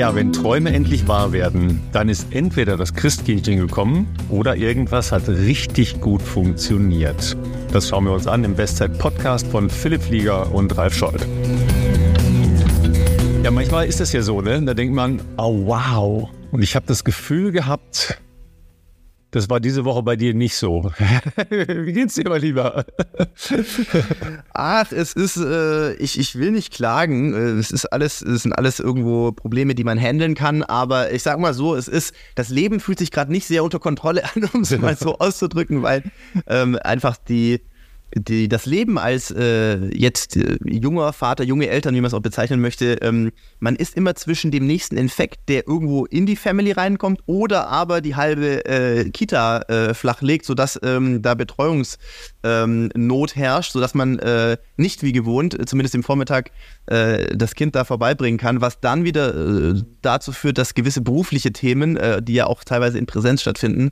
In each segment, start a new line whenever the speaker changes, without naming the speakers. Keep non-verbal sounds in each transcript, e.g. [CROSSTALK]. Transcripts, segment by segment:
Ja, wenn Träume endlich wahr werden, dann ist entweder das Christkindchen gekommen oder irgendwas hat richtig gut funktioniert. Das schauen wir uns an im Bestzeit-Podcast von Philipp Flieger und Ralf Scholz. Ja, manchmal ist das ja so, ne? Da denkt man, oh wow. Und ich habe das Gefühl gehabt, das war diese Woche bei dir nicht so. [LAUGHS] Wie geht's dir, mein Lieber?
Ach, es ist, äh, ich, ich will nicht klagen. Äh, es ist alles, es sind alles irgendwo Probleme, die man handeln kann. Aber ich sag mal so, es ist, das Leben fühlt sich gerade nicht sehr unter Kontrolle [LAUGHS] an, um es mal so auszudrücken, weil ähm, einfach die, die, das Leben als äh, jetzt äh, junger Vater, junge Eltern, wie man es auch bezeichnen möchte, ähm, man ist immer zwischen dem nächsten Infekt, der irgendwo in die Family reinkommt, oder aber die halbe äh, Kita äh, flachlegt, sodass ähm, da Betreuungsnot ähm, herrscht, sodass man äh, nicht wie gewohnt, zumindest im Vormittag, äh, das Kind da vorbeibringen kann, was dann wieder dazu führt, dass gewisse berufliche Themen, die ja auch teilweise in Präsenz stattfinden,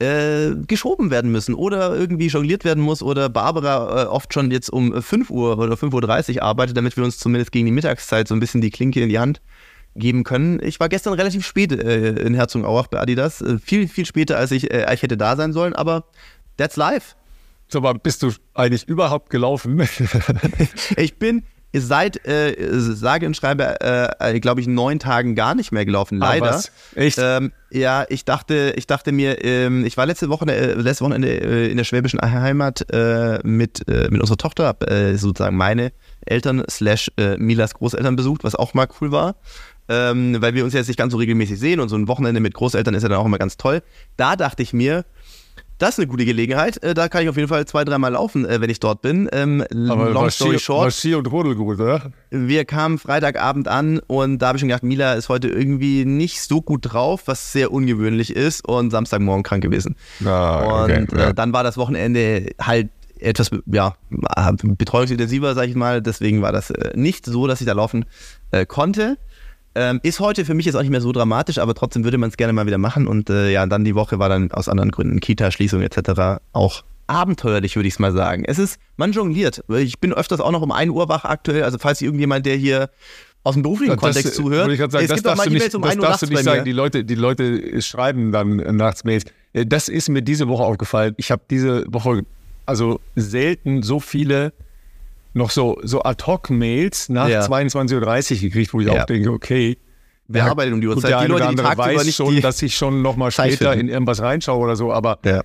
äh, geschoben werden müssen oder irgendwie jongliert werden muss oder Barbara äh, oft schon jetzt um 5 Uhr oder 5.30 Uhr arbeitet, damit wir uns zumindest gegen die Mittagszeit so ein bisschen die Klinke in die Hand geben können. Ich war gestern relativ spät äh, in Herzogenaurach bei Adidas, äh, viel, viel später, als ich, äh, ich hätte da sein sollen, aber that's life.
So, aber bist du eigentlich überhaupt gelaufen? [LAUGHS]
ich bin seit äh, sage und schreibe, äh, glaube ich, neun Tagen gar nicht mehr gelaufen. Ah, Leider. Ah,
Echt?
Ähm, ja, ich dachte, ich dachte mir, ähm, ich war letzte Woche, äh, letzte Wochenende äh, in der schwäbischen Heimat äh, mit äh, mit unserer Tochter, hab äh, sozusagen meine Eltern slash äh, Milas Großeltern besucht, was auch mal cool war. Ähm, weil wir uns jetzt nicht ganz so regelmäßig sehen und so ein Wochenende mit Großeltern ist ja dann auch immer ganz toll. Da dachte ich mir, das ist eine gute Gelegenheit. Äh, da kann ich auf jeden Fall zwei, dreimal laufen, äh, wenn ich dort bin. Ähm,
Aber long story short. Ski und Rodel gut, oder?
Wir kamen Freitagabend an und da habe ich schon gedacht, Mila ist heute irgendwie nicht so gut drauf, was sehr ungewöhnlich ist und Samstagmorgen krank gewesen. Ah, okay, und äh, ja. dann war das Wochenende halt etwas ja, betreuungsintensiver, sage ich mal. Deswegen war das nicht so, dass ich da laufen äh, konnte. Ähm, ist heute für mich jetzt auch nicht mehr so dramatisch, aber trotzdem würde man es gerne mal wieder machen. Und äh, ja, dann die Woche war dann aus anderen Gründen, Kita-Schließung etc. auch abenteuerlich, würde ich es mal sagen. Es ist, man jongliert. Ich bin öfters auch noch um 1 Uhr wach aktuell. Also falls irgendjemand, der hier aus dem beruflichen das, Kontext zuhört.
Ich sagen, es das gibt auch mal E-Mails um 1 Uhr nachts du nicht sagen. Die Leute, die Leute schreiben dann nachts Mails. Äh, das ist mir diese Woche aufgefallen. Ich habe diese Woche also selten so viele noch so, so Ad-Hoc-Mails nach ja. 22.30 Uhr gekriegt, wo ich ja. auch denke, okay,
Wer arbeitet um die Uhrzeit? Der
die Leute, die weiß schon, dass ich schon noch mal später in irgendwas reinschaue oder so, aber ja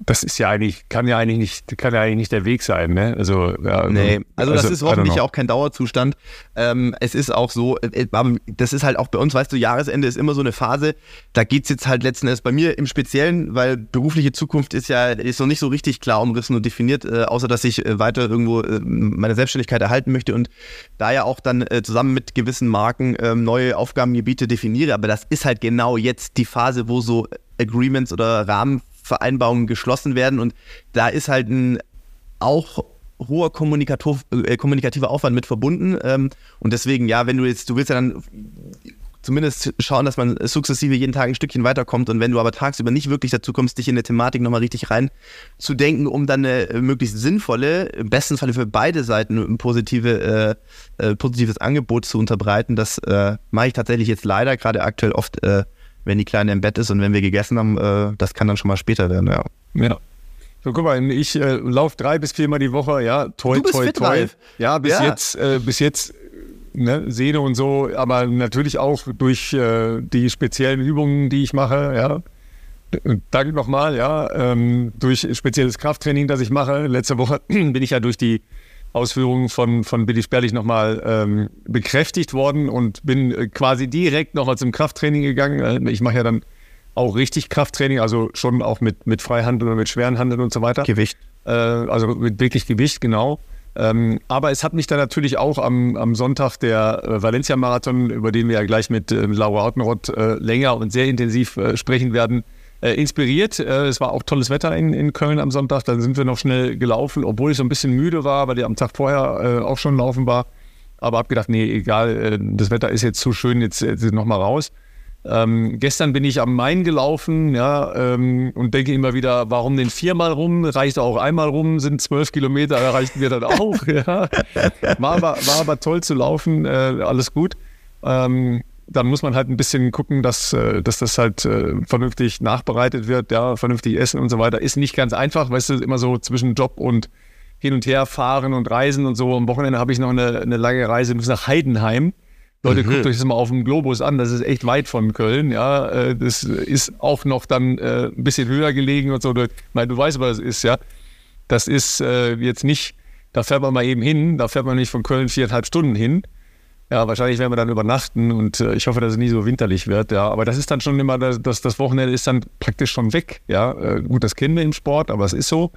das ist ja eigentlich, kann ja eigentlich nicht, kann ja eigentlich nicht der Weg sein, ne? Also, ja,
also, nee, also, also das ist hoffentlich auch kein Dauerzustand. Ähm, es ist auch so, äh, das ist halt auch bei uns, weißt du, Jahresende ist immer so eine Phase, da geht es jetzt halt letzten Endes bei mir im Speziellen, weil berufliche Zukunft ist ja, ist noch nicht so richtig klar umrissen und definiert, äh, außer dass ich äh, weiter irgendwo äh, meine Selbstständigkeit erhalten möchte und da ja auch dann äh, zusammen mit gewissen Marken ähm, neue Aufgabengebiete definiere. Aber das ist halt genau jetzt die Phase, wo so Agreements oder Rahmen Vereinbarungen geschlossen werden. Und da ist halt ein auch hoher äh, kommunikativer Aufwand mit verbunden. Ähm, und deswegen, ja, wenn du jetzt, du willst ja dann zumindest schauen, dass man sukzessive jeden Tag ein Stückchen weiterkommt. Und wenn du aber tagsüber nicht wirklich dazu kommst, dich in eine Thematik nochmal richtig reinzudenken, um dann eine äh, möglichst sinnvolle, im besten Falle für beide Seiten ein positive, äh, äh, positives Angebot zu unterbreiten, das äh, mache ich tatsächlich jetzt leider gerade aktuell oft äh, wenn die Kleine im Bett ist und wenn wir gegessen haben, äh, das kann dann schon mal später werden, ja.
Ja. So, guck mal, ich äh, laufe drei bis viermal die Woche, ja, toi, toi,
fit,
toi.
Ralf.
Ja, bis
ja.
jetzt, äh, bis jetzt, ne, Sehne und so, aber natürlich auch durch äh, die speziellen Übungen, die ich mache, ja. Danke nochmal, ja, ähm, durch spezielles Krafttraining, das ich mache. Letzte Woche [CLEARS THROAT] bin ich ja durch die Ausführungen von, von Billy Sperlich nochmal ähm, bekräftigt worden und bin äh, quasi direkt nochmal zum Krafttraining gegangen. Äh, ich mache ja dann auch richtig Krafttraining, also schon auch mit, mit Freihandeln und mit schweren Handeln und so weiter.
Gewicht.
Äh, also mit wirklich Gewicht, genau. Ähm, aber es hat mich dann natürlich auch am, am Sonntag der äh, Valencia-Marathon, über den wir ja gleich mit äh, Laura Hautenroth äh, länger und sehr intensiv sprechen werden, äh, inspiriert. Äh, es war auch tolles Wetter in, in Köln am Sonntag. Dann sind wir noch schnell gelaufen, obwohl ich so ein bisschen müde war, weil ich am Tag vorher äh, auch schon laufen war. Aber habe gedacht, nee, egal, äh, das Wetter ist jetzt zu schön, jetzt, jetzt nochmal raus. Ähm, gestern bin ich am Main gelaufen, ja, ähm, und denke immer wieder, warum denn viermal rum? Reicht auch einmal rum, sind zwölf Kilometer, erreichten wir dann auch. [LAUGHS] ja. war, aber, war aber toll zu laufen, äh, alles gut. Ähm, dann muss man halt ein bisschen gucken, dass, äh, dass das halt äh, vernünftig nachbereitet wird, ja, vernünftig essen und so weiter. Ist nicht ganz einfach, weißt du, immer so zwischen Job und hin und her fahren und reisen und so. Am Wochenende habe ich noch eine, eine lange Reise bis nach Heidenheim. Leute, mhm. guckt euch das mal auf dem Globus an, das ist echt weit von Köln, ja. Äh, das ist auch noch dann ein bisschen höher gelegen und so. Meine, du weißt, was das ist, ja. Das ist jetzt nicht, da fährt man mal eben hin, da fährt man nicht von Köln viereinhalb Stunden hin ja, wahrscheinlich werden wir dann übernachten und äh, ich hoffe, dass es nie so winterlich wird. Ja, aber das ist dann schon immer, das, das, Wochenende ist dann praktisch schon weg. Ja, äh, gut, das kennen wir im Sport, aber es ist so.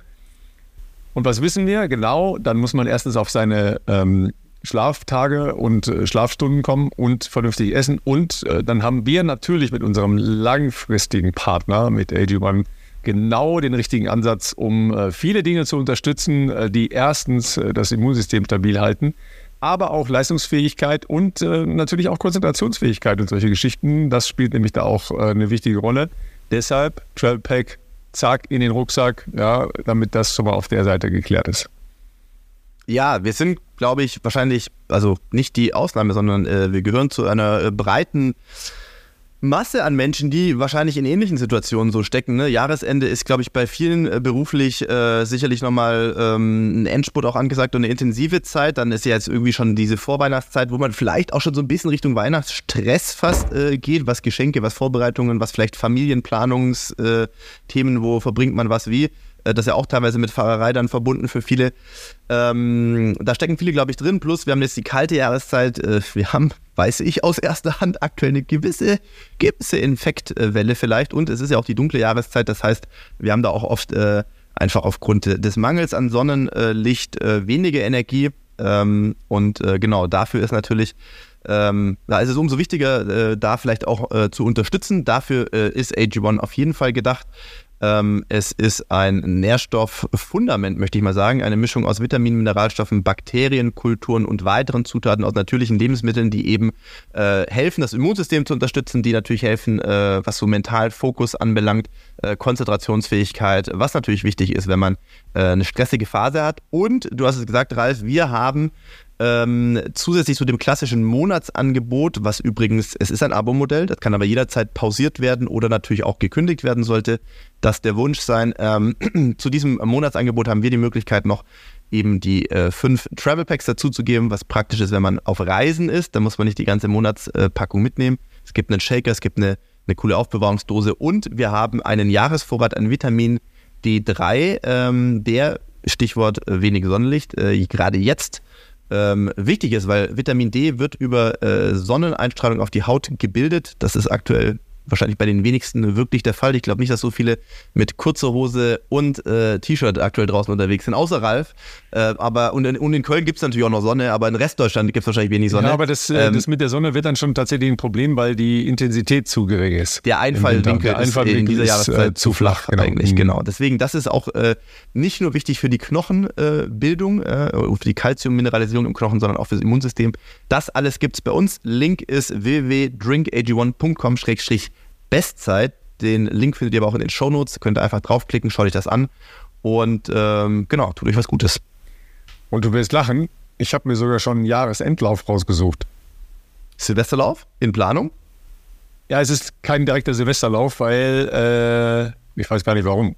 Und was wissen wir? Genau, dann muss man erstens auf seine ähm, Schlaftage und äh, Schlafstunden kommen und vernünftig essen. Und äh, dann haben wir natürlich mit unserem langfristigen Partner, mit AG1, genau den richtigen Ansatz, um äh, viele Dinge zu unterstützen, äh, die erstens das Immunsystem stabil halten aber auch Leistungsfähigkeit und äh, natürlich auch Konzentrationsfähigkeit und solche Geschichten. Das spielt nämlich da auch äh, eine wichtige Rolle. Deshalb Travel Pack, zack, in den Rucksack, ja, damit das schon mal auf der Seite geklärt ist.
Ja, wir sind, glaube ich, wahrscheinlich, also nicht die Ausnahme, sondern äh, wir gehören zu einer äh, breiten Masse an Menschen, die wahrscheinlich in ähnlichen Situationen so stecken. Ne? Jahresende ist, glaube ich, bei vielen äh, beruflich äh, sicherlich nochmal ähm, ein Endspurt auch angesagt und eine intensive Zeit. Dann ist ja jetzt irgendwie schon diese Vorweihnachtszeit, wo man vielleicht auch schon so ein bisschen Richtung Weihnachtsstress fast äh, geht, was Geschenke, was Vorbereitungen, was vielleicht Familienplanungsthemen, äh, wo verbringt man was wie. Äh, das ist ja auch teilweise mit Fahrerei dann verbunden für viele. Ähm, da stecken viele, glaube ich, drin. Plus, wir haben jetzt die kalte Jahreszeit. Äh, wir haben, weiß ich aus erster Hand, aktuell eine gewisse, gewisse Infektwelle vielleicht. Und es ist ja auch die dunkle Jahreszeit. Das heißt, wir haben da auch oft äh, einfach aufgrund des Mangels an Sonnenlicht äh, weniger Energie. Ähm, und äh, genau, dafür ist natürlich ähm, da ist es umso wichtiger, äh, da vielleicht auch äh, zu unterstützen. Dafür äh, ist AG1 auf jeden Fall gedacht. Ähm, es ist ein Nährstofffundament, möchte ich mal sagen. Eine Mischung aus Vitaminen, Mineralstoffen, Bakterien, Kulturen und weiteren Zutaten aus natürlichen Lebensmitteln, die eben äh, helfen, das Immunsystem zu unterstützen, die natürlich helfen, äh, was so mental Fokus anbelangt, äh, Konzentrationsfähigkeit, was natürlich wichtig ist, wenn man äh, eine stressige Phase hat. Und du hast es gesagt, Ralf, wir haben ähm, zusätzlich zu dem klassischen Monatsangebot, was übrigens, es ist ein Abo-Modell, das kann aber jederzeit pausiert werden oder natürlich auch gekündigt werden sollte, das der Wunsch sein. Ähm, [CLEARS THROAT] zu diesem Monatsangebot haben wir die Möglichkeit noch eben die äh, fünf Travel Packs dazuzugeben, was praktisch ist, wenn man auf Reisen ist, dann muss man nicht die ganze Monatspackung mitnehmen. Es gibt einen Shaker, es gibt eine, eine coole Aufbewahrungsdose und wir haben einen Jahresvorrat an Vitamin D3, ähm, der Stichwort äh, wenig Sonnenlicht, äh, gerade jetzt ähm, wichtig ist, weil Vitamin D wird über äh, Sonneneinstrahlung auf die Haut gebildet. Das ist aktuell wahrscheinlich bei den wenigsten wirklich der Fall. Ich glaube nicht, dass so viele mit kurzer Hose und äh, T-Shirt aktuell draußen unterwegs sind, außer Ralf. Äh, aber und in, und in Gibt es natürlich auch noch Sonne, aber in Restdeutschland gibt es wahrscheinlich wenig Sonne. Ja,
aber das, äh, ähm, das mit der Sonne wird dann schon tatsächlich ein Problem, weil die Intensität zu gering ist.
Der Einfallwinkel ist in dieser Jahreszeit ist, äh, zu flach, genau. eigentlich, mhm. genau. Deswegen, das ist auch äh, nicht nur wichtig für die Knochenbildung, äh, für die Kalziummineralisierung im Knochen, sondern auch für das Immunsystem. Das alles gibt es bei uns. Link ist www.drinkag1.com Bestzeit. Den Link findet ihr aber auch in den Shownotes. Könnt ihr einfach draufklicken, schaut euch das an. Und ähm, genau, tut euch was Gutes.
Und du wirst lachen, ich habe mir sogar schon einen Jahresendlauf rausgesucht.
Silvesterlauf in Planung?
Ja, es ist kein direkter Silvesterlauf, weil äh, ich weiß gar nicht warum.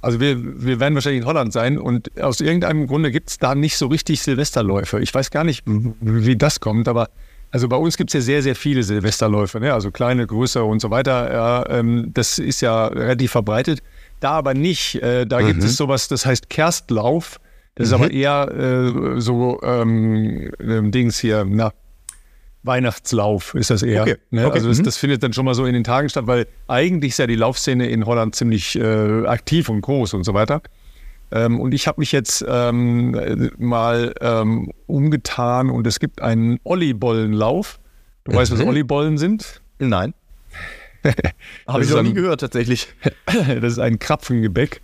Also wir, wir werden wahrscheinlich in Holland sein und aus irgendeinem Grunde gibt es da nicht so richtig Silvesterläufe. Ich weiß gar nicht, wie das kommt, aber also bei uns gibt es ja sehr, sehr viele Silvesterläufe, ne? also kleine, größere und so weiter. Ja, ähm, das ist ja relativ verbreitet. Da aber nicht. Äh, da mhm. gibt es sowas, das heißt Kerstlauf. Das mhm. ist aber eher äh, so ähm, ähm, Dings hier, na, Weihnachtslauf ist das eher. Okay. Ne? Okay. Also das, mhm. das, findet dann schon mal so in den Tagen statt, weil eigentlich ist ja die Laufszene in Holland ziemlich äh, aktiv und groß und so weiter. Ähm, und ich habe mich jetzt ähm, mal ähm, umgetan und es gibt einen Ollibollenlauf. Du mhm. weißt, was mhm. Ollibollen sind?
Nein. [LAUGHS] habe ich noch nie gehört, tatsächlich. [LAUGHS]
das ist ein Krapfengebäck.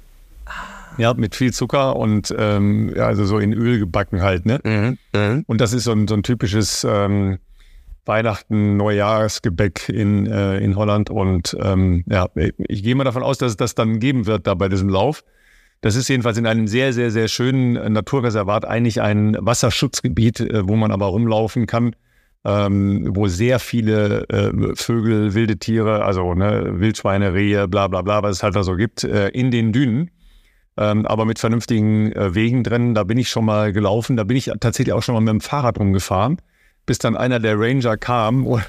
Ja, mit viel Zucker und ähm, ja, also so in Öl gebacken halt, ne? Mhm. Mhm. Und das ist so ein, so ein typisches ähm, Weihnachten, Neujahrsgebäck in, äh, in Holland. Und ähm, ja, ich gehe mal davon aus, dass es das dann geben wird da bei diesem Lauf. Das ist jedenfalls in einem sehr, sehr, sehr schönen Naturreservat eigentlich ein Wasserschutzgebiet, äh, wo man aber rumlaufen kann. ähm, wo sehr viele äh, Vögel, wilde Tiere, also ne, Wildschweine, Rehe, bla bla bla, was es halt da so gibt, äh, in den Dünen. Ähm, aber mit vernünftigen äh, Wegen drin, da bin ich schon mal gelaufen, da bin ich tatsächlich auch schon mal mit dem Fahrrad rumgefahren, bis dann einer der Ranger kam und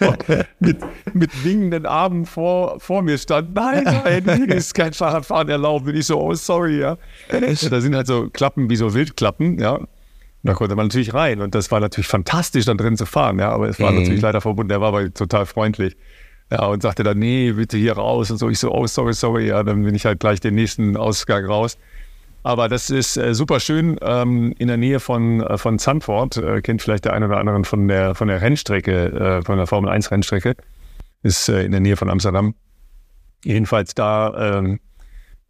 [LAUGHS] mit, mit wingenden Armen vor, vor mir stand. Nein, nein, [LAUGHS] hier ist kein Fahrradfahren erlaubt. Bin ich so, oh sorry, ja. Da sind halt so Klappen wie so Wildklappen, ja. Da konnte man natürlich rein und das war natürlich fantastisch, dann drin zu fahren, ja. Aber es war mhm. natürlich leider verbunden, der war aber total freundlich. Ja, und sagte dann, nee, bitte hier raus und so. Ich so, oh, sorry, sorry, ja, dann bin ich halt gleich den nächsten Ausgang raus. Aber das ist äh, super schön ähm, in der Nähe von, äh, von Zandvoort. Äh, kennt vielleicht der eine oder andere von der, von der Rennstrecke, äh, von der Formel 1 Rennstrecke. Ist äh, in der Nähe von Amsterdam. Jedenfalls da, ähm,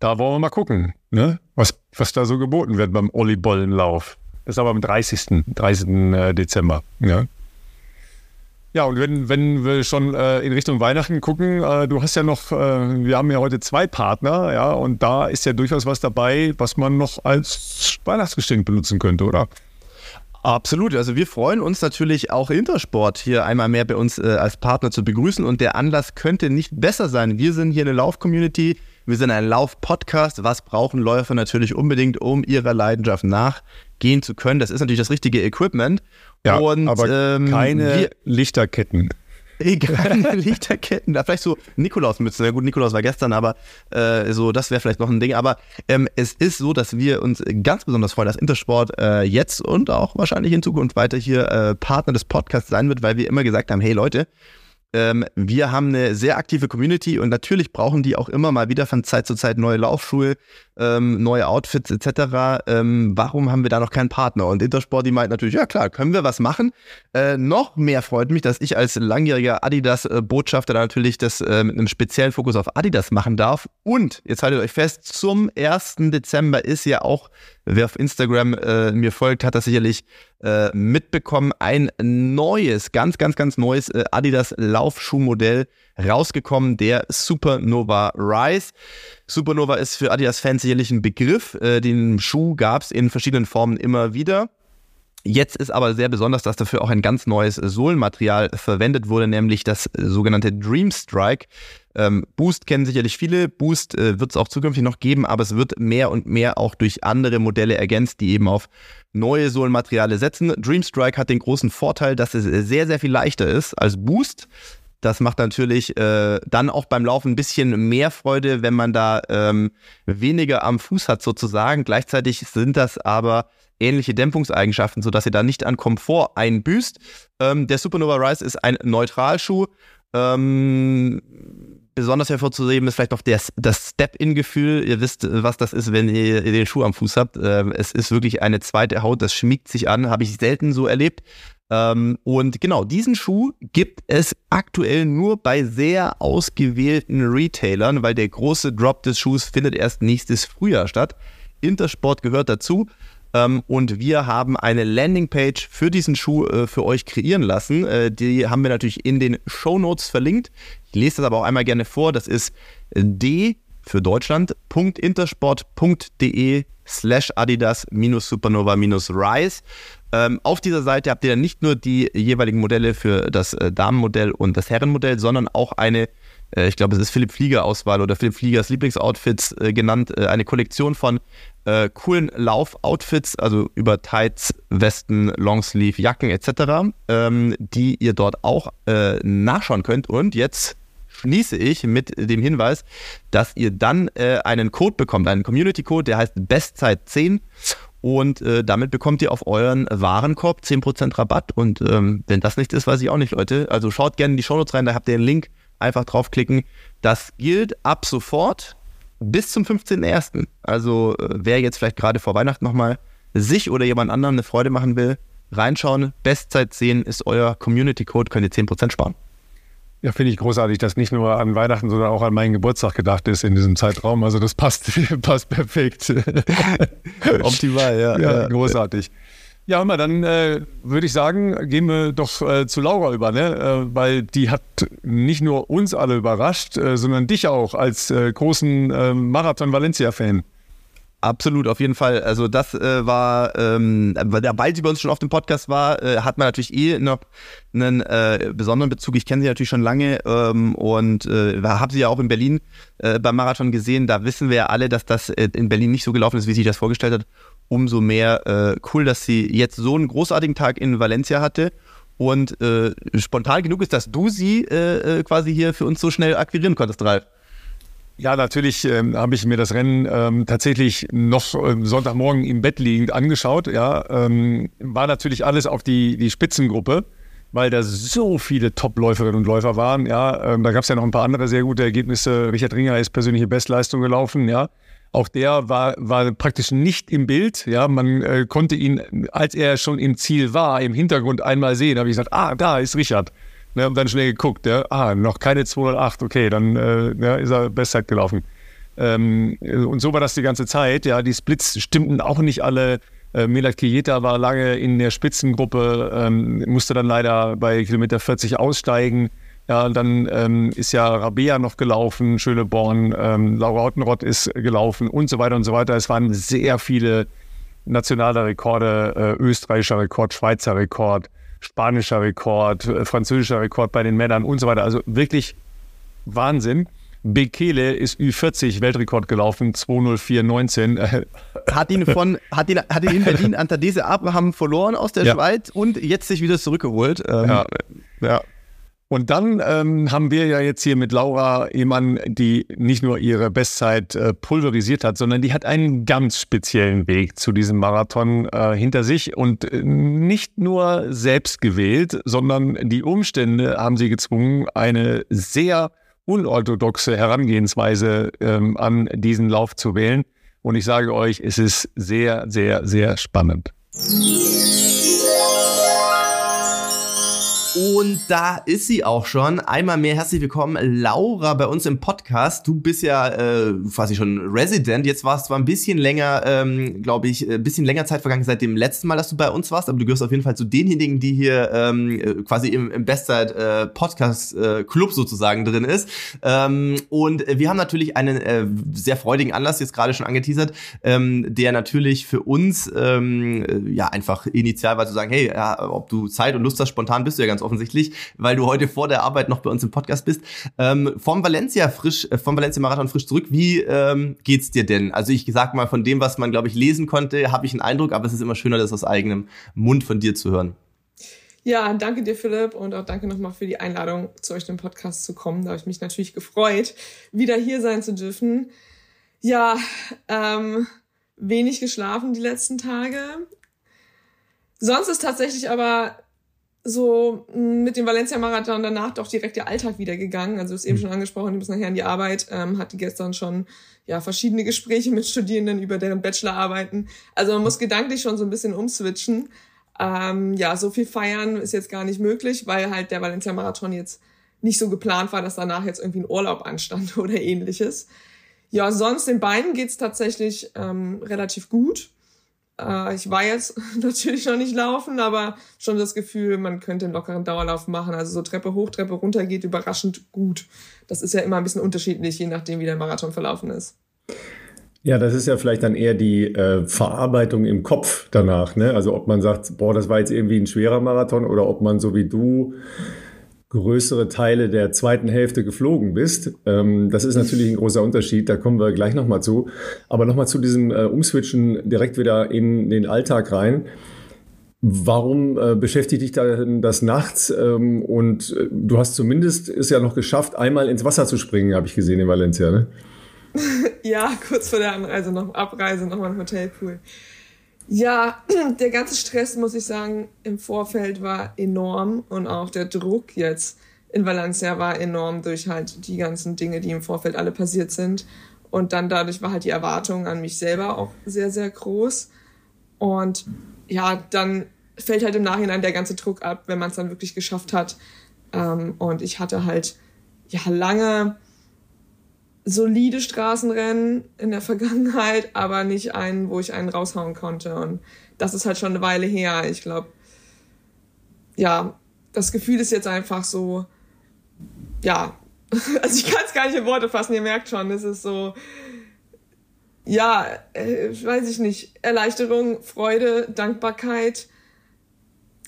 da wollen wir mal gucken, ne? was, was da so geboten wird beim Olli Bollenlauf. Das ist aber am 30. 30. Äh, Dezember. Ja. Ja, und wenn, wenn wir schon äh, in Richtung Weihnachten gucken, äh, du hast ja noch, äh, wir haben ja heute zwei Partner, ja, und da ist ja durchaus was dabei, was man noch als Weihnachtsgeschenk benutzen könnte, oder?
Absolut. Also wir freuen uns natürlich auch Intersport hier einmal mehr bei uns äh, als Partner zu begrüßen und der Anlass könnte nicht besser sein. Wir sind hier eine Lauf-Community, wir sind ein Lauf-Podcast. Was brauchen Läufer natürlich unbedingt, um ihrer Leidenschaft nachgehen zu können? Das ist natürlich das richtige Equipment.
Ja, und, aber ähm, keine Lichterketten.
Keine [LAUGHS] Lichterketten, da vielleicht so Nikolausmütze. Ja gut, Nikolaus war gestern, aber äh, so, das wäre vielleicht noch ein Ding. Aber ähm, es ist so, dass wir uns ganz besonders freuen, dass Intersport äh, jetzt und auch wahrscheinlich in Zukunft weiter hier äh, Partner des Podcasts sein wird, weil wir immer gesagt haben, hey Leute, ähm, wir haben eine sehr aktive Community und natürlich brauchen die auch immer mal wieder von Zeit zu Zeit neue Laufschuhe, ähm, neue Outfits etc. Ähm, warum haben wir da noch keinen Partner? Und Intersport, die meint natürlich, ja klar, können wir was machen. Äh, noch mehr freut mich, dass ich als langjähriger Adidas-Botschafter da natürlich das äh, mit einem speziellen Fokus auf Adidas machen darf. Und, jetzt haltet euch fest, zum 1. Dezember ist ja auch Wer auf Instagram äh, mir folgt, hat das sicherlich äh, mitbekommen. Ein neues, ganz, ganz, ganz neues äh, Adidas Laufschuhmodell rausgekommen, der Supernova Rise. Supernova ist für Adidas-Fans sicherlich ein Begriff. Äh, den Schuh gab es in verschiedenen Formen immer wieder. Jetzt ist aber sehr besonders, dass dafür auch ein ganz neues Sohlenmaterial verwendet wurde, nämlich das sogenannte Dream Strike. Ähm, Boost kennen sicherlich viele, Boost äh, wird es auch zukünftig noch geben, aber es wird mehr und mehr auch durch andere Modelle ergänzt, die eben auf neue Sohlenmaterialien setzen. Dream Strike hat den großen Vorteil, dass es sehr, sehr viel leichter ist als Boost. Das macht natürlich äh, dann auch beim Laufen ein bisschen mehr Freude, wenn man da ähm, weniger am Fuß hat sozusagen. Gleichzeitig sind das aber ähnliche Dämpfungseigenschaften, sodass ihr da nicht an Komfort einbüßt. Ähm, der Supernova Rise ist ein Neutralschuh. Ähm, besonders hervorzuheben ist vielleicht noch der, das Step-In-Gefühl. Ihr wisst, was das ist, wenn ihr, den Schuh am Fuß habt. Ähm, es ist wirklich eine zweite Haut, das schmiegt sich an, habe ich selten so erlebt. Ähm, und genau, diesen Schuh gibt es aktuell nur bei sehr ausgewählten Retailern, weil der große Drop des Schuhs findet erst nächstes Frühjahr statt. Intersport gehört dazu. Ähm, und wir haben eine Landingpage für diesen Schuh äh, für euch kreieren lassen. Äh, die haben wir natürlich in den Show Notes verlinkt. Ich lese das aber auch einmal gerne vor. Das ist d für Deutschland.intersport.de slash adidas supernova rise. Ähm, auf dieser Seite habt ihr dann nicht nur die jeweiligen Modelle für das äh, Damenmodell und das Herrenmodell, sondern auch eine äh, ich glaube, es ist Philipp Flieger Auswahl oder Philipp Fliegers Lieblingsoutfits äh, genannt, äh, eine Kollektion von äh, coolen Laufoutfits, also über Tights, Westen, Longsleeve, Jacken etc., ähm, die ihr dort auch äh, nachschauen könnt. Und jetzt schließe ich mit dem Hinweis, dass ihr dann äh, einen Code bekommt, einen Community-Code, der heißt Bestzeit10 und äh, damit bekommt ihr auf euren Warenkorb 10% Rabatt. Und ähm, wenn das nicht ist, weiß ich auch nicht, Leute. Also schaut gerne in die Shownotes rein, da habt ihr den Link. Einfach draufklicken. Das gilt ab sofort bis zum 15.01. Also äh, wer jetzt vielleicht gerade vor Weihnachten nochmal sich oder jemand anderem eine Freude machen will, reinschauen. Bestzeit 10 ist euer Community Code, könnt ihr 10% sparen.
Ja, finde ich großartig, dass nicht nur an Weihnachten, sondern auch an meinen Geburtstag gedacht ist in diesem Zeitraum. Also das passt, [LAUGHS] passt perfekt. [LAUGHS]
Optimal, ja.
Ja, großartig. Ja, immer dann äh, würde ich sagen, gehen wir doch äh, zu Laura über, ne? Äh, weil die hat nicht nur uns alle überrascht, äh, sondern dich auch als äh, großen äh, Marathon Valencia-Fan.
Absolut, auf jeden Fall. Also das äh, war, ähm, weil der bald über uns schon auf dem Podcast war, äh, hat man natürlich eh noch einen äh, besonderen Bezug. Ich kenne sie natürlich schon lange ähm, und äh, habe sie ja auch in Berlin äh, beim Marathon gesehen. Da wissen wir ja alle, dass das äh, in Berlin nicht so gelaufen ist, wie sich das vorgestellt hat. Umso mehr äh, cool, dass sie jetzt so einen großartigen Tag in Valencia hatte und äh, spontan genug ist, dass du sie äh, äh quasi hier für uns so schnell akquirieren konntest, Ralf.
Ja, natürlich ähm, habe ich mir das Rennen ähm, tatsächlich noch ähm, Sonntagmorgen im Bett liegend angeschaut. Ja, ähm, war natürlich alles auf die, die Spitzengruppe, weil da so viele Top-Läuferinnen und Läufer waren. Ja, ähm, da gab es ja noch ein paar andere sehr gute Ergebnisse. Richard Ringer ist persönliche Bestleistung gelaufen. Ja, auch der war, war praktisch nicht im Bild. Ja, man äh, konnte ihn, als er schon im Ziel war, im Hintergrund einmal sehen. Habe ich gesagt, ah, da ist Richard. Ne, und dann schnell geguckt, ja, ah, noch keine 208, okay, dann äh, ja, ist er Bestzeit gelaufen. Ähm, und so war das die ganze Zeit. Ja, die Splits stimmten auch nicht alle. Äh, Milat Kieta war lange in der Spitzengruppe, ähm, musste dann leider bei Kilometer 40 aussteigen. Ja, dann ähm, ist ja Rabea noch gelaufen, Schöneborn, ähm, Laura Ottenrott ist gelaufen und so weiter und so weiter. Es waren sehr viele nationale Rekorde, äh, österreichischer Rekord, Schweizer Rekord, spanischer Rekord, äh, französischer Rekord bei den Männern und so weiter. Also wirklich Wahnsinn. Bekele ist Ü40 Weltrekord gelaufen, 204,19. [LAUGHS]
Hat ihn von, hat ihn, hat ihn in Berlin [LAUGHS] Antadese Abraham verloren aus der ja. Schweiz und jetzt sich wieder zurückgeholt.
Ähm, ja, ja. Und dann ähm, haben wir ja jetzt hier mit Laura jemanden, die nicht nur ihre Bestzeit äh, pulverisiert hat, sondern die hat einen ganz speziellen Weg zu diesem Marathon äh, hinter sich und äh, nicht nur selbst gewählt, sondern die Umstände haben sie gezwungen, eine sehr unorthodoxe Herangehensweise ähm, an diesen Lauf zu wählen. Und ich sage euch, es ist sehr, sehr, sehr spannend.
Und da ist sie auch schon. Einmal mehr herzlich willkommen, Laura, bei uns im Podcast. Du bist ja äh, quasi schon Resident. Jetzt warst du zwar ein bisschen länger, ähm, glaube ich, ein äh, bisschen länger Zeit vergangen seit dem letzten Mal, dass du bei uns warst, aber du gehörst auf jeden Fall zu denjenigen, die hier ähm, äh, quasi im, im Bestzeit äh, Podcast äh, Club sozusagen drin ist. Ähm, und wir haben natürlich einen äh, sehr freudigen Anlass jetzt gerade schon angeteasert, ähm, der natürlich für uns ähm, äh, ja einfach initial war zu sagen, hey, ja, ob du Zeit und Lust hast, spontan bist du ja ganz offensichtlich, weil du heute vor der Arbeit noch bei uns im Podcast bist. Ähm, vom Valencia frisch, äh, vom Valencia Marathon frisch zurück. Wie ähm, geht's dir denn? Also ich sag mal, von dem, was man, glaube ich, lesen konnte, habe ich einen Eindruck, aber es ist immer schöner, das aus eigenem Mund von dir zu hören.
Ja, danke dir, Philipp, und auch danke nochmal für die Einladung, zu euch im Podcast zu kommen. Da habe ich mich natürlich gefreut, wieder hier sein zu dürfen. Ja, ähm, wenig geschlafen die letzten Tage. Sonst ist tatsächlich aber so mm, mit dem Valencia-Marathon danach doch direkt der Alltag wieder gegangen. Also ist eben mhm. schon angesprochen, du bist nachher an die Arbeit, ähm, hatte gestern schon ja verschiedene Gespräche mit Studierenden über deren Bachelorarbeiten. Also man muss gedanklich schon so ein bisschen umswitchen. Ähm, ja, so viel feiern ist jetzt gar nicht möglich, weil halt der Valencia-Marathon jetzt nicht so geplant war, dass danach jetzt irgendwie ein Urlaub anstand [LAUGHS] oder ähnliches. Ja, sonst den Beinen geht's tatsächlich ähm, relativ gut. Äh, ich war jetzt [LAUGHS] natürlich noch nicht laufen, aber schon das Gefühl, man könnte einen lockeren Dauerlauf machen. Also so Treppe hoch, Treppe runter geht überraschend gut. Das ist ja immer ein bisschen unterschiedlich, je nachdem, wie der Marathon verlaufen ist.
Ja, das ist ja vielleicht dann eher die äh, Verarbeitung im Kopf danach. Ne? Also ob man sagt, boah, das war jetzt irgendwie ein schwerer Marathon oder ob man so wie du größere Teile der zweiten Hälfte geflogen bist. Ähm, das ist natürlich ein großer Unterschied, da kommen wir gleich nochmal zu. Aber nochmal zu diesem äh, Umswitchen direkt wieder in den Alltag rein. Warum äh, beschäftigt dich da das nachts? Ähm, und äh, du hast zumindest es ja noch geschafft, einmal ins Wasser zu springen, habe ich gesehen in Valencia, ne? [LAUGHS]
ja, kurz vor der Anreise, noch Abreise, nochmal ein Hotelpool. Ja, [CLEARS THROAT] der ganze Stress, muss ich sagen, im Vorfeld war enorm und auch der Druck jetzt in Valencia war enorm durch halt die ganzen Dinge, die im Vorfeld alle passiert sind. Und dann dadurch war halt die Erwartung an mich selber auch sehr, sehr groß. Und ja, dann fällt halt im Nachhinein der ganze Druck ab, wenn man es dann wirklich geschafft hat. Ähm, und ich hatte halt ja lange solide Straßenrennen in der Vergangenheit, aber nicht einen, wo ich einen raushauen konnte. Und das ist halt schon eine Weile her. Ich glaube, ja, das Gefühl ist jetzt einfach so, ja, [LAUGHS] also ich kann es gar nicht in Worte fassen, ihr merkt schon, es ist so, ja, äh, weiß ich nicht, Erleichterung, Freude, Dankbarkeit,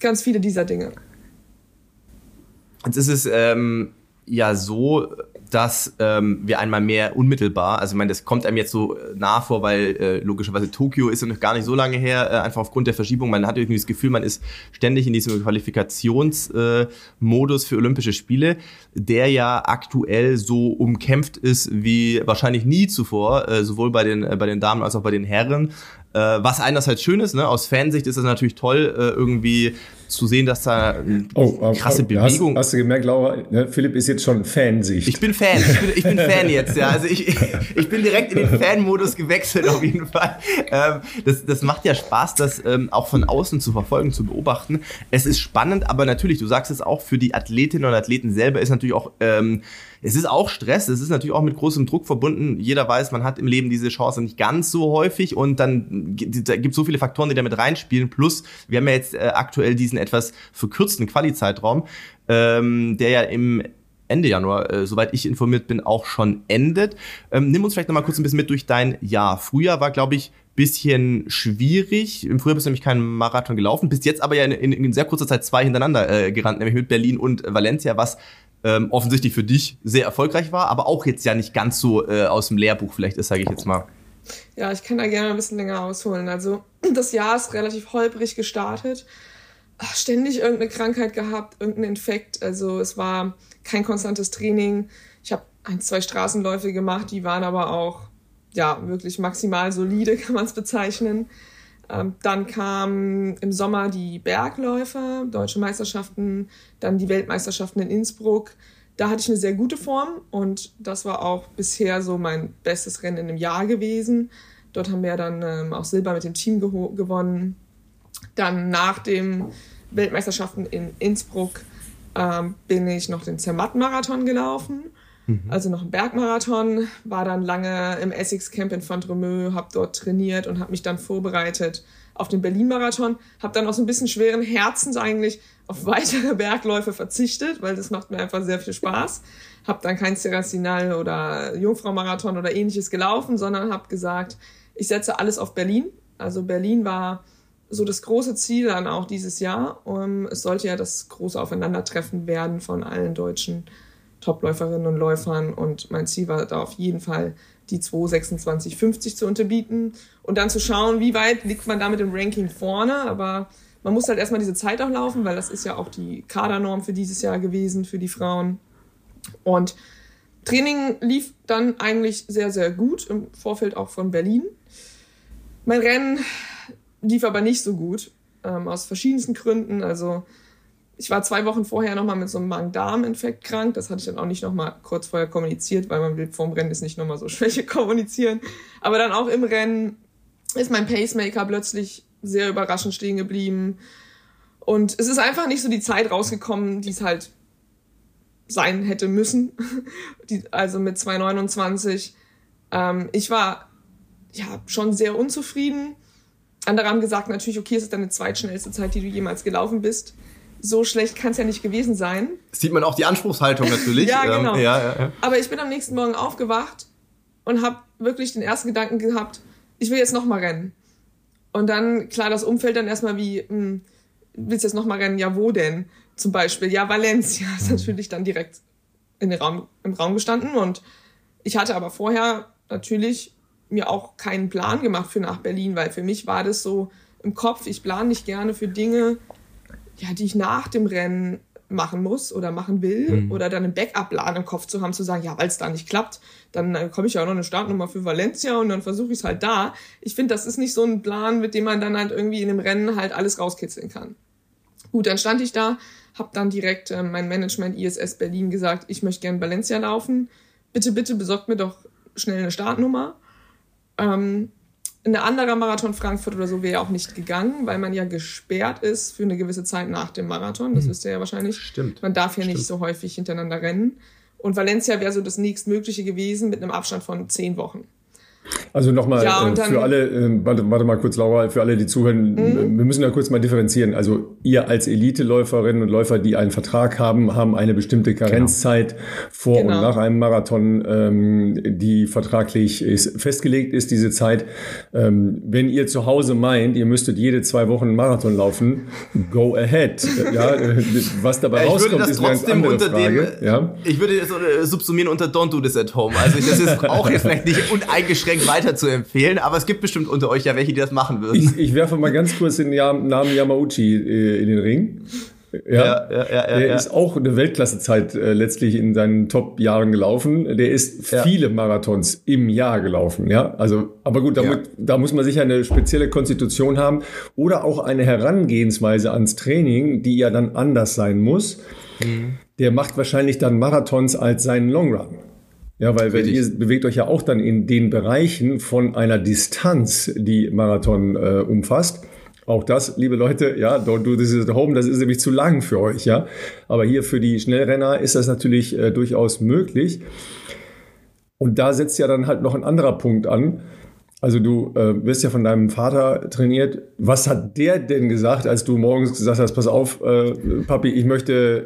ganz viele dieser Dinge.
Jetzt ist es ähm, ja so, dass ähm, wir einmal mehr unmittelbar, also ich meine, das kommt einem jetzt so äh, nah vor, weil äh, logischerweise Tokio ist ja noch gar nicht so lange her, äh, einfach aufgrund der Verschiebung. Man hat irgendwie das Gefühl, man ist ständig in diesem Qualifikationsmodus äh, für Olympische Spiele, der ja aktuell so umkämpft ist wie wahrscheinlich nie zuvor, äh, sowohl bei den, äh, bei den Damen als auch bei den Herren. Äh, was einerseits schön ist, ne? aus Fansicht ist es natürlich toll, äh, irgendwie zu sehen, dass da eine oh, oh, krasse Bewegung.
Hast, hast, du gemerkt, Laura, ne, Philipp ist jetzt schon Fansicht.
Ich bin Fan, ich bin, ich bin Fan jetzt, ja. Also ich, [LAUGHS] ich bin direkt in den Fan-Modus gewechselt auf jeden Fall. Ähm, das, das macht ja Spaß, das ähm, auch von außen zu verfolgen, zu beobachten. Es ist spannend, aber natürlich, du sagst es auch, für die Athletinnen und Athleten selber ist natürlich auch ähm, es ist auch Stress, es ist natürlich auch mit großem Druck verbunden. Jeder weiß, man hat im Leben diese Chance nicht ganz so häufig und dann gibt es so viele Faktoren, die damit reinspielen. Plus, wir haben ja jetzt äh, aktuell diesen etwas verkürzten Quali-Zeitraum, ähm, der ja im Ende Januar, äh, soweit ich informiert bin, auch schon endet. Ähm, nimm uns vielleicht nochmal kurz ein bisschen mit durch dein Jahr. Frühjahr war, glaube ich, bisschen schwierig. Im Frühjahr bist du nämlich keinen Marathon gelaufen, bist jetzt aber ja in, in, in sehr kurzer Zeit zwei hintereinander äh, gerannt, nämlich mit Berlin und Valencia, was ähm, offensichtlich für dich sehr erfolgreich war, aber auch jetzt ja nicht ganz so äh, aus dem Lehrbuch vielleicht ist, sage ich jetzt mal.
Ja, ich kann da gerne ein bisschen länger ausholen. Also [CLEARS THROAT] das Jahr ist relativ holprig gestartet. Ach, ständig irgendeine Krankheit gehabt, irgendein Infekt. Also es war kein konstantes Training. Ich habe ein, zwei Straßenläufe gemacht, die waren aber auch ja wirklich maximal solide, [LAUGHS] kann man es bezeichnen. Ähm, dann kamen im Sommer die Bergläufe, deutsche Meisterschaften, dann die Weltmeisterschaften in Innsbruck. Da hatte ich eine sehr gute Form und das war auch bisher so mein bestes Rennen einem Jahr gewesen. Dort haben wir dann ähm, auch Silber mit dem Team gewonnen. Dann nach den Weltmeisterschaften in Innsbruck ähm, bin ich noch den Zermatt-Marathon gelaufen. Mhm. Also noch ein Bergmarathon, war dann lange im Essex Camp in Font-Romeu, habe dort trainiert und habe mich dann vorbereitet auf den Berlin-Marathon. Habe dann aus ein bisschen schweren Herzens eigentlich auf [LAUGHS] weitere Bergläufe verzichtet, weil das macht mir einfach sehr viel Spaß. Habe dann kein Serracinal oder Jungfrau-Marathon oder ähnliches gelaufen, sondern habe gesagt, ich setze alles auf Berlin. Also Berlin war so das große Ziel dann auch dieses Jahr. Um, es sollte ja das große Aufeinandertreffen werden von allen deutschen Topläuferinnen und Läufern und mein Ziel war da auf jeden Fall die 2,26,50 zu unterbieten und dann zu schauen, wie weit liegt man da mit dem Ranking vorne, aber man muss halt erstmal diese Zeit auch laufen, weil das ist ja auch die Kadernorm für dieses Jahr gewesen, für die Frauen. Und Training lief dann eigentlich sehr, sehr gut, im Vorfeld auch von Berlin. Mein Rennen lief aber nicht so gut, ähm, aus verschiedensten Gründen. Also ich war zwei Wochen vorher nochmal mit so einem Magen-Darm-Infekt krank. Das hatte ich dann auch nicht nochmal kurz vorher kommuniziert, weil man will vorm Rennen ist nicht nochmal so [LAUGHS] Schwäche kommunizieren. Aber dann auch im Rennen ist mein Pacemaker plötzlich sehr überraschend stehen geblieben. Und es ist einfach nicht so die Zeit rausgekommen, die es halt sein hätte müssen. [LAUGHS] Die, also mit 2,29. Ähm, ich war ja schon sehr unzufrieden. Andere haben gesagt, natürlich, okay, es ist deine zweitschnellste Zeit, die du jemals gelaufen bist so schlecht kann es ja nicht gewesen sein.
Sieht man auch die Anspruchshaltung natürlich. [LAUGHS]
ja, ähm, genau. Ähm, ja, ja, ja. Aber ich bin am nächsten Morgen aufgewacht und habe wirklich den ersten Gedanken gehabt, ich will jetzt nochmal rennen. Und dann, klar, das Umfeld dann erstmal wie, hm, willst du jetzt nochmal rennen? Ja, wo denn? Zum Beispiel, ja, Valencia ist natürlich dann direkt in den Raum, im Raum gestanden und ich hatte aber vorher natürlich mir auch keinen Plan gemacht für nach Berlin, weil für mich war das so im Kopf, ich plane nicht gerne für Dinge, ja, die ich nach dem Rennen machen muss oder machen will mhm. oder dann einen Backup-Plan im Kopf zu haben, zu sagen, ja, weil es da nicht klappt, dann äh, komme ich ja auch noch eine Startnummer für Valencia und dann versuche ich es halt da. Ich finde, das ist nicht so ein Plan, mit dem man dann halt irgendwie in dem Rennen halt alles rauskitzeln kann. Gut, dann stand ich da, habe dann direkt äh, mein Management ISS Berlin gesagt, ich möchte gern Valencia laufen. Bitte, bitte besorgt mir doch schnell eine Startnummer. Ähm, ein anderer Marathon Frankfurt oder so wäre auch nicht gegangen, weil man ja gesperrt ist für eine gewisse Zeit nach dem Marathon. Das mhm. wisst ihr ja wahrscheinlich.
Stimmt.
Man darf ja
Stimmt.
nicht so häufig hintereinander rennen. Und Valencia wäre so das nächstmögliche gewesen mit einem Abstand von zehn Wochen.
Also nochmal ja, äh, für alle, äh, warte, warte, mal kurz, Laura, für alle, die zuhören, mhm. wir müssen ja kurz mal differenzieren. Also ihr als Elite-Läuferinnen und Läufer, die einen Vertrag haben, haben eine bestimmte genau. Karenzzeit genau. vor genau. und nach einem Marathon, ähm, die vertraglich ist, festgelegt ist, diese Zeit. Ähm, wenn ihr zu Hause meint, ihr müsstet jede zwei Wochen einen Marathon laufen, go ahead. [LAUGHS] ja, was dabei ja, rauskommt, ist eine ganz andere Frage.
Dem, ja? Ich würde das äh, subsumieren unter Don't do this at home. Also das ist [LAUGHS] auch jetzt vielleicht nicht uneingeschränkt weiter zu empfehlen, aber es gibt bestimmt unter euch ja welche, die das machen würden.
Ich, ich werfe mal ganz kurz den Namen Yamauchi äh, in den Ring. Ja, ja, ja, ja, der ja. ist auch eine Weltklassezeit äh, letztlich in seinen Top-Jahren gelaufen. Der ist ja. viele Marathons im Jahr gelaufen. Ja, also, aber gut, da, ja. da muss man sicher eine spezielle Konstitution haben oder auch eine Herangehensweise ans Training, die ja dann anders sein muss. Mhm. Der macht wahrscheinlich dann Marathons als seinen Long Run. Ja, weil wenn ihr bewegt euch ja auch dann in den Bereichen von einer Distanz, die Marathon äh, umfasst. Auch das, liebe Leute, ja, don't do this at home, das ist nämlich zu lang für euch, ja. Aber hier für die Schnellrenner ist das natürlich äh, durchaus möglich. Und da setzt ja dann halt noch ein anderer Punkt an. Also du äh, wirst ja von deinem Vater trainiert. Was hat der denn gesagt, als du morgens gesagt hast, pass auf, äh, Papi, ich möchte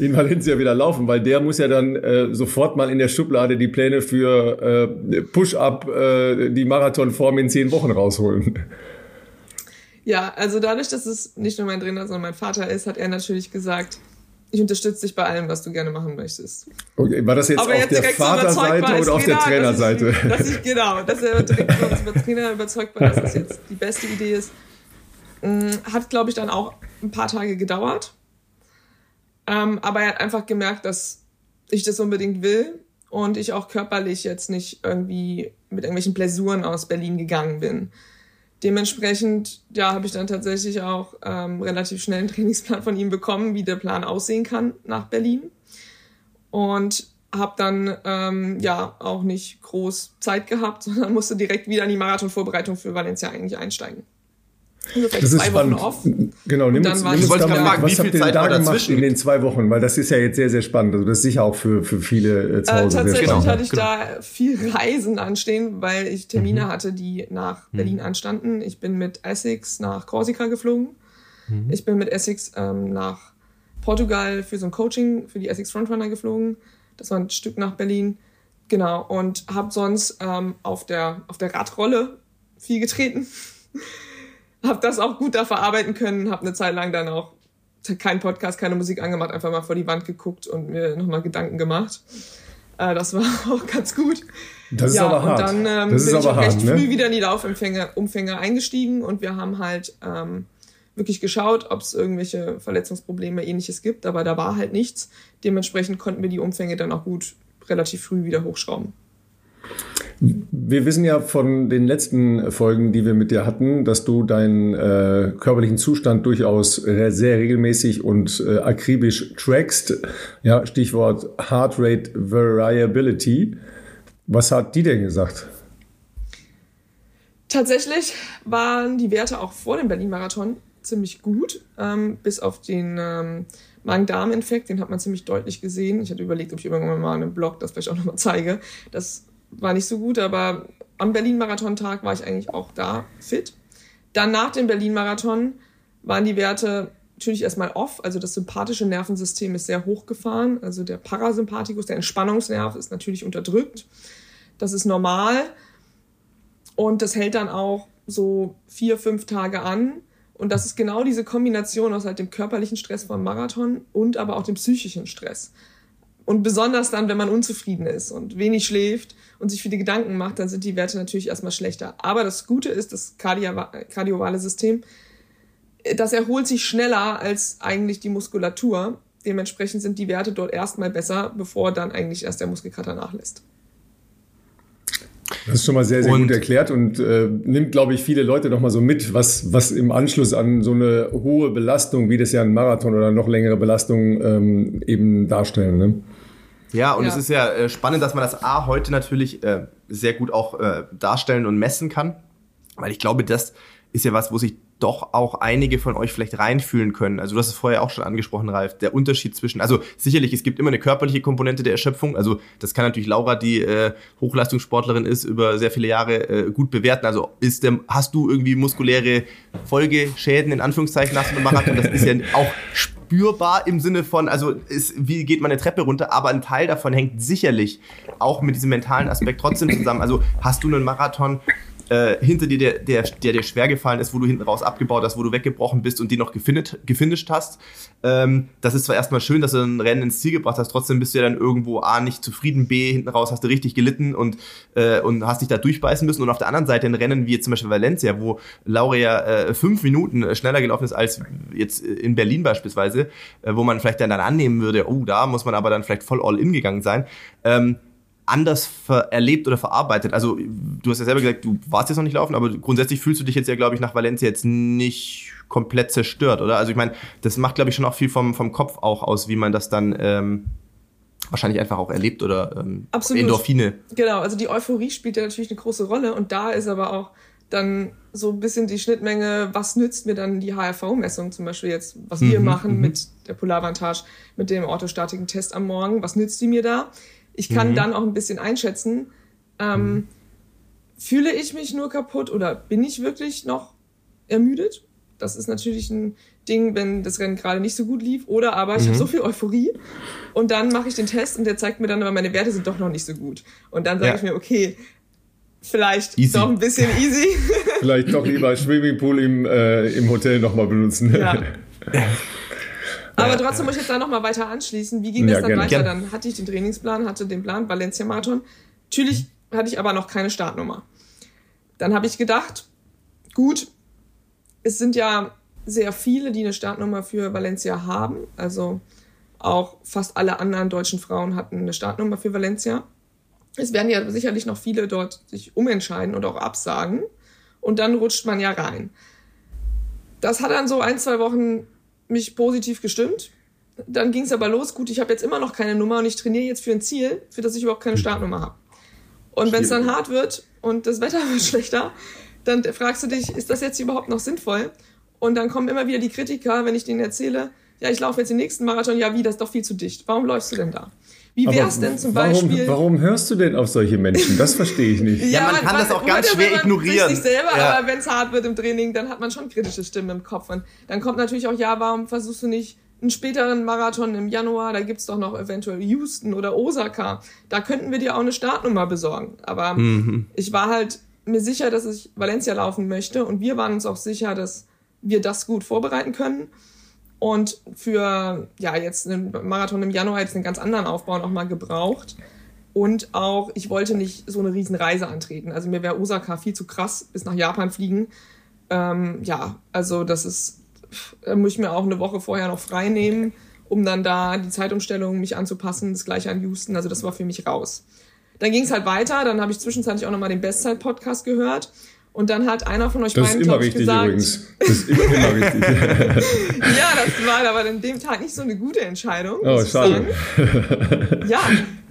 in Valencia wieder laufen, weil der muss ja dann äh, sofort mal in der Schublade die Pläne für äh, Push-Up, äh, die Marathonform in zehn Wochen rausholen.
Ja, also dadurch, dass es nicht nur mein Trainer, sondern mein Vater ist, hat er natürlich gesagt, ich unterstütze dich bei allem, was du gerne machen möchtest.
Okay, war das jetzt Aber auf jetzt der Vaterseite oder auf genau, der Trainerseite?
Dass ich, [LAUGHS] dass ich, genau, dass er direkt von unserem Trainer überzeugt war, dass das jetzt die beste Idee ist. Mm, hat, glaube ich, dann auch ein paar Tage gedauert. Ähm, aber er hat einfach gemerkt, dass ich das unbedingt will und ich auch körperlich jetzt nicht irgendwie mit irgendwelchen Blessuren aus Berlin gegangen bin dementsprechend, ja, habe ich dann tatsächlich auch ähm, relativ schnell einen Trainingsplan von ihm bekommen, wie der Plan aussehen kann nach Berlin. Und habe dann ähm, ja auch nicht groß Zeit gehabt, [LAUGHS] sondern musste direkt wieder in die Marathonvorbereitung für Valencia eigentlich einsteigen.
Also das ist spannend. Off. Genau, nimm uns, nimm uns da mal, was habt ihr da gemacht in den zwei Wochen? Weil das ist ja jetzt sehr, sehr spannend. Also das ist sicher auch für, für viele äh, zu Hause
äh, Tatsächlich sehr hatte ich genau. da viel Reisen anstehen, weil ich Termine mhm. hatte, die nach mhm. Berlin mhm. anstanden. Ich bin mit Essex nach Korsika geflogen. Mhm. Ich bin mit Essex ähm, nach Portugal für so ein Coaching für die Essex Frontrunner geflogen. Das war ein Stück nach Berlin. Genau. Und habe sonst ähm, auf, der, auf der Radrolle viel getreten habe das auch gut da verarbeiten können, habe eine Zeit lang dann auch keinen Podcast, keine Musik angemacht, einfach mal vor die Wand geguckt und mir nochmal Gedanken gemacht. Äh, das war [LAUGHS] auch ganz gut.
Das ist ja, aber hart.
Und dann ähm, bin ich auch recht ne? früh wieder in die Laufumfänge Umfänge eingestiegen und wir haben halt ähm, wirklich geschaut, ob es irgendwelche Verletzungsprobleme ähnliches gibt, aber da war halt nichts. Dementsprechend konnten wir die Umfänge dann auch gut relativ früh wieder hochschrauben.
Wir wissen ja von den letzten Folgen, die wir mit dir hatten, dass du deinen äh, körperlichen Zustand durchaus sehr regelmäßig und äh, akribisch trackst. Ja, Stichwort Heart Rate Variability. Was hat die denn gesagt?
Tatsächlich waren die Werte auch vor dem Berlin-Marathon ziemlich gut, ähm, bis auf den ähm, Magen-Darm-Infekt, den hat man ziemlich deutlich gesehen. Ich hatte überlegt, ob ich irgendwann mal einen Blog das vielleicht auch nochmal zeige. Das war nicht so gut, aber am Berlin-Marathon-Tag war ich eigentlich auch da fit. Dann nach dem Berlin-Marathon waren die Werte natürlich erstmal off, also das sympathische Nervensystem ist sehr hochgefahren, also der Parasympathikus, der Entspannungsnerv ist natürlich unterdrückt. Das ist normal und das hält dann auch so vier, fünf Tage an. Und das ist genau diese Kombination aus halt dem körperlichen Stress vom Marathon und aber auch dem psychischen Stress. Und besonders dann, wenn man unzufrieden ist und wenig schläft und sich viele Gedanken macht, dann sind die Werte natürlich erstmal schlechter. Aber das Gute ist, das kardiovale System, das erholt sich schneller als eigentlich die Muskulatur. Dementsprechend sind die Werte dort erstmal besser, bevor dann eigentlich erst der Muskelkater nachlässt.
Das ist schon mal sehr, sehr und, gut erklärt und äh, nimmt, glaube ich, viele Leute noch mal so mit, was, was im Anschluss an so eine hohe Belastung, wie das ja ein Marathon oder noch längere Belastung ähm, eben darstellen. Ne?
Ja, und ja. es ist ja äh, spannend, dass man das A heute natürlich äh, sehr gut auch äh, darstellen und messen kann. Weil ich glaube, das ist ja was, wo sich doch auch einige von euch vielleicht reinfühlen können. Also du hast es vorher auch schon angesprochen, Ralf, der Unterschied zwischen, also sicherlich, es gibt immer eine körperliche Komponente der Erschöpfung. Also das kann natürlich Laura, die äh, Hochleistungssportlerin ist, über sehr viele Jahre äh, gut bewerten. Also ist der, hast du irgendwie muskuläre Folgeschäden in Anführungszeichen nach so einem Marathon? Das ist ja auch spürbar im Sinne von, also ist, wie geht man eine Treppe runter, aber ein Teil davon hängt sicherlich auch mit diesem mentalen Aspekt trotzdem zusammen. Also hast du einen Marathon äh, hinter dir, der, der, der dir schwer gefallen ist, wo du hinten raus abgebaut hast, wo du weggebrochen bist und die noch gefinisht, gefinisht hast. Ähm, das ist zwar erstmal schön, dass du ein Rennen ins Ziel gebracht hast, trotzdem bist du ja dann irgendwo A nicht zufrieden, B hinten raus hast du richtig gelitten und, äh, und hast dich da durchbeißen müssen. Und auf der anderen Seite ein Rennen wie jetzt zum Beispiel Valencia, wo Laura ja äh, fünf Minuten schneller gelaufen ist als jetzt in Berlin beispielsweise, äh, wo man vielleicht dann, dann annehmen würde, oh, da muss man aber dann vielleicht voll all in gegangen sein. Ähm, anders erlebt oder verarbeitet? Also, du hast ja selber gesagt, du warst jetzt noch nicht laufen, aber grundsätzlich fühlst du dich jetzt ja, glaube ich, nach Valencia jetzt nicht komplett zerstört, oder? Also, ich meine, das macht, glaube ich, schon auch viel vom, vom Kopf auch aus, wie man das dann ähm, wahrscheinlich einfach auch erlebt oder ähm,
Absolut. Endorphine. Genau, also die Euphorie spielt ja natürlich eine große Rolle und da ist aber auch dann so ein bisschen die Schnittmenge, was nützt mir dann die HRV-Messung zum Beispiel jetzt, was wir mhm, machen mhm. mit der Polarvantage, mit dem orthostatiken Test am Morgen, was nützt die mir da? Ich kann mhm. dann auch ein bisschen einschätzen, ähm, mhm. fühle ich mich nur kaputt oder bin ich wirklich noch ermüdet? Das ist natürlich ein Ding, wenn das Rennen gerade nicht so gut lief. Oder aber ich mhm. habe so viel Euphorie und dann mache ich den Test und der zeigt mir dann, aber meine Werte sind doch noch nicht so gut. Und dann sage ja. ich mir, okay, vielleicht easy. doch ein bisschen easy. [LAUGHS]
vielleicht doch lieber Swimmingpool im, äh, im Hotel nochmal benutzen. Ja. [LAUGHS]
Aber trotzdem muss ich jetzt da nochmal weiter anschließen. Wie ging das ja, dann gerne. weiter? Dann hatte ich den Trainingsplan, hatte den Plan, Valencia Marathon. Natürlich hatte ich aber noch keine Startnummer. Dann habe ich gedacht, gut, es sind ja sehr viele, die eine Startnummer für Valencia haben. Also auch fast alle anderen deutschen Frauen hatten eine Startnummer für Valencia. Es werden ja sicherlich noch viele dort sich umentscheiden und auch absagen. Und dann rutscht man ja rein. Das hat dann so ein, zwei Wochen mich positiv gestimmt. Dann ging es aber los, gut, ich habe jetzt immer noch keine Nummer und ich trainiere jetzt für ein Ziel, für das ich überhaupt keine Startnummer habe. Und wenn es dann hart wird und das Wetter [LAUGHS] wird schlechter, dann fragst du dich, ist das jetzt überhaupt noch sinnvoll? Und dann kommen immer wieder die Kritiker, wenn ich denen erzähle, ja, ich laufe jetzt den nächsten Marathon, ja, wie, das ist doch viel zu dicht. Warum läufst du denn da? Wie wär's denn zum
warum,
Beispiel?
Warum hörst du denn auf solche Menschen? Das verstehe ich nicht. [LAUGHS]
ja, ja, man, man kann man, das auch ganz schwer ignorieren.
Sich selber, ja. aber wenn es hart wird im Training, dann hat man schon kritische Stimmen im Kopf. Und dann kommt natürlich auch, ja, warum versuchst du nicht einen späteren Marathon im Januar? Da gibt's doch noch eventuell Houston oder Osaka. Da könnten wir dir auch eine Startnummer besorgen. Aber mhm. ich war halt mir sicher, dass ich Valencia laufen möchte und wir waren uns auch sicher, dass wir das gut vorbereiten können. Und für ja jetzt einen Marathon im Januar jetzt einen ganz anderen Aufbau nochmal gebraucht. Und auch, ich wollte nicht so eine riesen Reise antreten. Also mir wäre Osaka viel zu krass, bis nach Japan fliegen. Ähm, ja, also das ist, da muss ich mir auch eine Woche vorher noch frei nehmen, um dann da die Zeitumstellung mich anzupassen. Das gleiche an Houston, also das war für mich raus. Dann ging es halt weiter, dann habe ich zwischenzeitlich auch nochmal den Bestzeit-Podcast gehört und dann hat einer von euch
das beiden, glaube ich, gesagt... Übrigens. Das ist immer, immer richtig. [LAUGHS]
ja, das war aber an dem Tag nicht so eine gute Entscheidung. Oh, schade. ja,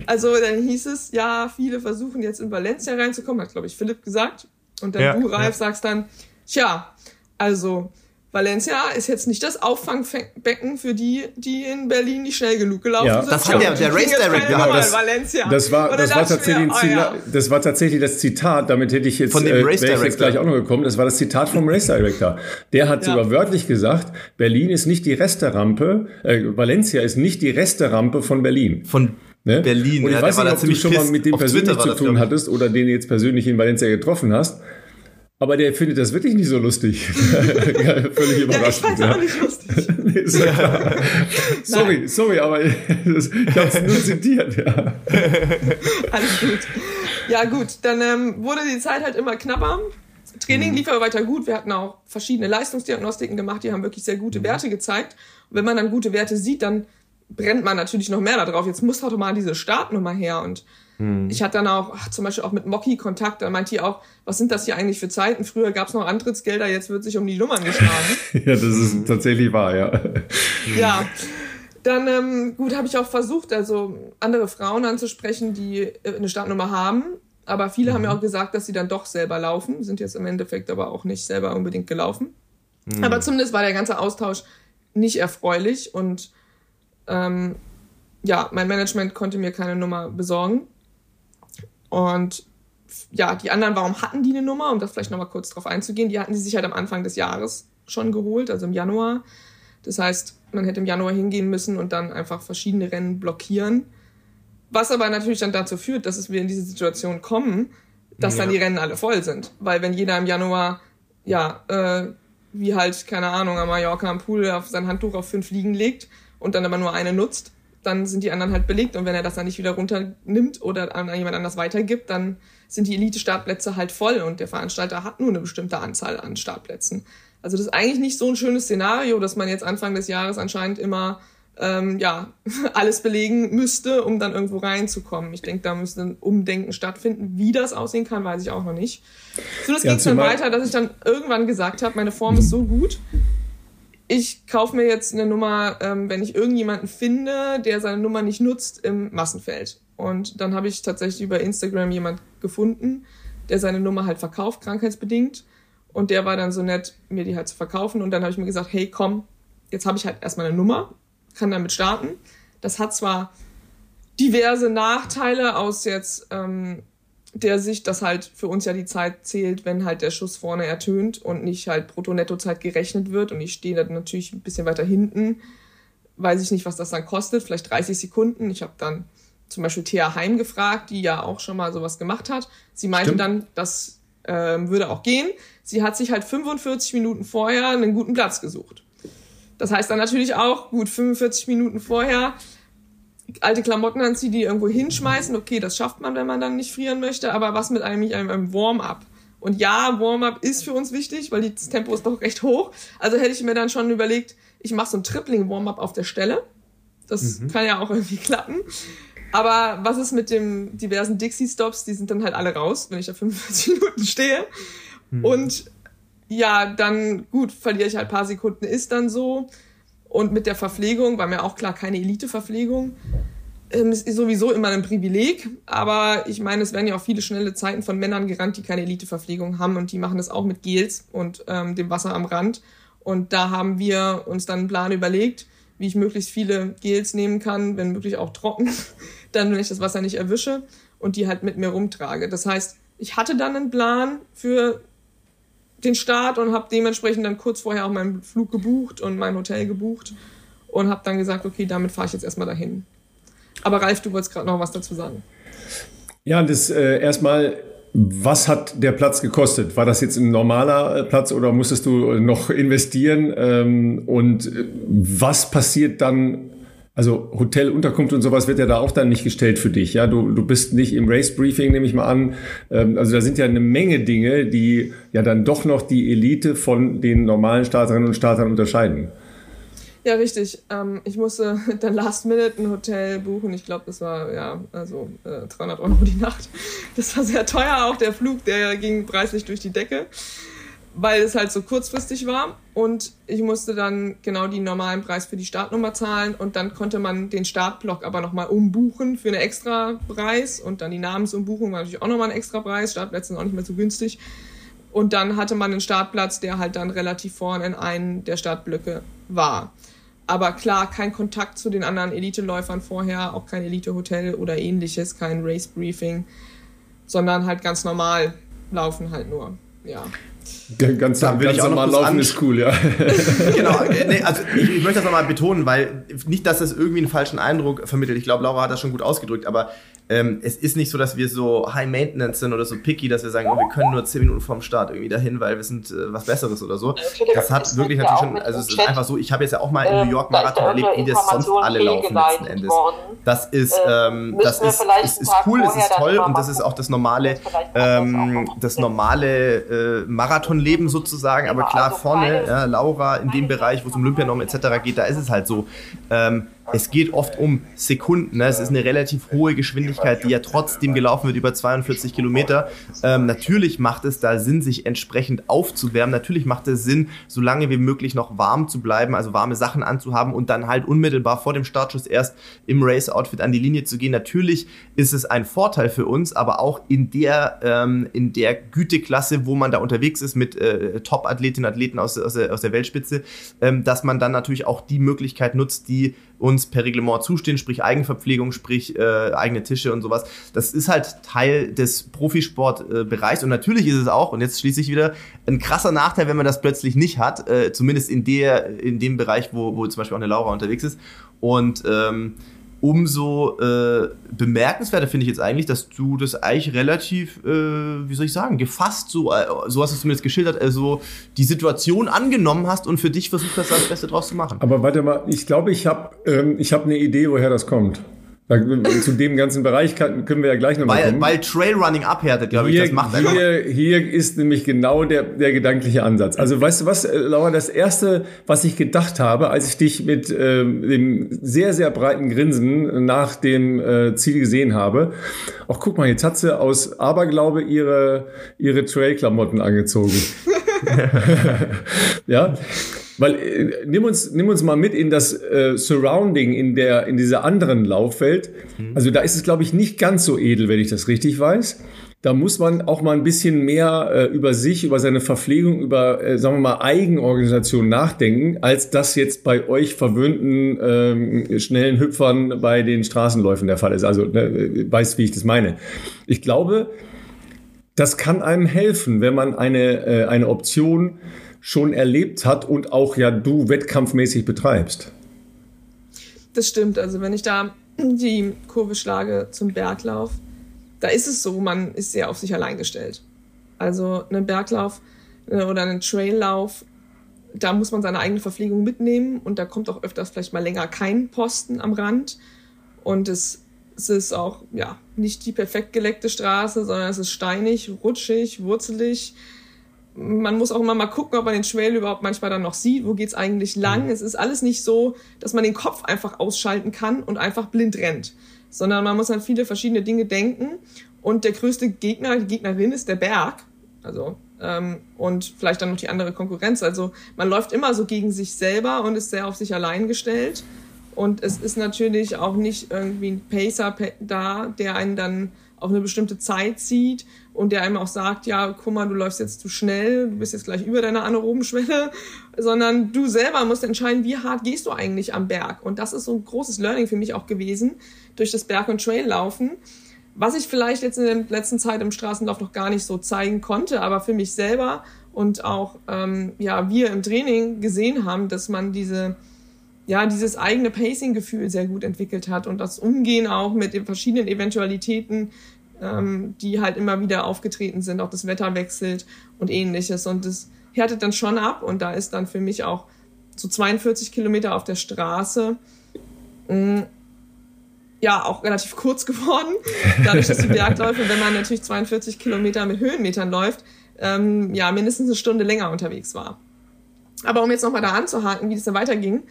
also dann hieß es, ja, viele versuchen jetzt in Valencia reinzukommen, hat, glaube ich, Philipp gesagt. Und dann ja, du, Ralf, ja. sagst dann, tja, also Valencia ist jetzt nicht das Auffangbecken für die, die in Berlin nicht schnell genug gelaufen ja. sind.
Das hat der, der Race Director
ja, das, das war, das war tatsächlich mir, oh, ja. das war tatsächlich das Zitat, damit hätte ich jetzt, Von dem äh, Race Director. jetzt gleich auch noch gekommen, das war das Zitat vom Race Director. Der hat ja. sogar wörtlich gesagt, Berlin ist nicht die Resterampe, äh, Valencia ist nicht die Resterampe von Berlin.
Von Ne? Berlin.
Und ich ja, weiß nicht, ob du schon mal mit dem persönlich zu tun hattest oder den jetzt persönlich in Valencia getroffen hast. Aber der findet das wirklich nicht so lustig. [LAUGHS] Völlig überraschend.
Ja, ich fand's auch nicht lustig. [LAUGHS] nee, ist
ja. sorry, sorry, aber [LAUGHS] ich habe es nur zitiert. Ja.
Alles gut. Ja gut, dann ähm, wurde die Zeit halt immer knapper. Training mhm. lief aber weiter gut. Wir hatten auch verschiedene Leistungsdiagnostiken gemacht, die haben wirklich sehr gute mhm. Werte gezeigt. Und wenn man dann gute Werte sieht, dann brennt man natürlich noch mehr darauf. Jetzt muss doch mal diese Startnummer her und hm. Ich hatte dann auch ach, zum Beispiel auch mit Mocky Kontakt, da meinte die auch, was sind das hier eigentlich für Zeiten? Früher gab es noch Antrittsgelder, jetzt wird sich um die Nummern geschlagen. [LAUGHS]
ja, das ist tatsächlich wahr, ja.
ja. Dann, ähm, gut, habe ich auch versucht, also andere Frauen anzusprechen, die äh, eine Startnummer haben. Aber viele mhm. haben ja auch gesagt, dass sie dann doch selber laufen, sind jetzt im Endeffekt aber auch nicht selber unbedingt gelaufen. Mhm. Aber zumindest war der ganze Austausch nicht erfreulich und ähm, ja, mein Management konnte mir keine Nummer besorgen. Und ja, die anderen, warum hatten die eine Nummer? Um das vielleicht nochmal kurz drauf einzugehen, die hatten sie sich halt am Anfang des Jahres schon geholt, also im Januar. Das heißt, man hätte im Januar hingehen müssen und dann einfach verschiedene Rennen blockieren. Was aber natürlich dann dazu führt, dass wir in diese Situation kommen, dass ja. dann die Rennen alle voll sind. Weil wenn jeder im Januar, ja, äh, wie halt, keine Ahnung, am Mallorca am Pool auf sein Handtuch auf fünf liegen legt und dann aber nur eine nutzt, dann sind die anderen halt belegt. Und wenn er das dann nicht wieder runternimmt oder an jemand anders weitergibt, dann sind die Elite-Startplätze halt voll und der Veranstalter hat nur eine bestimmte Anzahl an Startplätzen. Also das ist eigentlich nicht so ein schönes Szenario, dass man jetzt Anfang des Jahres anscheinend immer ähm, ja [LAUGHS] alles belegen müsste, um dann irgendwo reinzukommen. Ich denke, da müsste ein Umdenken stattfinden. Wie das aussehen kann, weiß ich auch noch nicht. So, das ja, ging dann weiter, dass ich dann irgendwann gesagt habe, meine Form ist so gut, ich kaufe mir jetzt eine Nummer, ähm, wenn ich irgendjemanden finde, der seine Nummer nicht nutzt im Massenfeld. Und dann habe ich tatsächlich über Instagram jemand gefunden, der seine Nummer halt verkauft, krankheitsbedingt. Und der war dann so nett, mir die halt zu verkaufen. Und dann habe ich mir gesagt, hey, komm, jetzt habe ich halt erstmal eine Nummer, kann damit starten. Das hat zwar diverse Nachteile aus jetzt ähm, der Sicht, dass halt für uns ja die Zeit zählt, wenn halt der Schuss vorne ertönt und nicht halt Brutto-Netto-Zeit gerechnet wird. Und ich stehe da natürlich ein bisschen weiter hinten. Weiß ich nicht, was das dann kostet, vielleicht 30 Sekunden. Ich habe dann zum Beispiel Thea Heim gefragt, die ja auch schon mal sowas gemacht hat. Sie meinte Stimmt. dann, das ähm, würde auch gehen. Sie hat sich halt 45 Minuten vorher einen guten Platz gesucht. Das heißt dann natürlich auch, gut, 45 Minuten vorher alte Klamotten anziehe, die irgendwo hinschmeißen. Okay, das schafft man, wenn man dann nicht frieren möchte. Aber was mit einem, einem, einem Warm-up? Und ja, Warm-up ist für uns wichtig, weil das Tempo ist doch recht hoch. Also hätte ich mir dann schon überlegt, ich mache so ein Tripling-Warm-up auf der Stelle. Das mhm. kann ja auch irgendwie klappen. Aber was ist mit dem diversen Dixie-Stops? Die sind dann halt alle raus, wenn ich da 45 [LAUGHS] Minuten stehe. Mhm. Und ja, dann gut, verliere ich halt ein paar Sekunden, ist dann so. Und mit der Verpflegung war mir auch klar keine Elite-Verpflegung. Ähm, ist sowieso immer ein Privileg, aber ich meine, es werden ja auch viele schnelle Zeiten von Männern gerannt, die keine Elite-Verpflegung haben und die machen das auch mit Gels und ähm, dem Wasser am Rand. Und da haben wir uns dann einen Plan überlegt, wie ich möglichst viele Gels nehmen kann, wenn möglich auch trocken, [LAUGHS] dann wenn ich das Wasser nicht erwische und die halt mit mir rumtrage. Das heißt, ich hatte dann einen Plan für den Start und habe dementsprechend dann kurz vorher auch meinen Flug gebucht und mein Hotel gebucht und habe dann gesagt, okay, damit fahre ich jetzt erstmal dahin. Aber Ralf, du wolltest gerade noch was dazu sagen.
Ja, das äh, erstmal, was hat der Platz gekostet? War das jetzt ein normaler äh, Platz oder musstest du noch investieren? Ähm, und äh, was passiert dann also Hotelunterkunft und sowas wird ja da auch dann nicht gestellt für dich. Ja, du, du bist nicht im Race Briefing, nehme ich mal an. Ähm, also da sind ja eine Menge Dinge, die ja dann doch noch die Elite von den normalen Starterinnen und Startern unterscheiden.
Ja, richtig. Ähm, ich musste [LAUGHS] dann Last Minute ein Hotel buchen. Ich glaube, das war ja also äh, 300 Euro die Nacht. Das war sehr teuer. Auch der Flug, der ging preislich durch die Decke weil es halt so kurzfristig war und ich musste dann genau den normalen Preis für die Startnummer zahlen und dann konnte man den Startblock aber nochmal umbuchen für einen extra Preis und dann die Namensumbuchung war natürlich auch nochmal ein extra Preis, Startplätze sind auch nicht mehr so günstig und dann hatte man einen Startplatz, der halt dann relativ vorne in einen der Startblöcke war. Aber klar, kein Kontakt zu den anderen Elite-Läufern vorher, auch kein Elite-Hotel oder ähnliches, kein Race-Briefing, sondern halt ganz normal laufen halt nur. Ja.
Ganz, da ganz normal laufen ist cool, ja. [LAUGHS]
genau, [LAUGHS] äh, nee, also ich, ich möchte das nochmal betonen, weil nicht, dass das irgendwie einen falschen Eindruck vermittelt. Ich glaube, Laura hat das schon gut ausgedrückt, aber ähm, es ist nicht so, dass wir so High Maintenance sind oder so picky, dass wir sagen, oh, wir können nur 10 Minuten vorm Start irgendwie dahin, weil wir sind äh, was Besseres oder so. Das hat wirklich natürlich schon, also es ist einfach so, ich habe jetzt ja auch mal New ähm, York Marathon erlebt, wie das sonst alle laufen letzten Endes. Das ist, ähm, ähm das ist, ist, ist cool, das ist toll und das ist auch das normale, ähm, das normale äh, Marathonleben sozusagen, aber klar also vorne, ja, Laura, in dem Bereich, wo es um Olympianorm etc. geht, da ist es halt so. Ähm, es geht oft um Sekunden. Ne? Es ist eine relativ hohe Geschwindigkeit, die ja trotzdem gelaufen wird über 42 Kilometer. Ähm, natürlich macht es da Sinn, sich entsprechend aufzuwärmen. Natürlich macht es Sinn, so lange wie möglich noch warm zu bleiben, also warme Sachen anzuhaben und dann halt unmittelbar vor dem Startschuss erst im Race-Outfit an die Linie zu gehen. Natürlich ist es ein Vorteil für uns, aber auch in der, ähm, in der Güteklasse, wo man da unterwegs ist mit äh, Top-Athletinnen Athleten aus, aus, der, aus der Weltspitze, ähm, dass man dann natürlich auch die Möglichkeit nutzt, die uns per Reglement zustehen, sprich Eigenverpflegung, sprich äh, eigene Tische und sowas. Das ist halt Teil des Profisportbereichs äh, und natürlich ist es auch, und jetzt schließe ich wieder, ein krasser Nachteil, wenn man das plötzlich nicht hat, äh, zumindest in, der, in dem Bereich, wo, wo zum Beispiel auch eine Laura unterwegs ist. Und ähm, umso äh, bemerkenswerter finde ich jetzt eigentlich, dass du das eigentlich relativ, äh, wie soll ich sagen, gefasst, so, äh, so hast du es zumindest geschildert, also die Situation angenommen hast und für dich versucht hast, das Beste draus zu machen.
Aber warte mal, ich glaube, ich habe ähm, hab eine Idee, woher das kommt. Zu dem ganzen Bereich kann, können wir ja gleich nochmal
kommen. Weil Trailrunning abhärtet, glaube ich, das macht
hier, hier ist nämlich genau der, der gedankliche Ansatz. Also weißt du was, äh, Laura, das Erste, was ich gedacht habe, als ich dich mit äh, dem sehr, sehr breiten Grinsen nach dem äh, Ziel gesehen habe, auch guck mal, jetzt hat sie aus Aberglaube ihre, ihre Trail-Klamotten angezogen. [LAUGHS] [LAUGHS] ja, weil äh, nimm uns nimm uns mal mit in das äh, Surrounding in der in dieser anderen Laufwelt. Mhm. Also da ist es glaube ich nicht ganz so edel, wenn ich das richtig weiß. Da muss man auch mal ein bisschen mehr äh, über sich, über seine Verpflegung, über, äh, sagen wir mal, Eigenorganisation nachdenken, als das jetzt bei euch verwöhnten ähm, schnellen Hüpfern bei den Straßenläufen der Fall ist. Also, ne, weißt, wie ich das meine. Ich glaube, das kann einem helfen, wenn man eine, äh, eine Option schon erlebt hat und auch ja du wettkampfmäßig betreibst.
Das stimmt. Also wenn ich da [CLEARS THROAT] die Kurve schlage zum Berglauf, da ist es so, man ist sehr auf sich allein gestellt. Also einen Berglauf äh, oder einen Traillauf, da muss man seine eigene Verpflegung mitnehmen und da kommt auch öfters vielleicht mal länger kein Posten am Rand. Und es, es ist auch ja nicht die perfekt geleckte Straße, sondern es ist steinig, rutschig, wurzelig man muss auch immer mal gucken, ob man den Trail überhaupt manchmal dann noch sieht. Wo geht's eigentlich lang? Mhm. Es ist alles nicht so, dass man den Kopf einfach ausschalten kann und einfach blind rennt, sondern man muss an viele verschiedene Dinge denken. Und der größte Gegner, die Gegnerin ist der Berg. Also ähm, und vielleicht dann noch die andere Konkurrenz. Also man läuft immer so gegen sich selber und ist sehr auf sich allein gestellt. Und es ist natürlich auch nicht irgendwie ein Pacer da, der einen dann auf eine bestimmte Zeit zieht und der einem auch sagt, ja, guck mal, du läufst jetzt zu schnell, du bist jetzt gleich über deiner anaeroben Schwelle, [LAUGHS] sondern du selber musst entscheiden, wie hart gehst du eigentlich am Berg. Und das ist so ein großes Learning für mich auch gewesen, durch das Berg- und Traillaufen, was ich vielleicht jetzt in der letzten Zeit im Straßenlauf noch gar nicht so zeigen konnte, aber für mich selber und auch ähm, ja wir im Training gesehen haben, dass man diese ja dieses eigene Pacing-Gefühl sehr gut entwickelt hat und das Umgehen auch mit den verschiedenen Eventualitäten, ähm, die halt immer wieder aufgetreten sind, auch das Wetter wechselt und ähnliches. Und das härtet dann schon ab und da ist dann für mich auch so 42 Kilometer auf der Straße mh, mm, ja auch relativ kurz geworden, [LAUGHS] dadurch, dass die Bergläufe, wenn man natürlich 42 Kilometer mit Höhenmetern läuft, ähm, ja mindestens eine Stunde länger unterwegs war. Aber um jetzt nochmal da anzuhaken, wie das dann weiterging,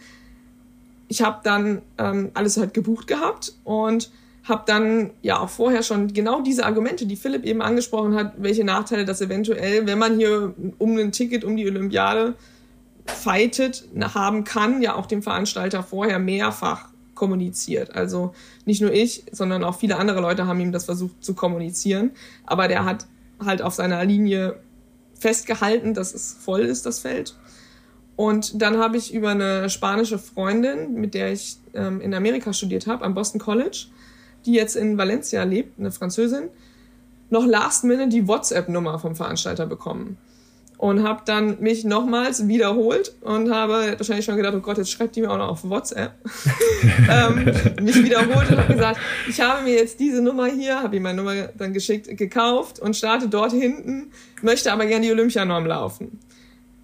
ich habe dann ähm, alles halt gebucht gehabt und habe dann ja auch vorher schon genau diese Argumente, die Philipp eben angesprochen hat, welche Nachteile das eventuell, wenn man hier um ein Ticket um die Olympiade fightet, haben kann, ja auch dem Veranstalter vorher mehrfach kommuniziert. Also nicht nur ich, sondern auch viele andere Leute haben ihm das versucht zu kommunizieren. Aber der hat halt auf seiner Linie festgehalten, dass es voll ist, das Feld. Und dann habe ich über eine spanische Freundin, mit der ich ähm, in Amerika studiert habe, am Boston College, die jetzt in Valencia lebt, eine Französin, noch last minute die WhatsApp-Nummer vom Veranstalter bekommen. Und habe dann mich nochmals wiederholt und habe wahrscheinlich schon gedacht, oh Gott, jetzt schreibt die mir auch noch auf WhatsApp. [LAUGHS] ähm, mich wiederholt und habe gesagt, ich habe mir jetzt diese Nummer hier, habe ihm meine Nummer dann geschickt, gekauft und starte dort hinten, möchte aber gerne die Olympianorm laufen.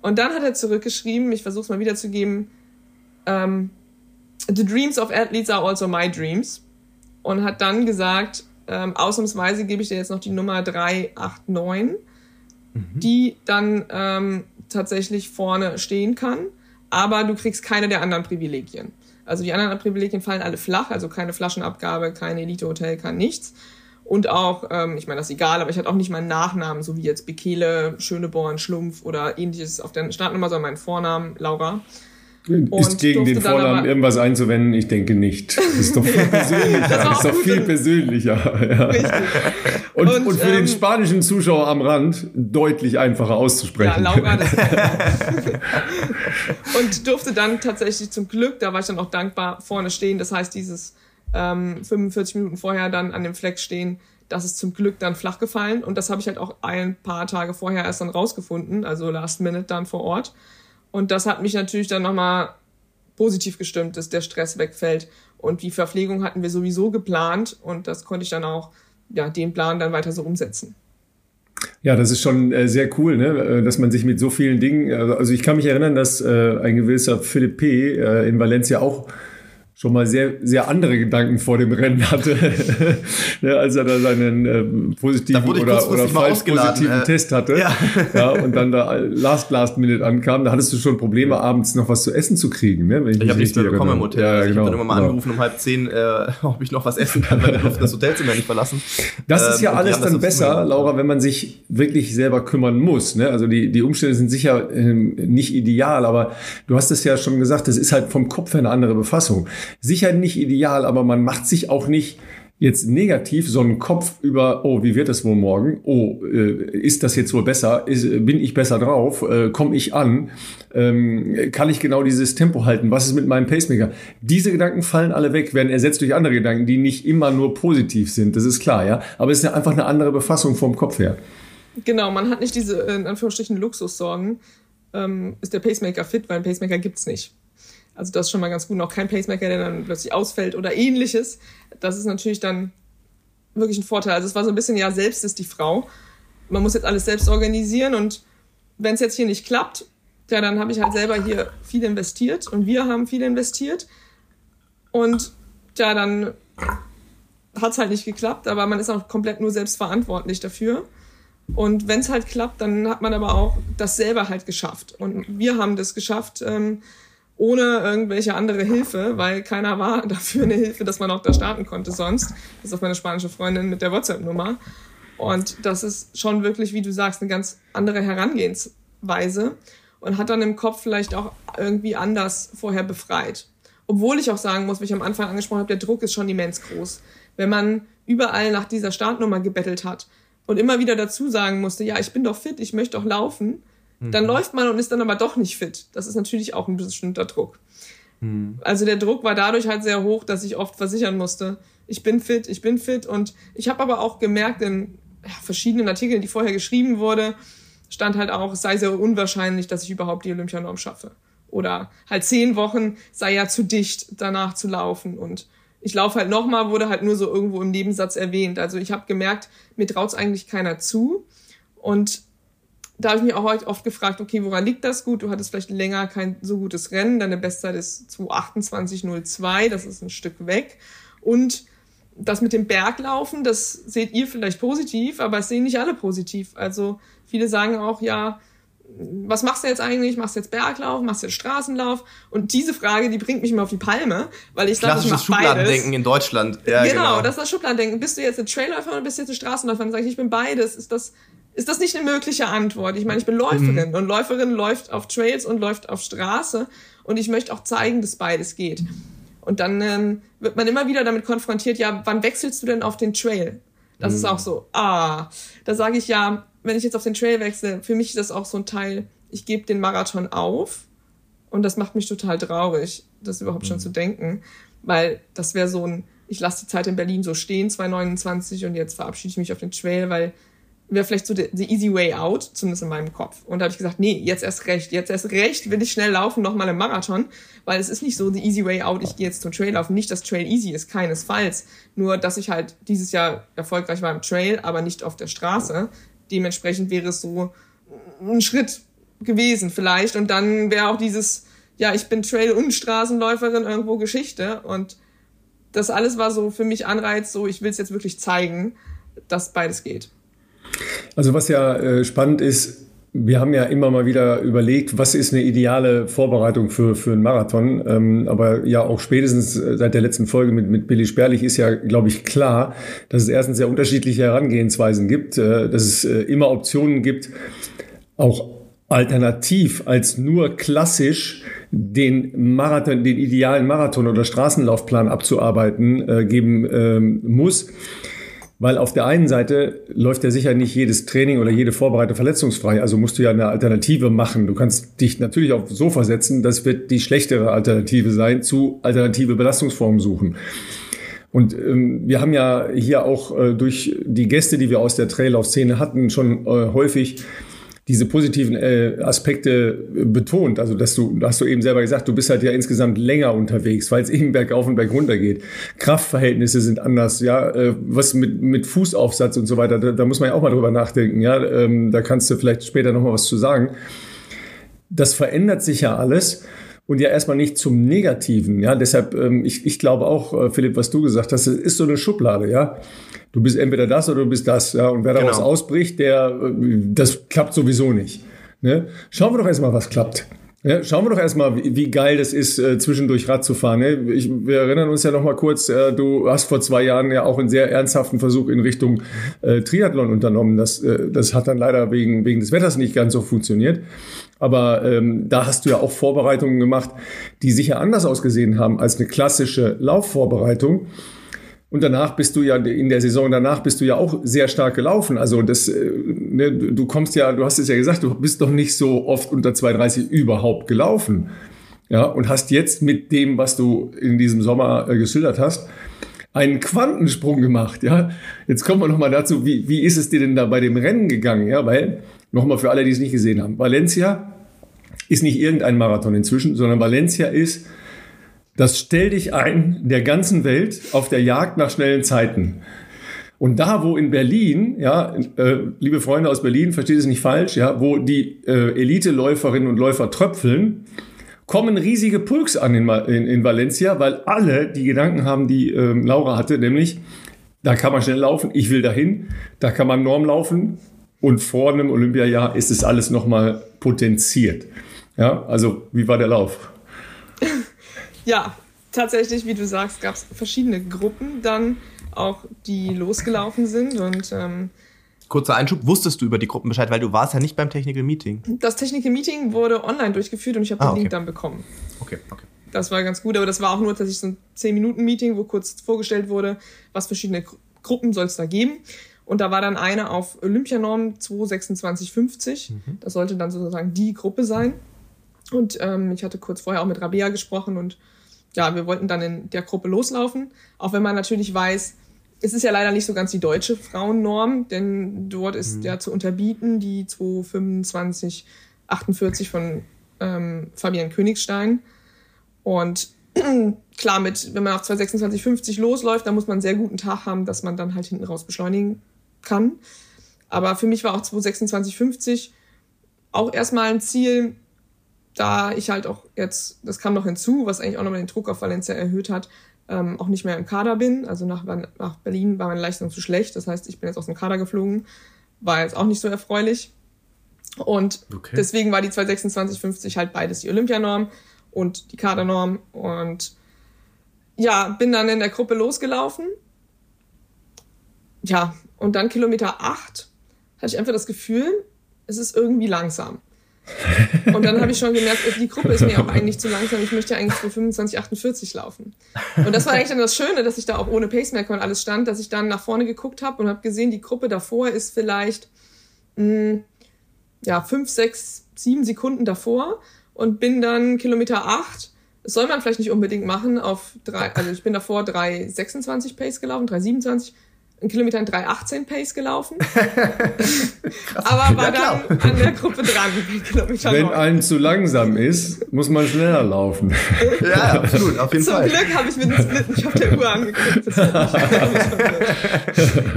Und dann hat er zurückgeschrieben, ich versuche es mal wiederzugeben, ähm, The dreams of athletes are also my dreams und hat dann gesagt, ähm, ausnahmsweise gebe ich dir jetzt noch die Nummer 389, mhm. die dann ähm, tatsächlich vorne stehen kann, aber du kriegst keine der anderen Privilegien. Also die anderen Privilegien fallen alle flach, also keine Flaschenabgabe, kein Elite-Hotel, kein nichts. Und auch, ähm, ich meine, das ist egal, aber ich hatte auch nicht meinen Nachnamen, so wie jetzt Bekele, Schöneborn, Schlumpf oder ähnliches auf der Startnummer, sondern meinen Vornamen, Laura.
Ist gegen den Vornamen irgendwas einzuwenden? Ich denke nicht. Das ist doch [LAUGHS] viel persönlicher. ist doch viel persönlicher. Ja. Und, und, und, für ähm, den spanischen Zuschauer am Rand deutlich einfacher auszusprechen. Ja, Laura. Das [LAUGHS] [LAUGHS]
und durfte dann tatsächlich zum Glück, da war ich dann auch dankbar, vorne stehen. Das heißt, dieses ähm, 45 Minuten vorher dann an dem Fleck stehen, das ist zum Glück dann flach gefallen. Und das habe ich halt auch ein paar Tage vorher erst dann rausgefunden, also last minute dann vor Ort. Und das hat mich natürlich dann nochmal positiv gestimmt, dass der Stress wegfällt. Und die Verpflegung hatten wir sowieso geplant und das konnte ich dann auch, ja, den Plan dann weiter so umsetzen.
Ja, das ist schon äh, sehr cool, ne? Äh, dass man sich mit so vielen Dingen, also ich kann mich erinnern, dass äh, ein gewisser Philipp P. Äh, in Valencia auch schon mal sehr, sehr andere Gedanken vor dem Rennen hatte, [LAUGHS] ne, als er da seinen äh, positiven oder, oder falsch positiven äh, Test hatte. Ja. ja. und dann da last, last minute ankam, da hattest du schon Probleme, abends noch was zu essen zu kriegen. Ne,
ich ich habe nichts mehr bekommen im Hotel. Ja, also ich genau, habe dann immer mal genau. angerufen um halb zehn, äh, [LAUGHS] ob ich noch was essen kann, weil wir durften das Hotelzimmer nicht verlassen.
Das ähm, ist ja ähm, alles dann besser, Laura, wenn man sich wirklich selber kümmern muss. Ne? Also die, die Umstände sind sicher äh, nicht ideal, aber du hast es ja schon gesagt, das ist halt vom Kopf her eine andere Befassung sicher nicht ideal, aber man macht sich auch nicht jetzt negativ so einen Kopf über, oh, wie wird es wohl morgen? Oh, äh, ist das jetzt wohl besser? Ist, bin ich besser drauf? Äh, Komme ich an? Ähm, kann ich genau dieses Tempo halten? Was ist mit meinem Pacemaker? Diese Gedanken fallen alle weg, werden ersetzt durch andere Gedanken, die nicht immer nur positiv sind. Das ist klar, ja. Aber es ist ja einfach eine andere Befassung vom Kopf her.
Genau, man hat nicht diese, in Anführungsstrichen, Luxussorgen. Ähm, ist der Pacemaker fit, weil ein Pacemaker gibt's nicht. Also das ist schon mal ganz gut. Noch kein Pacemaker, der dann plötzlich ausfällt oder ähnliches. Das ist natürlich dann wirklich ein Vorteil. Also es war so ein bisschen, ja, selbst ist die Frau. Man muss jetzt alles selbst organisieren und wenn es jetzt hier nicht klappt, ja, dann habe ich halt selber hier viel investiert und wir haben viel investiert. Und ja, dann hat es halt nicht geklappt, aber man ist auch komplett nur selbst verantwortlich dafür. Und wenn es halt klappt, dann hat man aber auch das selber halt geschafft. Und wir haben das geschafft, ähm, ohne irgendwelche andere Hilfe, weil keiner war [LAUGHS] dafür eine Hilfe, dass man auch da starten konnte sonst. Das ist auch meine spanische Freundin mit der WhatsApp-Nummer. Und das ist schon wirklich, wie du sagst, eine ganz andere Herangehensweise und hat dann im Kopf vielleicht auch irgendwie anders vorher befreit. Obwohl ich auch sagen muss, wie ich am Anfang angesprochen habe, der Druck ist schon immens groß. Wenn man überall nach dieser Startnummer gebettelt hat und immer wieder dazu sagen musste, ja, ich bin doch fit, ich möchte doch laufen, dann mhm. läuft man und ist dann aber doch nicht fit. Das ist natürlich auch ein bestimmter Druck. Mhm. Also der Druck war dadurch halt sehr hoch, dass ich oft versichern musste, ich bin fit, ich bin fit. Und ich habe aber auch gemerkt in verschiedenen Artikeln, die vorher geschrieben wurde, stand halt auch, es sei sehr unwahrscheinlich, dass ich überhaupt die Olympianorm schaffe. Oder halt zehn Wochen sei ja zu dicht, danach zu laufen. Und ich laufe halt nochmal, wurde halt nur so irgendwo im Nebensatz erwähnt. Also ich habe gemerkt, mir traut's eigentlich keiner zu. Und da habe ich mich auch heute oft gefragt, okay, woran liegt das? Gut, du hattest vielleicht länger kein so gutes Rennen, deine Bestzeit ist 228,02, das ist ein Stück weg. Und das mit dem Berglaufen, das seht ihr vielleicht positiv, aber es sehen nicht alle positiv. Also viele sagen auch, ja, was machst du jetzt eigentlich? Machst du jetzt Berglauf? Machst du jetzt Straßenlauf? Und diese Frage, die bringt mich immer auf die Palme, weil ich sage, ich
mach Schubladendenken in Deutschland.
Ja, genau, genau, das ist das Schubladendenken. Bist du jetzt ein Trailläufer oder bist du jetzt ein Straßenläufer? Dann sage ich, ich bin beides. Ist das ist das nicht eine mögliche Antwort? Ich meine, ich bin Läuferin mhm. und Läuferin läuft auf Trails und läuft auf Straße und ich möchte auch zeigen, dass beides geht. Und dann ähm, wird man immer wieder damit konfrontiert, ja, wann wechselst du denn auf den Trail? Das mhm. ist auch so, ah, da sage ich ja, wenn ich jetzt auf den Trail wechsle, für mich ist das auch so ein Teil, ich gebe den Marathon auf und das macht mich total traurig, das überhaupt mhm. schon zu denken, weil das wäre so ein, ich lasse die Zeit in Berlin so stehen, 2,29 und jetzt verabschiede ich mich auf den Trail, weil wäre vielleicht so the, easy way out, zumindest in meinem Kopf. Und da habe ich gesagt, nee, jetzt erst recht, jetzt erst recht will ich schnell laufen, nochmal im Marathon, weil es ist nicht so the easy way out, ich gehe jetzt zum Trail laufen. Nicht, dass Trail easy ist, keinesfalls. Nur, dass ich halt dieses Jahr erfolgreich war im Trail, aber nicht auf der Straße. Dementsprechend wäre es so ein Schritt gewesen vielleicht. Und dann wäre auch dieses, ja, ich bin Trail- und Straßenläuferin irgendwo Geschichte. Und das alles war so für mich Anreiz, so ich will es jetzt wirklich zeigen, dass beides geht.
Also was ja äh, spannend ist, wir haben ja immer mal wieder überlegt, was ist eine ideale Vorbereitung für, für einen Marathon. Ähm, aber ja, auch spätestens seit der letzten Folge mit, mit Billy Sperlich ist ja, glaube ich, klar, dass es erstens sehr unterschiedliche Herangehensweisen gibt, äh, dass es äh, immer Optionen gibt, auch alternativ als nur klassisch den Marathon, den idealen Marathon oder Straßenlaufplan abzuarbeiten äh, geben ähm, muss. Weil auf der einen Seite läuft ja sicher nicht jedes Training oder jede Vorbereitung verletzungsfrei. Also musst du ja eine Alternative machen. Du kannst dich natürlich aufs Sofa setzen. Das wird die schlechtere Alternative sein zu alternative Belastungsformen suchen. Und ähm, wir haben ja hier auch äh, durch die Gäste, die wir aus der Traillauf-Szene hatten, schon äh, häufig diese positiven äh, Aspekte äh, betont. Also, dass du, hast du eben selber gesagt, du bist halt ja insgesamt länger unterwegs, weil es eben bergauf und bergunter geht. Kraftverhältnisse sind anders, ja, äh, was mit, mit Fußaufsatz und so weiter, da, da muss man ja auch mal drüber nachdenken, ja. Ähm, da kannst du vielleicht später nochmal was zu sagen. Das verändert sich ja alles und ja erstmal nicht zum Negativen. Ja, deshalb, ähm, ich, ich glaube auch, äh, Philipp, was du gesagt hast, es ist so eine Schublade, ja du bist entweder das oder du bist das. Ja? Und wer daraus genau. ausbricht, der, das klappt sowieso nicht. Ne? Schauen wir doch erstmal, was klappt. Ja, schauen wir doch erstmal, wie, geil das ist, äh, zwischendurch Rad zu fahren. Ne? Ich, wir erinnern uns ja noch mal kurz, äh, du hast vor zwei Jahren ja auch einen sehr ernsthaften Versuch in Richtung äh, Triathlon unternommen. Das, äh, das hat dann leider wegen, wegen des Wetters nicht ganz so funktioniert. Aber ähm, da hast du ja auch Vorbereitungen gemacht, die sicher anders ausgesehen haben als eine klassische Laufvorbereitung. Und danach bist du ja, in der Saison danach bist du ja auch sehr stark gelaufen. Also das, äh, ne, du kommst ja, du hast es ja gesagt, du bist doch nicht so oft unter 2,30 überhaupt gelaufen. Ja, und hast jetzt mit dem, was du in diesem Sommer äh, geschildert hast, einen Quantensprung gemacht. Ja, jetzt kommen wir nochmal dazu, wie, wie ist es dir denn da bei dem Rennen gegangen? Ja, weil, nochmal für alle, die es nicht gesehen haben, Valencia ist nicht irgendein Marathon inzwischen, sondern Valencia ist das Stell dich ein der ganzen Welt auf der Jagd nach schnellen Zeiten. Und da, wo in Berlin, ja, äh, liebe Freunde aus Berlin, versteht es nicht falsch, ja, wo die äh, Elite-Läuferinnen und Läufer tröpfeln, kommen riesige Pulks an in, in, in Valencia, weil alle die Gedanken haben, die äh, Laura hatte, nämlich, da kann man schnell laufen, ich will dahin, da kann man Norm laufen und vor einem Olympiajahr ist es alles nochmal potenziert. Ja, also wie war der Lauf? [LAUGHS]
Ja, tatsächlich, wie du sagst, gab es verschiedene Gruppen dann auch, die losgelaufen sind und ähm,
Kurzer Einschub, wusstest du über die Gruppen Bescheid, weil du warst ja nicht beim Technical Meeting.
Das Technical Meeting wurde online durchgeführt und ich habe ah, den okay. Link dann bekommen.
Okay, okay.
Das war ganz gut, aber das war auch nur tatsächlich so ein 10-Minuten-Meeting, wo kurz vorgestellt wurde, was verschiedene Gruppen soll es da geben. Und da war dann eine auf Olympianorm 22650. Mhm. Das sollte dann sozusagen die Gruppe sein. Und ähm, ich hatte kurz vorher auch mit Rabea gesprochen und ja, wir wollten dann in der Gruppe loslaufen, auch wenn man natürlich weiß, es ist ja leider nicht so ganz die deutsche Frauennorm, denn dort ist mhm. ja zu unterbieten die 225, 48 von ähm, Fabian Königstein. Und [CLEARS THROAT] klar, mit, wenn man auf 226,50 losläuft, dann muss man einen sehr guten Tag haben, dass man dann halt hinten raus beschleunigen kann. Aber für mich war auch 226,50 auch erstmal ein Ziel, da ich halt auch jetzt, das kam noch hinzu, was eigentlich auch nochmal den Druck auf Valencia erhöht hat, ähm, auch nicht mehr im Kader bin. Also nach, nach Berlin war meine Leistung zu schlecht. Das heißt, ich bin jetzt aus dem Kader geflogen. War jetzt auch nicht so erfreulich. Und okay. deswegen war die 226,50 halt beides die Olympianorm und die Kadernorm. Und ja, bin dann in der Gruppe losgelaufen. Ja, und dann Kilometer 8 hatte ich einfach das Gefühl, es ist irgendwie langsam. Und dann habe ich schon gemerkt, die Gruppe ist mir auch eigentlich zu langsam. Ich möchte eigentlich für 25, 48 laufen. Und das war eigentlich dann das Schöne, dass ich da auch ohne Pacemaker und alles stand, dass ich dann nach vorne geguckt habe und habe gesehen, die Gruppe davor ist vielleicht mh, hm, ja fünf, sechs, sieben Sekunden davor und bin dann Kilometer acht. Das soll man vielleicht nicht unbedingt machen auf drei, also ich bin davor 3,26 Pace gelaufen, 3,27 einen Kilometer in 3,18 Pace gelaufen. [LAUGHS] aber war ja, dann an der Gruppe dran.
Wenn einem zu langsam ist, muss man schneller laufen.
ja, absolut, auf jeden
Zum
Fall.
Zum Glück habe ich mir den Split nicht auf der Uhr angeguckt.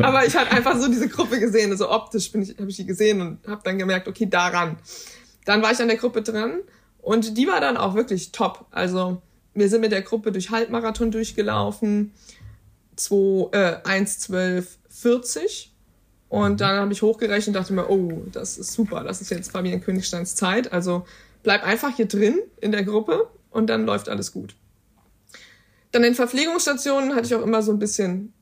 aber ich hatte einfach so diese Gruppe gesehen, also optisch bin ich, habe ich die gesehen und habe dann gemerkt, okay, daran. Dann war ich an der Gruppe dran und die war dann auch wirklich top. Also wir sind mit der Gruppe durch Halbmarathon durchgelaufen. 2, äh, 1, 12, 40. Und mhm. dann habe ich hochgerechnet und dachte mir, oh, das ist super, das ist jetzt Fabian Königsteins Zeit. Also bleib einfach hier drin in der Gruppe und dann läuft alles gut. Dann in Verpflegungsstationen hatte ich auch immer so ein bisschen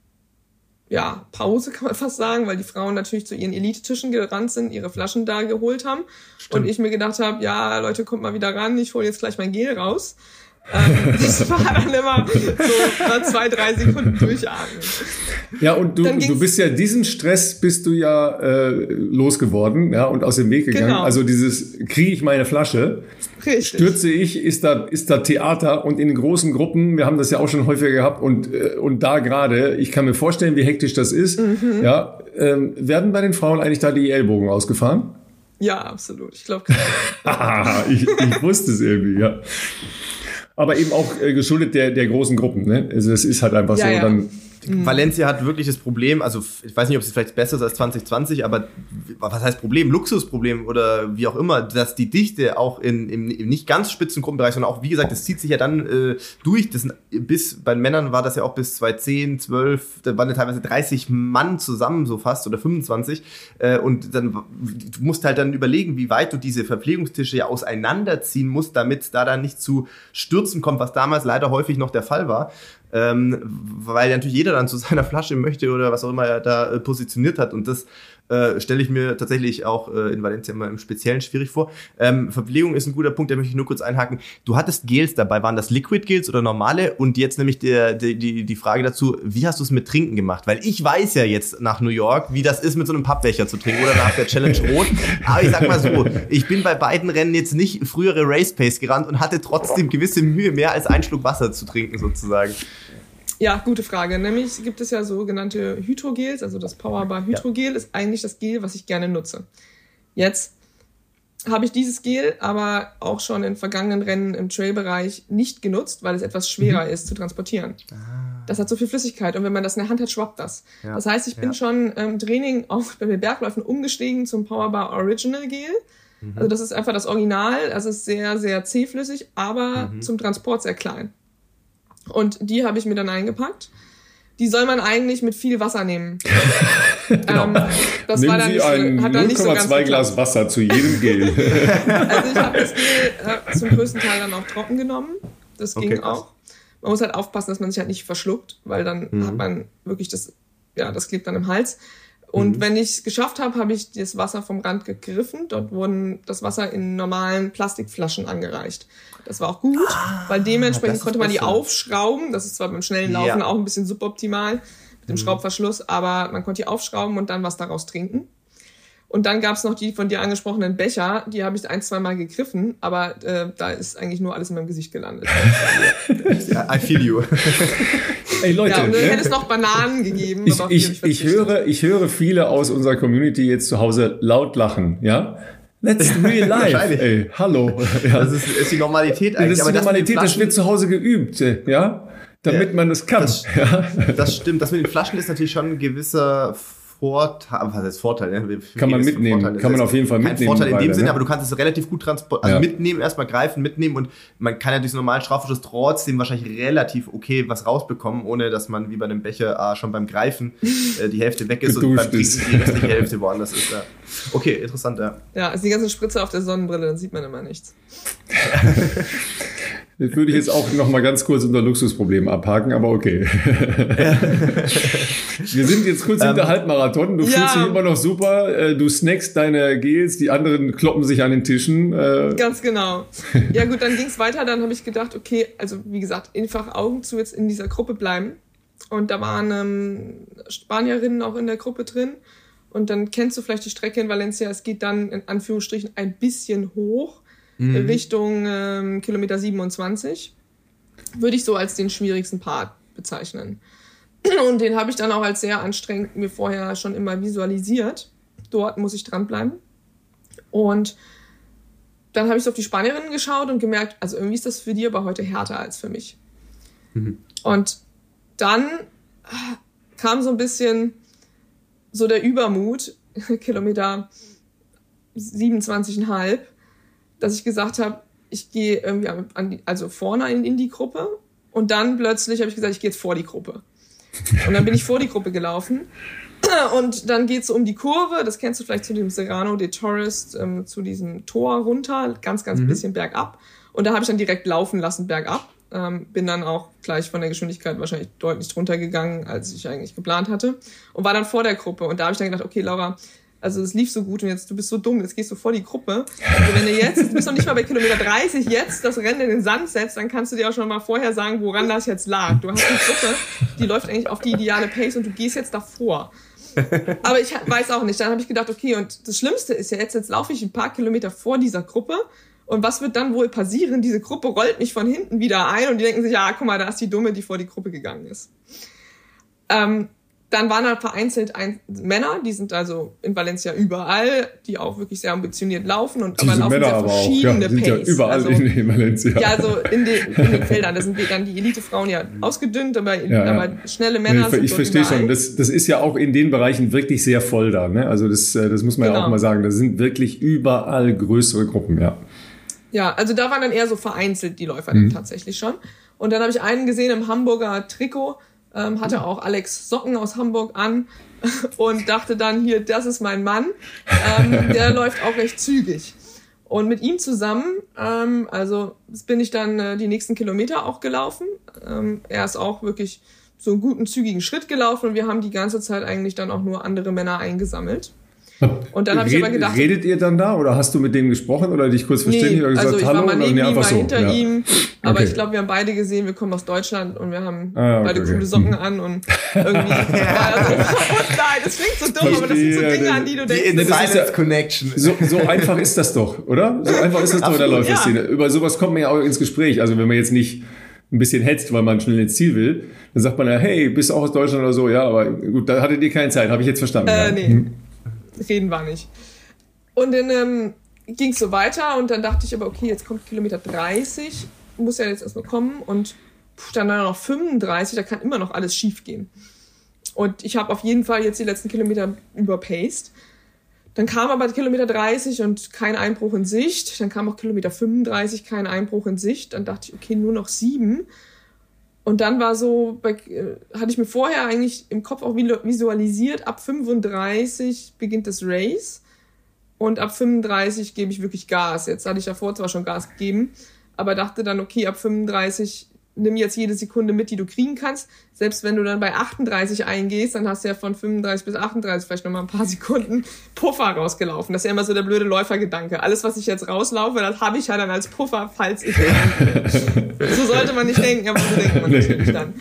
ja, Pause [LAUGHS] kann man fast sagen, weil die Frauen natürlich zu ihren Elitetischen gerannt sind, ihre Flaschen da geholt haben. Stimmt. Und ich mir gedacht habe, ja, Leute, kommt mal wieder ran, ich hole jetzt gleich mein Gel raus. Ähm, [LAUGHS] das war dann immer so zwei, drei Sekunden durchatmen.
Ja, und du, du bist ja diesen Stress bist du ja äh, losgeworden, ja, und aus dem Weg gegangen. Genau. Also dieses kriege ich meine Flasche, Richtig. stürze ich, ist da ist da Theater und in großen Gruppen. Wir haben das ja auch schon häufiger gehabt und äh, und da gerade, ich kann mir vorstellen, wie hektisch das ist. Mhm. Ja, ähm, werden bei den Frauen eigentlich da die Ellbogen ausgefahren?
Ja, absolut. Ich glaube. [LAUGHS]
ich, ich wusste es irgendwie, ja aber eben auch äh, geschuldet der, der großen Gruppen. Ne? Also das ist halt einfach ja, so. Ja. Dann
Mhm. Valencia hat wirklich das Problem, also ich weiß nicht, ob es vielleicht besser ist als 2020, aber was heißt Problem? Luxusproblem oder wie auch immer, dass die Dichte auch in, im, im nicht ganz spitzen Gruppenbereich, sondern auch, wie gesagt, das zieht sich ja dann äh, durch. Das, bis bei Männern war das ja auch bis 2010, 12, da waren ja teilweise 30 Mann zusammen so fast oder 25. Äh, und dann du musst halt dann überlegen, wie weit du diese Verpflegungstische ja auseinanderziehen musst, damit da dann nicht zu Stürzen kommt, was damals leider häufig noch der Fall war ähm, weil natürlich jeder dann zu [LAUGHS] seiner Flasche möchte oder was auch immer er da äh, positioniert hat. Und das äh, stelle ich mir tatsächlich auch äh, in Valencia immer im Speziellen schwierig vor. Ähm, Verpflegung ist ein guter Punkt, da möchte ich nur kurz einhaken. Du hattest Gels dabei, waren das Liquid Gels oder normale? Und jetzt nämlich der, die, die, die Frage dazu, wie hast du es mit Trinken gemacht? Weil ich weiß ja jetzt nach New York, wie das ist, mit so einem Pappbecher zu trinken oder nach der Challenge [LAUGHS] Rot. Aber ich sag mal so, ich bin bei beiden Rennen jetzt nicht frühere Race Pace gerannt und hatte trotzdem gewisse Mühe, mehr als einen Schluck Wasser zu trinken sozusagen.
Ja, gute Frage. Nämlich gibt es ja sogenannte Hydrogels, also das Powerbar Hydrogel ja. ist eigentlich das Gel, was ich gerne nutze. Jetzt habe ich dieses Gel aber auch schon in vergangenen Rennen im Trailbereich nicht genutzt, weil es etwas schwerer mhm. ist zu transportieren. Ah. Das hat so viel Flüssigkeit und wenn man das in der Hand hat, schwappt das. Ja. Das heißt, ich bin ja. schon im Training auch bei den Bergläufen umgestiegen zum Powerbar Original Gel. Mhm. Also das ist einfach das Original, also ist sehr, sehr zähflüssig, aber mhm. zum Transport sehr klein. Und die habe ich mir dann eingepackt. Die soll man eigentlich mit viel Wasser nehmen. [LAUGHS]
genau. ähm, das Nehmen war dann Sie ein 0,2 so Glas Wasser zu jedem [LAUGHS] Gel.
also ich habe das Gel äh, zum größten Teil dann auch trocken genommen. Das ging okay, auch. Man muss halt aufpassen, dass man sich halt nicht verschluckt, weil dann mhm. hat man wirklich das, ja, das klebt dann im Hals. Und mhm. wenn ich es geschafft habe, habe ich das Wasser vom Rand gegriffen. Dort wurden das Wasser in normalen Plastikflaschen angereicht. Das war auch gut, ah, weil dementsprechend konnte man die aufschrauben. Das ist zwar beim schnellen Laufen ja. auch ein bisschen suboptimal mit dem mhm. Schraubverschluss, aber man konnte die aufschrauben und dann was daraus trinken. Und dann gab's noch die von dir angesprochenen Becher, die habe ich ein, zwei Mal gegriffen, aber äh, da ist eigentlich nur alles in meinem Gesicht gelandet. [LAUGHS]
I feel you. [LAUGHS]
Ey Leute, ja, und du ne? hättest noch Bananen gegeben.
Ich, ich, ich, höre, ich höre viele aus unserer Community jetzt zu Hause laut lachen, ja? Let's real life. Ey, hallo.
Ja. [LAUGHS] Das ist, ist, die Normalität
eigentlich. Das ist die Normalität, das wird zu Hause geübt, ja, damit ja, man es kann.
Das,
ja.
das stimmt. Das mit den Flaschen ist natürlich schon ein gewisser Vorteil, was heißt Vorteil? Ne?
Kann man mitnehmen, Vorteil. kann man auf jeden Fall mitnehmen. Kein
Vorteil in dem Sinne, ne? aber du kannst es relativ gut transportieren, also ja. mitnehmen, erstmal greifen, mitnehmen und man kann ja durch so normalen Strafverschluss trotzdem wahrscheinlich relativ okay was rausbekommen, ohne dass man wie bei einem Becher ah, schon beim Greifen äh, die Hälfte weg ist und beim Trinken die restliche Hälfte woanders ist. Ja. Okay, interessant, ja.
Ja, also die ganze Spritze auf der Sonnenbrille, dann sieht man immer nichts. [LAUGHS]
Das würde ich jetzt auch noch mal ganz kurz unter Luxusproblem abhaken, aber okay. [LAUGHS] Wir sind jetzt kurz ähm, hinter Halbmarathon. Du ja. fühlst dich immer noch super. Äh, du snackst deine Gels, die anderen kloppen sich an den Tischen.
Äh. Ganz genau. Ja gut, dann ging es weiter. Dann habe ich gedacht, okay, also wie gesagt, einfach Augen zu jetzt in dieser Gruppe bleiben. Und da waren ähm, Spanierinnen auch in der Gruppe drin. Und dann kennst du vielleicht die Strecke in Valencia. Es geht dann in Anführungsstrichen ein bisschen hoch mhm. Richtung ähm, Kilometer 27. Würde ich so als den schwierigsten Part bezeichnen. [CLEARS THROAT] Und den habe ich dann auch als sehr anstrengend mir vorher schon immer visualisiert. Dort muss ich dranbleiben. Und dann habe ich so auf die Spanierinnen geschaut und gemerkt, also irgendwie ist das für die aber heute härter als für mich. Mhm. Und dann kam so ein bisschen so der Übermut, [LAUGHS] Kilometer 27,5, dass ich gesagt habe, ich gehe irgendwie an die, also vorne in, in die Gruppe und dann plötzlich habe ich gesagt, ich gehe jetzt vor die Gruppe. Und dann bin ich vor die Gruppe gelaufen. Und dann geht es um die Kurve, das kennst du vielleicht zu dem Serrano de Tourist, ähm, zu diesem Tor runter, ganz, ganz mhm. bisschen bergab. Und da habe ich dann direkt laufen lassen bergab. Ähm, bin dann auch gleich von der Geschwindigkeit wahrscheinlich deutlich drunter gegangen, als ich eigentlich geplant hatte. Und war dann vor der Gruppe. Und da habe ich dann gedacht, okay, Laura, also es lief so gut und jetzt du bist so dumm, jetzt gehst du vor die Gruppe. Also wenn du jetzt, du bist noch nicht mal bei Kilometer 30, jetzt das Rennen in den Sand setzt, dann kannst du dir auch schon mal vorher sagen, woran das jetzt lag. Du hast eine Gruppe, die läuft eigentlich auf die ideale Pace und du gehst jetzt davor. Aber ich weiß auch nicht. Dann habe ich gedacht, okay, und das Schlimmste ist ja jetzt, jetzt laufe ich ein paar Kilometer vor dieser Gruppe und was wird dann wohl passieren? Diese Gruppe rollt mich von hinten wieder ein und die denken sich, ja, guck mal, da ist die Dumme, die vor die Gruppe gegangen ist. Ähm, dann waren da vereinzelt ein, Männer, die sind also in Valencia überall, die auch wirklich sehr ambitioniert laufen und
Diese aber laufen Männer sehr verschiedene auch, ja, sind Pace. Ja überall also, in Valencia.
Ja, also in den, in den Feldern, da sind dann die Elitefrauen ja ausgedünnt, aber, ja, aber schnelle Männer.
Nee, ich, ich verstehe schon, das, das ist ja auch in den Bereichen wirklich sehr voll da. Ne? Also das, äh, das muss man genau. ja auch mal sagen. Da sind wirklich überall größere Gruppen, ja.
Ja, also da waren dann eher so vereinzelt die Läufer mhm. tatsächlich schon. Und dann habe ich einen gesehen im Hamburger Trikot, ähm, hatte auch Alex Socken aus Hamburg an [LAUGHS] und dachte dann hier, das ist mein Mann. Ähm, der [LAUGHS] läuft auch recht zügig. Und mit ihm zusammen, ähm, also bin ich dann äh, die nächsten Kilometer auch gelaufen. Ähm, er ist auch wirklich so einen guten, zügigen Schritt gelaufen und wir haben die ganze Zeit eigentlich dann auch nur andere Männer eingesammelt. Und dann habe ich aber gedacht.
Redet ihr dann da oder hast du mit dem gesprochen oder dich kurz verständigt nee, oder gesagt,
also ich
hallo?
War mal neben ihm, war so. hinter ja. ihm. Aber okay. ich glaube, wir haben beide gesehen, wir kommen aus Deutschland und wir haben ah, okay, beide okay. coole Socken an und irgendwie. ja, [LAUGHS] also, nein, das klingt so dumm, aber das sind so Dinge, an die du denkst.
Die das ist ja, Connection.
So, so einfach ist das doch, oder? So [LAUGHS] einfach ist das doch in der Läuferszene. Ja. Über sowas kommt man ja auch ins Gespräch. Also wenn man jetzt nicht ein bisschen hetzt, weil man schnell ins Ziel will, dann sagt man ja, hey, bist du auch aus Deutschland oder so? Ja, aber gut, da hattet ihr keine Zeit, habe ich jetzt verstanden.
Äh, nee. Hm reden war nicht. Und dann ähm, ging es so weiter und dann dachte ich aber, okay, jetzt kommt Kilometer 30, muss ja jetzt erstmal kommen und dann noch 35, da kann immer noch alles schief gehen. Und ich habe auf jeden Fall jetzt die letzten Kilometer überpaced. Dann kam aber Kilometer 30 und kein Einbruch in Sicht. Dann kam auch Kilometer 35, kein Einbruch in Sicht. Dann dachte ich, okay, nur noch sieben. Und dann war so, äh, hatte ich mir vorher eigentlich im Kopf auch visualisiert, ab 35 beginnt das Race und ab 35 gebe ich wirklich Gas. Jetzt hatte ich davor zwar schon Gas gegeben, aber dachte dann, okay, ab 35 nimm jetzt jede Sekunde mit, die du kriegen kannst. Selbst wenn du dann bei 38 eingehst, dann hast du ja von 35 bis 38 vielleicht nochmal ein paar [LAUGHS] Sekunden Puffer rausgelaufen. Das ist ja immer so der blöde Läufergedanke. Alles, was ich jetzt rauslaufe, das habe ich ja dann als Puffer, falls ich [LAUGHS] So sollte man nicht denken, aber so denkt man natürlich dann.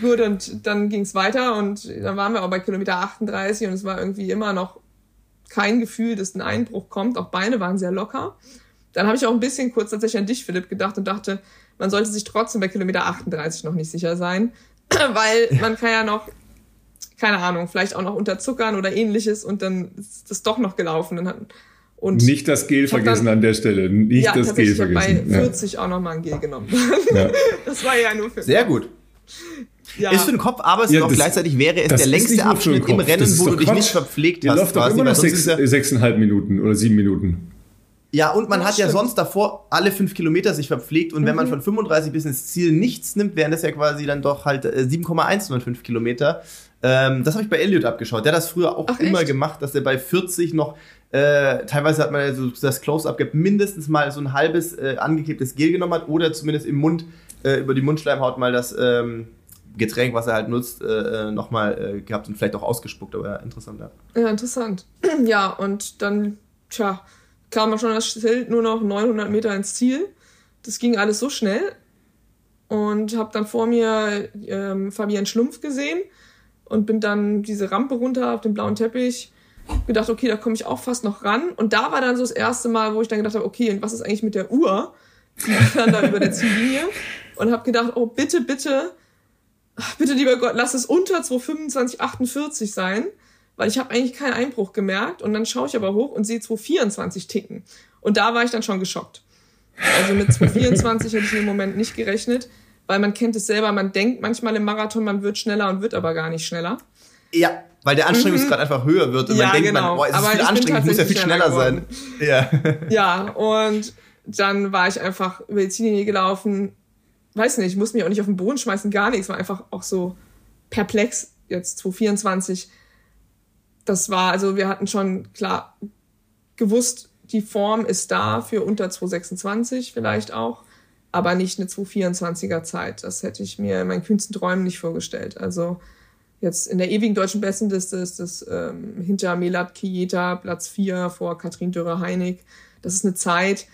Gut, und dann ging es weiter und dann waren wir auch bei Kilometer 38 und es war irgendwie immer noch kein Gefühl, dass ein Einbruch kommt. Auch Beine waren sehr locker. Dann habe ich auch ein bisschen kurz tatsächlich an dich, Philipp, gedacht und dachte, man sollte sich trotzdem bei Kilometer 38 noch nicht sicher sein, [CLEARS THROAT] weil man kann ja noch, keine Ahnung, vielleicht auch noch unterzuckern oder ähnliches und dann ist das doch noch gelaufen. Und
nicht das Gel vergessen dann, an der Stelle. Nicht ja, das Gel vergessen.
Ich habe bei 40 ja. auch noch mal ein Gel genommen. Ja. [LAUGHS] Das war ja nur für
Sehr gut. Ja. Ist für den Kopf, aber es ja, ist auch das, gleichzeitig wäre es der längste Abschnitt im Rennen, wo du dich nicht verpflegt
hast. Der läuft doch immer noch sechs, sechseinhalb Minuten oder sieben Minuten.
Ja, und man das hat stimmt. ja sonst davor alle fünf Kilometer sich verpflegt und mhm. wenn man mhm. von 35 bis ins Ziel nichts nimmt, wären das ja quasi dann doch halt 7,105 äh, Kilometer. Ähm, das habe ich bei Elliot abgeschaut. Der hat das früher auch Ach, immer echt? gemacht, dass er bei 40 noch, äh, teilweise hat man ja so das Close-Up gehabt, mindestens mal so ein halbes äh, angeklebtes Gel genommen hat oder zumindest im Mund, äh, über die Mundschleimhaut mal das ähm, Getränk, was er halt nutzt, äh, äh nochmal äh, gehabt und vielleicht auch ausgespuckt, aber ja, interessant, ja.
Ja, interessant. [CLEARS THROAT] ja, und dann, tja, kam man schon das Schild nur noch 900 Meter ins Ziel. Das ging alles so schnell. Und habe dann vor mir ähm, Fabian Schlumpf gesehen und bin dann diese Rampe runter auf den blauen Teppich. Gedacht, okay, da komme ich auch fast noch ran. Und da war dann so das erste Mal, wo ich dann gedacht habe, okay, und was ist eigentlich mit der Uhr? Die dann da über der Ziellinie. Und habe gedacht, oh, bitte, bitte, bitte, lieber Gott, lass es unter 225,48 sein weil ich habe eigentlich keinen Einbruch gemerkt und dann schaue ich aber hoch und sehe 224 ticken. Und da war ich dann schon geschockt. Also mit 224 hätte ich im Moment nicht gerechnet, weil man kennt es selber, man denkt manchmal im Marathon, man wird schneller und wird aber gar nicht schneller.
Ja, weil der Anstrengungsgrad mhm. einfach höher wird und ja, man denkt, genau. man, boah, es ist aber viel anstrengend, muss ja viel schneller, schneller sein.
Ja. ja, und dann war ich einfach über die Ziellinie gelaufen, weiß nicht, ich musste mich auch nicht auf den Boden schmeißen, gar nichts, war einfach auch so perplex jetzt 2024. Das war, also wir hatten schon klar gewusst, die Form ist da für unter 226 vielleicht auch, aber nicht eine 224er Zeit. Das hätte ich mir in meinen kühnsten Träumen nicht vorgestellt. Also jetzt in der ewigen deutschen Bestenliste ist das ähm, hinter Melat Kieta Platz 4 vor Katrin Dürrer-Heinig. Das ist eine Zeit,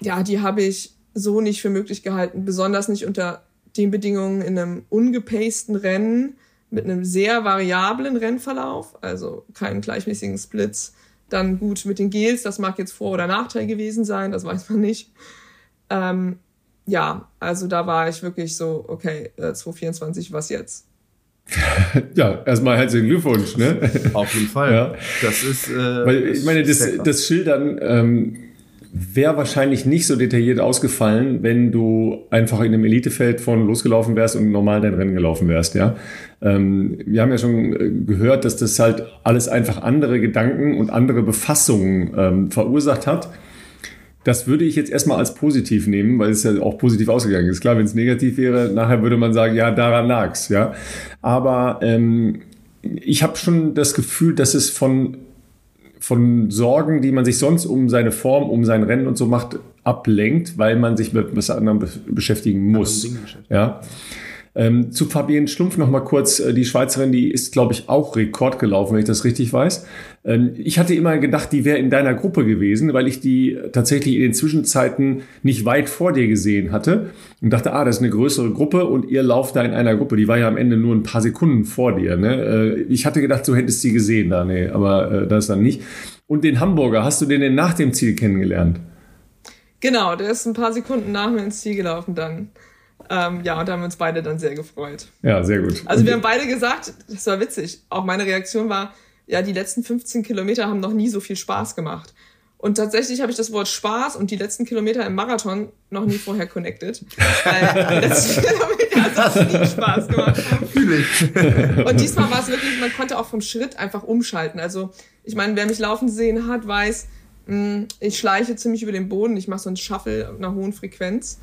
ja, die habe ich so nicht für möglich gehalten, besonders nicht unter den Bedingungen in einem ungepasten Rennen mit einem sehr variablen Rennverlauf, also keinen gleichmäßigen Splits. Dann gut mit den Gels, das mag jetzt Vor- oder Nachteil gewesen sein, das weiß man nicht. Ähm, ja, also da war ich wirklich so, okay, äh, 2024, was jetzt? [LAUGHS]
ja, erstmal herzlichen Glückwunsch, ne?
Auf jeden Fall. Ja.
Das ist. Äh, Weil ich meine, das, das Schildern ähm, wäre wahrscheinlich nicht so detailliert ausgefallen, wenn du einfach in einem Elitefeld von losgelaufen wärst und normal dein Rennen gelaufen wärst, ja. Ähm, wir haben ja schon äh, gehört, dass das halt alles einfach andere Gedanken und andere Befassungen ähm, verursacht hat. Das würde ich jetzt erstmal als positiv nehmen, weil es ja auch positiv ausgegangen ist. Klar, wenn es negativ wäre, nachher würde man sagen, ja, daran lag's, ja. Aber ähm, ich habe schon das Gefühl, dass es von von Sorgen, die man sich sonst um seine Form, um sein Rennen und so macht, ablenkt, weil man sich mit was anderem beschäftigen muss. Ja. Ähm, zu Fabienne Schlumpf noch mal kurz. Äh, die Schweizerin, die ist, glaube ich, auch Rekord gelaufen, wenn ich das richtig weiß. Ähm, ich hatte immer gedacht, die wäre in deiner Gruppe gewesen, weil ich die tatsächlich in den Zwischenzeiten nicht weit vor dir gesehen hatte und dachte, ah, das ist eine größere Gruppe und ihr lauft da in einer Gruppe. Die war ja am Ende nur ein paar Sekunden vor dir. Ne? Äh, ich hatte gedacht, du hättest sie gesehen da, nee, aber äh, das dann nicht. Und den Hamburger, hast du den denn nach dem Ziel kennengelernt?
Genau, der ist ein paar Sekunden nach mir ins Ziel gelaufen dann. Ähm, ja, und da haben wir uns beide dann sehr gefreut.
Ja, sehr gut.
Also wir haben beide gesagt, das war witzig. Auch meine Reaktion war, ja, die letzten 15 Kilometer haben noch nie so viel Spaß gemacht. Und tatsächlich habe ich das Wort Spaß und die letzten Kilometer im Marathon noch nie vorher connected. Weil die letzten [LAUGHS] Kilometer hat nie Spaß gemacht. Ich. Und diesmal war es wirklich, man konnte auch vom Schritt einfach umschalten. Also, ich meine, wer mich laufen sehen hat, weiß, hm, ich schleiche ziemlich über den Boden. Ich mache so einen Shuffle auf einer hohen Frequenz.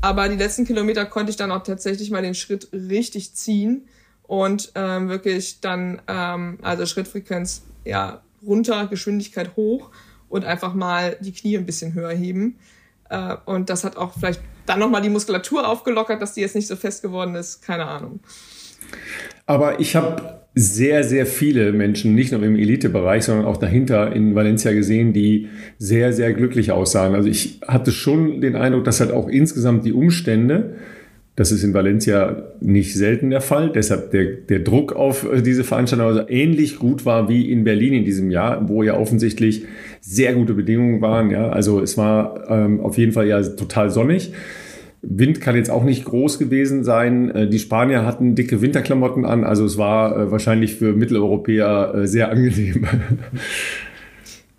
Aber die letzten Kilometer konnte ich dann auch tatsächlich mal den Schritt richtig ziehen und ähm, wirklich dann, ähm, also Schrittfrequenz ja runter, Geschwindigkeit hoch und einfach mal die Knie ein bisschen höher heben. Äh, und das hat auch vielleicht dann nochmal die Muskulatur aufgelockert, dass die jetzt nicht so fest geworden ist. Keine Ahnung.
Aber ich habe sehr, sehr viele Menschen, nicht nur im Elitebereich, sondern auch dahinter in Valencia gesehen, die sehr, sehr glücklich aussahen. Also ich hatte schon den Eindruck, dass halt auch insgesamt die Umstände, das ist in Valencia nicht selten der Fall, deshalb der, der Druck auf diese Veranstaltung also ähnlich gut war wie in Berlin in diesem Jahr, wo ja offensichtlich sehr gute Bedingungen waren. Ja, also es war ähm, auf jeden Fall ja total sonnig. Wind kann jetzt auch nicht groß gewesen sein. Äh, die Spanier hatten dicke Winterklamotten an, also es war äh, wahrscheinlich für Mitteleuropäer äh, sehr angenehm. [LAUGHS]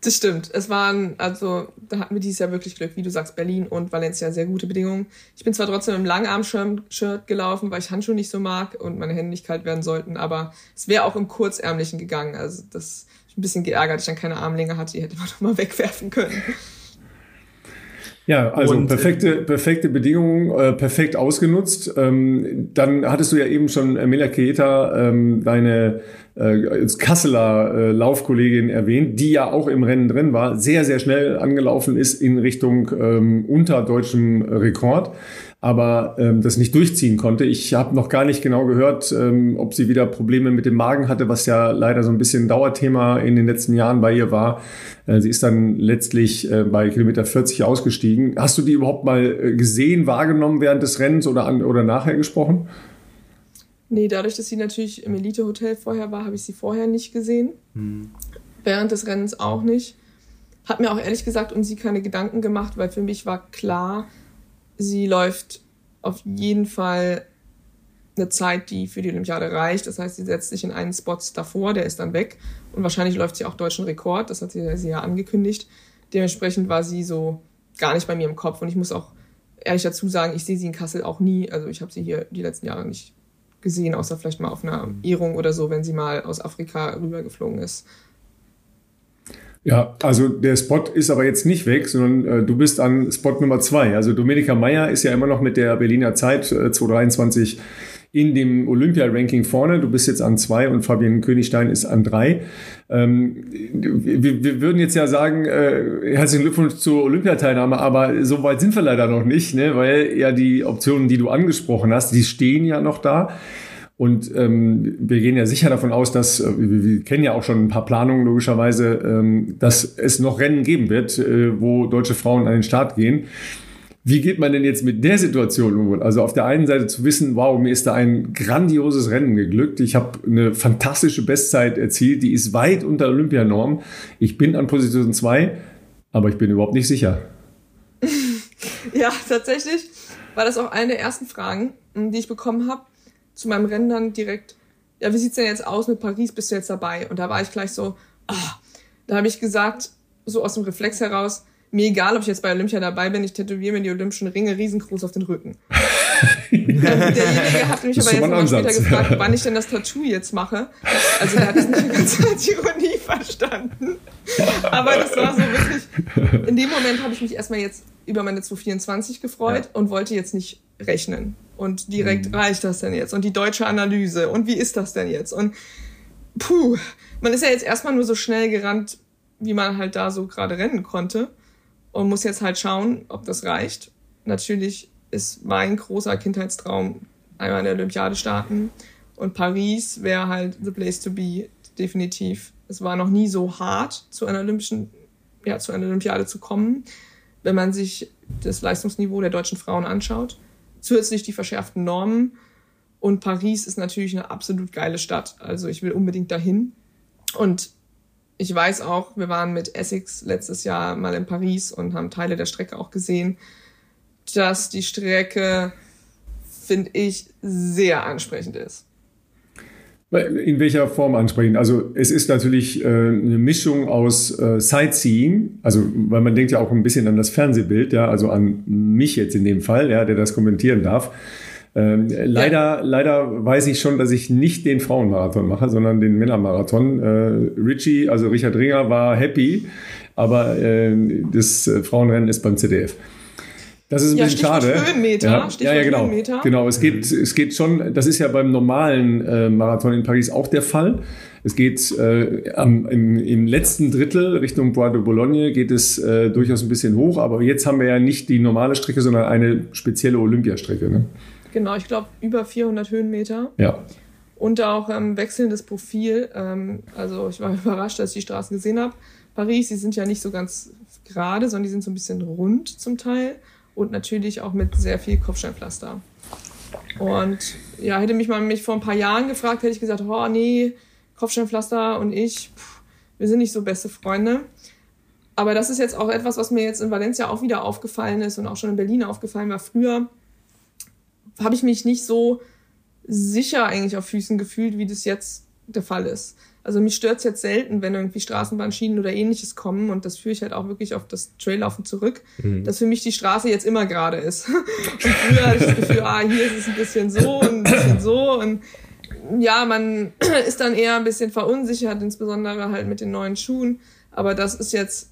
Das stimmt. Es waren, also da hatten wir dieses Jahr wirklich Glück, wie du sagst, Berlin und Valencia sehr gute Bedingungen. Ich bin zwar trotzdem im Langarm-Shirt gelaufen, weil ich Handschuhe nicht so mag und meine Hände nicht kalt werden sollten, aber es wäre auch im Kurzärmlichen gegangen. Also das ich ein bisschen geärgert, dass ich dann keine Armlänge hatte, die hätte man [LAUGHS] doch mal wegwerfen können.
Ja, also und, äh, perfekte, perfekte Bedingungen, äh, perfekt ausgenutzt. Ähm, dann hattest du ja eben schon Emilia Keeta, ähm, deine äh, Kasseler äh, Laufkollegin erwähnt, die ja auch im Rennen drin war, sehr, sehr schnell angelaufen ist in Richtung ähm, unter deutschem Rekord aber ähm, das nicht durchziehen konnte. Ich habe noch gar nicht genau gehört, ähm, ob sie wieder Probleme mit dem Magen hatte, was ja leider so ein bisschen ein Dauerthema in den letzten Jahren bei ihr war. Äh, sie ist dann letztlich äh, bei Kilometer 40 ausgestiegen. Hast du die überhaupt mal äh, gesehen, wahrgenommen während des Rennens oder, an, oder nachher gesprochen?
Nee, dadurch, dass sie natürlich im Elite-Hotel vorher war, habe ich sie vorher nicht gesehen. Hm. Während des Rennens auch nicht. Hat mir auch ehrlich gesagt um sie keine Gedanken gemacht, weil für mich war klar, sie läuft auf jeden Fall eine Zeit, die für die Olympiade reicht. Das heißt, sie setzt sich in einen Spot davor, der ist dann weg. Und wahrscheinlich läuft sie auch deutschen Rekord. Das hat sie, sie ja angekündigt. Dementsprechend war sie so gar nicht bei mir im Kopf. Und ich muss auch ehrlich dazu sagen, ich sehe sie in Kassel auch nie. Also ich habe sie hier die letzten Jahre nicht gesehen, außer vielleicht mal auf einer Ehrung oder so, wenn sie mal aus Afrika rübergeflogen ist.
Ja, also der Spot ist aber jetzt nicht weg, sondern äh, du bist an Spot Nummer zwei. Also Domenica Meyer ist ja immer noch mit der Berliner Zeit äh, 223 in dem Olympia-Ranking vorne. Du bist jetzt an zwei und Fabian Königstein ist an drei. Ähm, wir, wir, würden jetzt ja sagen, äh, herzlichen Glückwunsch zur Olympiateilnahme, aber so weit sind wir leider noch nicht, ne? weil ja die Optionen, die du angesprochen hast, die stehen ja noch da. Und ähm, wir gehen ja sicher davon aus, dass, äh, wir, wir, kennen ja auch schon ein paar Planungen logischerweise, ähm, dass es noch Rennen geben wird, äh, wo deutsche Frauen an den Start gehen. Wie geht man denn jetzt mit der Situation um? Also auf der einen Seite zu wissen, wow, mir ist da ein grandioses Rennen geglückt. Ich habe eine fantastische Bestzeit erzielt, die ist weit unter Olympianorm. Ich bin an Position 2, aber ich bin überhaupt nicht sicher. [LAUGHS]
ja, tatsächlich war das auch eine der ersten Fragen, die ich bekommen habe zu meinem Rennen dann direkt, ja, wie sieht's denn jetzt aus mit Paris? Bist du jetzt dabei? Und da war ich gleich so, ah, da habe ich gesagt, so aus dem Reflex heraus, mir egal, ob ich jetzt bei Olympia dabei bin, ich tätowiere mir die olympischen Ringe riesengroß auf den Rücken. [LAUGHS] derjenige hat mich aber jetzt nochmal später gefragt, wann ich denn das Tattoo jetzt mache. Also er hat es nicht die ganze [LAUGHS] Zeit Ironie verstanden. Aber das war so wirklich, in dem Moment habe ich mich erstmal jetzt über meine 224 gefreut ja. und wollte jetzt nicht rechnen. Und direkt mhm. reicht das denn jetzt? Und die deutsche Analyse. Und wie ist das denn jetzt? Und puh, man ist ja jetzt erstmal nur so schnell gerannt, wie man halt da so gerade rennen konnte. Und muss jetzt halt schauen, ob das reicht. Natürlich ist mein großer Kindheitstraum einmal in der Olympiade starten. Und Paris wäre halt the place to be, definitiv. Es war noch nie so hart, zu einer Olympischen, ja, zu einer Olympiade zu kommen, wenn man sich das Leistungsniveau der deutschen Frauen anschaut zusätzlich die verschärften Normen. Und Paris ist natürlich eine absolut geile Stadt. Also ich will unbedingt dahin. Und ich weiß auch, wir waren mit Essex letztes Jahr mal in Paris und haben Teile der Strecke auch gesehen, dass die Strecke, finde ich, sehr ansprechend ist.
In welcher Form ansprechen? Also es ist natürlich äh, eine Mischung aus äh, Sightseeing, also weil man denkt ja auch ein bisschen an das Fernsehbild, ja, also an mich jetzt in dem Fall, ja, der das kommentieren darf. Ähm, ja. Leider, leider weiß ich schon, dass ich nicht den Frauenmarathon mache, sondern den Männermarathon. Äh, Richie, also Richard Ringer, war happy, aber äh, das äh, Frauenrennen ist beim ZDF. Das ist ein ja, bisschen Stichwort schade.
Höhenmeter.
Ja, ja, ja, genau. Höhenmeter. Genau, es geht, es geht schon, das ist ja beim normalen äh, Marathon in Paris auch der Fall. Es geht äh, am, im, im letzten Drittel Richtung Bois de Boulogne geht es äh, durchaus ein bisschen hoch, aber jetzt haben wir ja nicht die normale Strecke, sondern eine spezielle Olympiastrecke. Ne?
Genau, ich glaube über 400 Höhenmeter.
Ja.
Und auch ähm, wechselndes Profil. Ähm, also ich war [LAUGHS] überrascht, als ich die Straßen gesehen habe. Paris, die sind ja nicht so ganz gerade, sondern die sind so ein bisschen rund zum Teil und natürlich auch mit sehr viel Kopfsteinpflaster. Und ja, hätte mich mal mich vor ein paar Jahren gefragt, hätte ich gesagt, oh nee, Kopfsteinpflaster und ich, pff, wir sind nicht so beste Freunde. Aber das ist jetzt auch etwas, was mir jetzt in Valencia auch wieder aufgefallen ist und auch schon in Berlin aufgefallen war. Früher habe ich mich nicht so sicher eigentlich auf Füßen gefühlt, wie das jetzt der Fall ist. Also mich stört es jetzt selten, wenn irgendwie Straßenbahnschienen oder ähnliches kommen und das führe ich halt auch wirklich auf das Traillaufen zurück, mhm. dass für mich die Straße jetzt immer gerade ist. [LAUGHS] und früher hatte ich das Gefühl, ah, hier ist es ein bisschen so und ein bisschen so und ja, man [CLEARS THROAT] ist dann eher ein bisschen verunsichert, insbesondere halt mit den neuen Schuhen. Aber das ist jetzt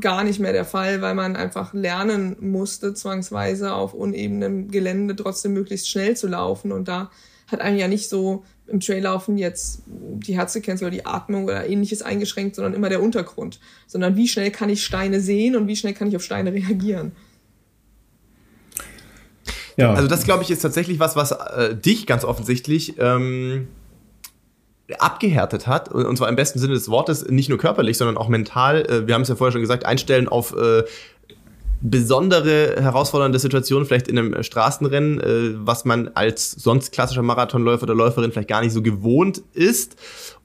gar nicht mehr der Fall, weil man einfach lernen musste, zwangsweise auf unebenem Gelände trotzdem möglichst schnell zu laufen. Und da hat einem ja nicht so im Traillaufen jetzt die Herzfrequenz oder die Atmung oder ähnliches eingeschränkt, sondern immer der Untergrund. Sondern wie schnell kann ich Steine sehen und wie schnell kann ich auf Steine reagieren.
Ja. Also das, glaube ich, ist tatsächlich was, was äh, dich ganz offensichtlich ähm, abgehärtet hat, und zwar im besten Sinne des Wortes, nicht nur körperlich, sondern auch mental. Äh, wir haben es ja vorher schon gesagt, einstellen auf äh, besondere herausfordernde Situation vielleicht in einem Straßenrennen, äh, was man als sonst klassischer Marathonläufer oder Läuferin vielleicht gar nicht so gewohnt ist.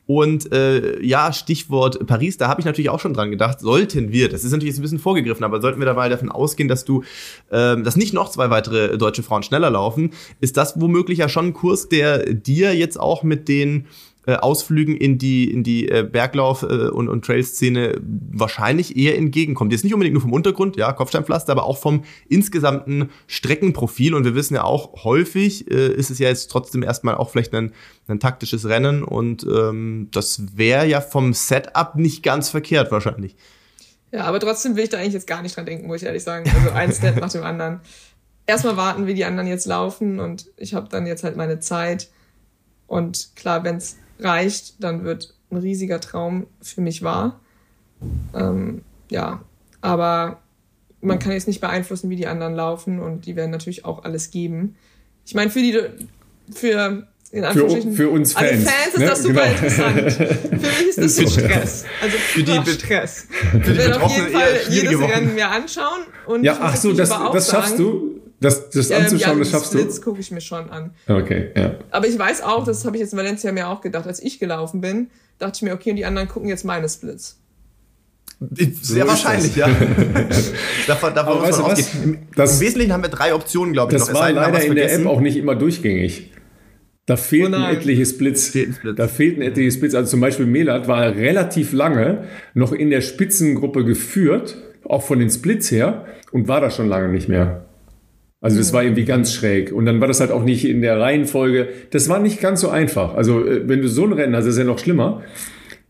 Und äh, ja, Stichwort Paris, da habe ich natürlich auch schon dran gedacht, sollten wir, das ist natürlich jetzt ein bisschen vorgegriffen, aber sollten wir dabei davon ausgehen, dass du, äh, dass nicht noch zwei weitere deutsche Frauen schneller laufen, ist das womöglich ja schon ein Kurs, der dir jetzt auch mit den äh, Ausflügen in die, in die äh, Berglauf- äh, und, und Trail-Szene wahrscheinlich eher entgegenkommt. Jetzt nicht unbedingt nur vom Untergrund, ja, Kopfsteinpflaster, aber auch vom insgesamten Streckenprofil. Und wir wissen ja auch, häufig äh, ist es ja jetzt trotzdem erstmal auch vielleicht ein, ein taktisches Rennen und ähm, das wäre ja vom Setup nicht ganz verkehrt wahrscheinlich.
Ja, aber trotzdem will ich da eigentlich jetzt gar nicht dran denken, muss ich ehrlich sagen. Also ein Step nach dem anderen. erstmal warten, wie die anderen jetzt laufen und ich habe dann jetzt halt meine Zeit. Und klar, wenn es reicht, dann wird ein riesiger Traum für mich wahr. Ähm, ja, aber man kann jetzt nicht beeinflussen, wie die anderen laufen und die werden natürlich auch alles geben. Ich meine, für die, für in
Anführungsstrichen, für, für uns Fans, alle
Fans ist ne? das super genau. interessant. [LAUGHS] Für mich ist das so Stress. Also für die Stress. Für ich werde auf jeden Fall jedes Wochen. Rennen mir anschauen und
ja, ach so, das, das schaffst du. Das, das ähm, anzuschauen, ja, das schaffst
Splits du? gucke ich mir schon an.
Okay, ja.
Aber ich weiß auch, das habe ich jetzt in Valencia mir auch gedacht, als ich gelaufen bin, dachte ich mir, okay, und die anderen gucken jetzt meine Splits.
Sehr so wahrscheinlich, ja. [LAUGHS] davon davon muss man. Im, das, Im, Wesentlichen haben wir drei Optionen, glaube ich.
Das noch. war leider in der App auch nicht immer durchgängig. Da fehlten oh etliche Splits. Splits. Da fehlten etliche Splits. Also zum Beispiel Melat war relativ lange noch in der Spitzengruppe geführt, auch von den Splits her, und war da schon lange nicht mehr. Also das war irgendwie ganz schräg. Und dann war das halt auch nicht in der Reihenfolge. Das war nicht ganz so einfach. Also äh, wenn du so ein Rennen hast, ist ja noch schlimmer.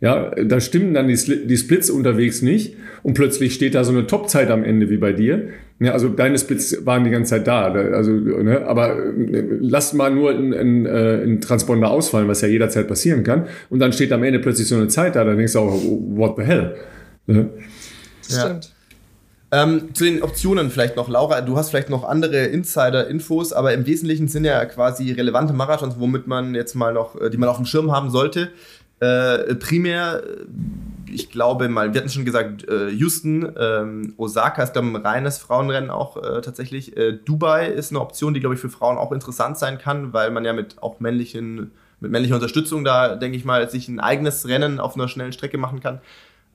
Ja, da stimmen dann die, die Splits unterwegs nicht und plötzlich steht da so eine Topzeit am Ende wie bei dir. Ja, also deine Splits waren die ganze Zeit da. Also, ne, aber äh, lass mal nur ein, ein, äh, ein Transponder ausfallen, was ja jederzeit passieren kann. Und dann steht am Ende plötzlich so eine Zeit da, dann denkst du auch, what the hell?
Ne? Stimmt.
Ähm, zu den Optionen vielleicht noch, Laura, du hast vielleicht noch andere Insider-Infos, aber im Wesentlichen sind ja quasi relevante Marathons, womit man jetzt mal noch, äh, die man auf dem Schirm haben sollte. Äh, primär, ich glaube mal, wir hatten schon gesagt, äh, Houston, ähm, Osaka ist, glaube ich, ein reines Frauenrennen auch äh, tatsächlich. Äh, Dubai ist eine Option, die, glaube ich, für Frauen auch interessant sein kann, weil man ja mit auch männlichen, mit männlicher Unterstützung da, denke ich mal, sich ein eigenes Rennen auf einer schnellen Strecke machen kann.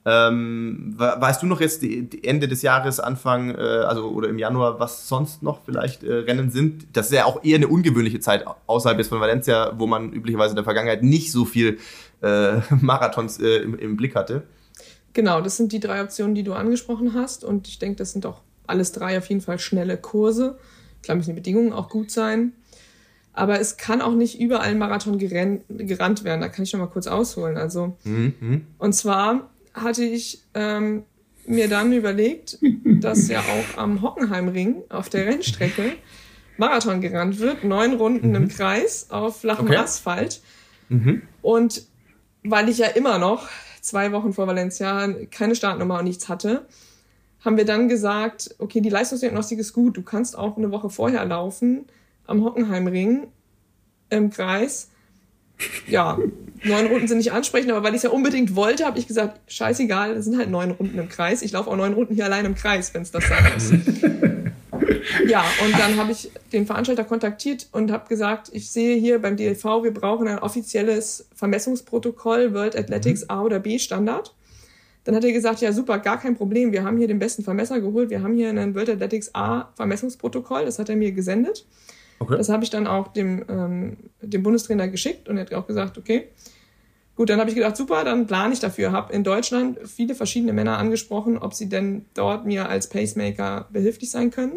Ähm, weißt du noch jetzt die, Ende des Jahres, Anfang, äh, also oder im Januar, was sonst noch vielleicht äh, Rennen sind? Das ist ja auch eher eine ungewöhnliche Zeit außerhalb jetzt von Valencia, wo man üblicherweise in der Vergangenheit nicht so viel äh, [LAUGHS] Marathons äh, im, im Blick hatte.
Genau, das sind die drei Optionen, die du angesprochen hast. Und ich denke, das sind auch alles drei auf jeden Fall schnelle Kurse. Klar müssen die Bedingungen auch gut sein. Aber es kann auch nicht überall Marathon gerannt, gerannt werden. Da kann ich schon mal kurz ausholen. Also, mhm. und zwar hatte ich ähm, mir dann überlegt, [LAUGHS] dass ja auch am Hockenheimring auf der Rennstrecke Marathon gerannt wird, neun Runden mhm. im Kreis auf flachem okay. Asphalt. Mhm. Und weil ich ja immer noch zwei Wochen vor Valencia keine Startnummer und nichts hatte, haben wir dann gesagt, okay, die Leistungsdiagnostik ist gut, du kannst auch eine Woche vorher laufen am Hockenheimring im Kreis ja, neun Runden sind nicht ansprechend, aber weil ich es ja unbedingt wollte, habe ich gesagt, scheißegal, das sind halt neun Runden im Kreis. Ich laufe auch neun Runden hier allein im Kreis, wenn es das sein muss. [LAUGHS] ja, und dann habe ich den Veranstalter kontaktiert und habe gesagt, ich sehe hier beim DLV, wir brauchen ein offizielles Vermessungsprotokoll, World Athletics mhm. A oder B Standard. Dann hat er gesagt, ja super, gar kein Problem, wir haben hier den besten Vermesser geholt, wir haben hier ein World Athletics A Vermessungsprotokoll, das hat er mir gesendet. Okay. Das habe ich dann auch dem, ähm, dem Bundestrainer geschickt und er hat auch gesagt, okay, gut, dann habe ich gedacht, super, dann plane ich dafür. Habe in Deutschland viele verschiedene Männer angesprochen, ob sie denn dort mir als Pacemaker behilflich sein können.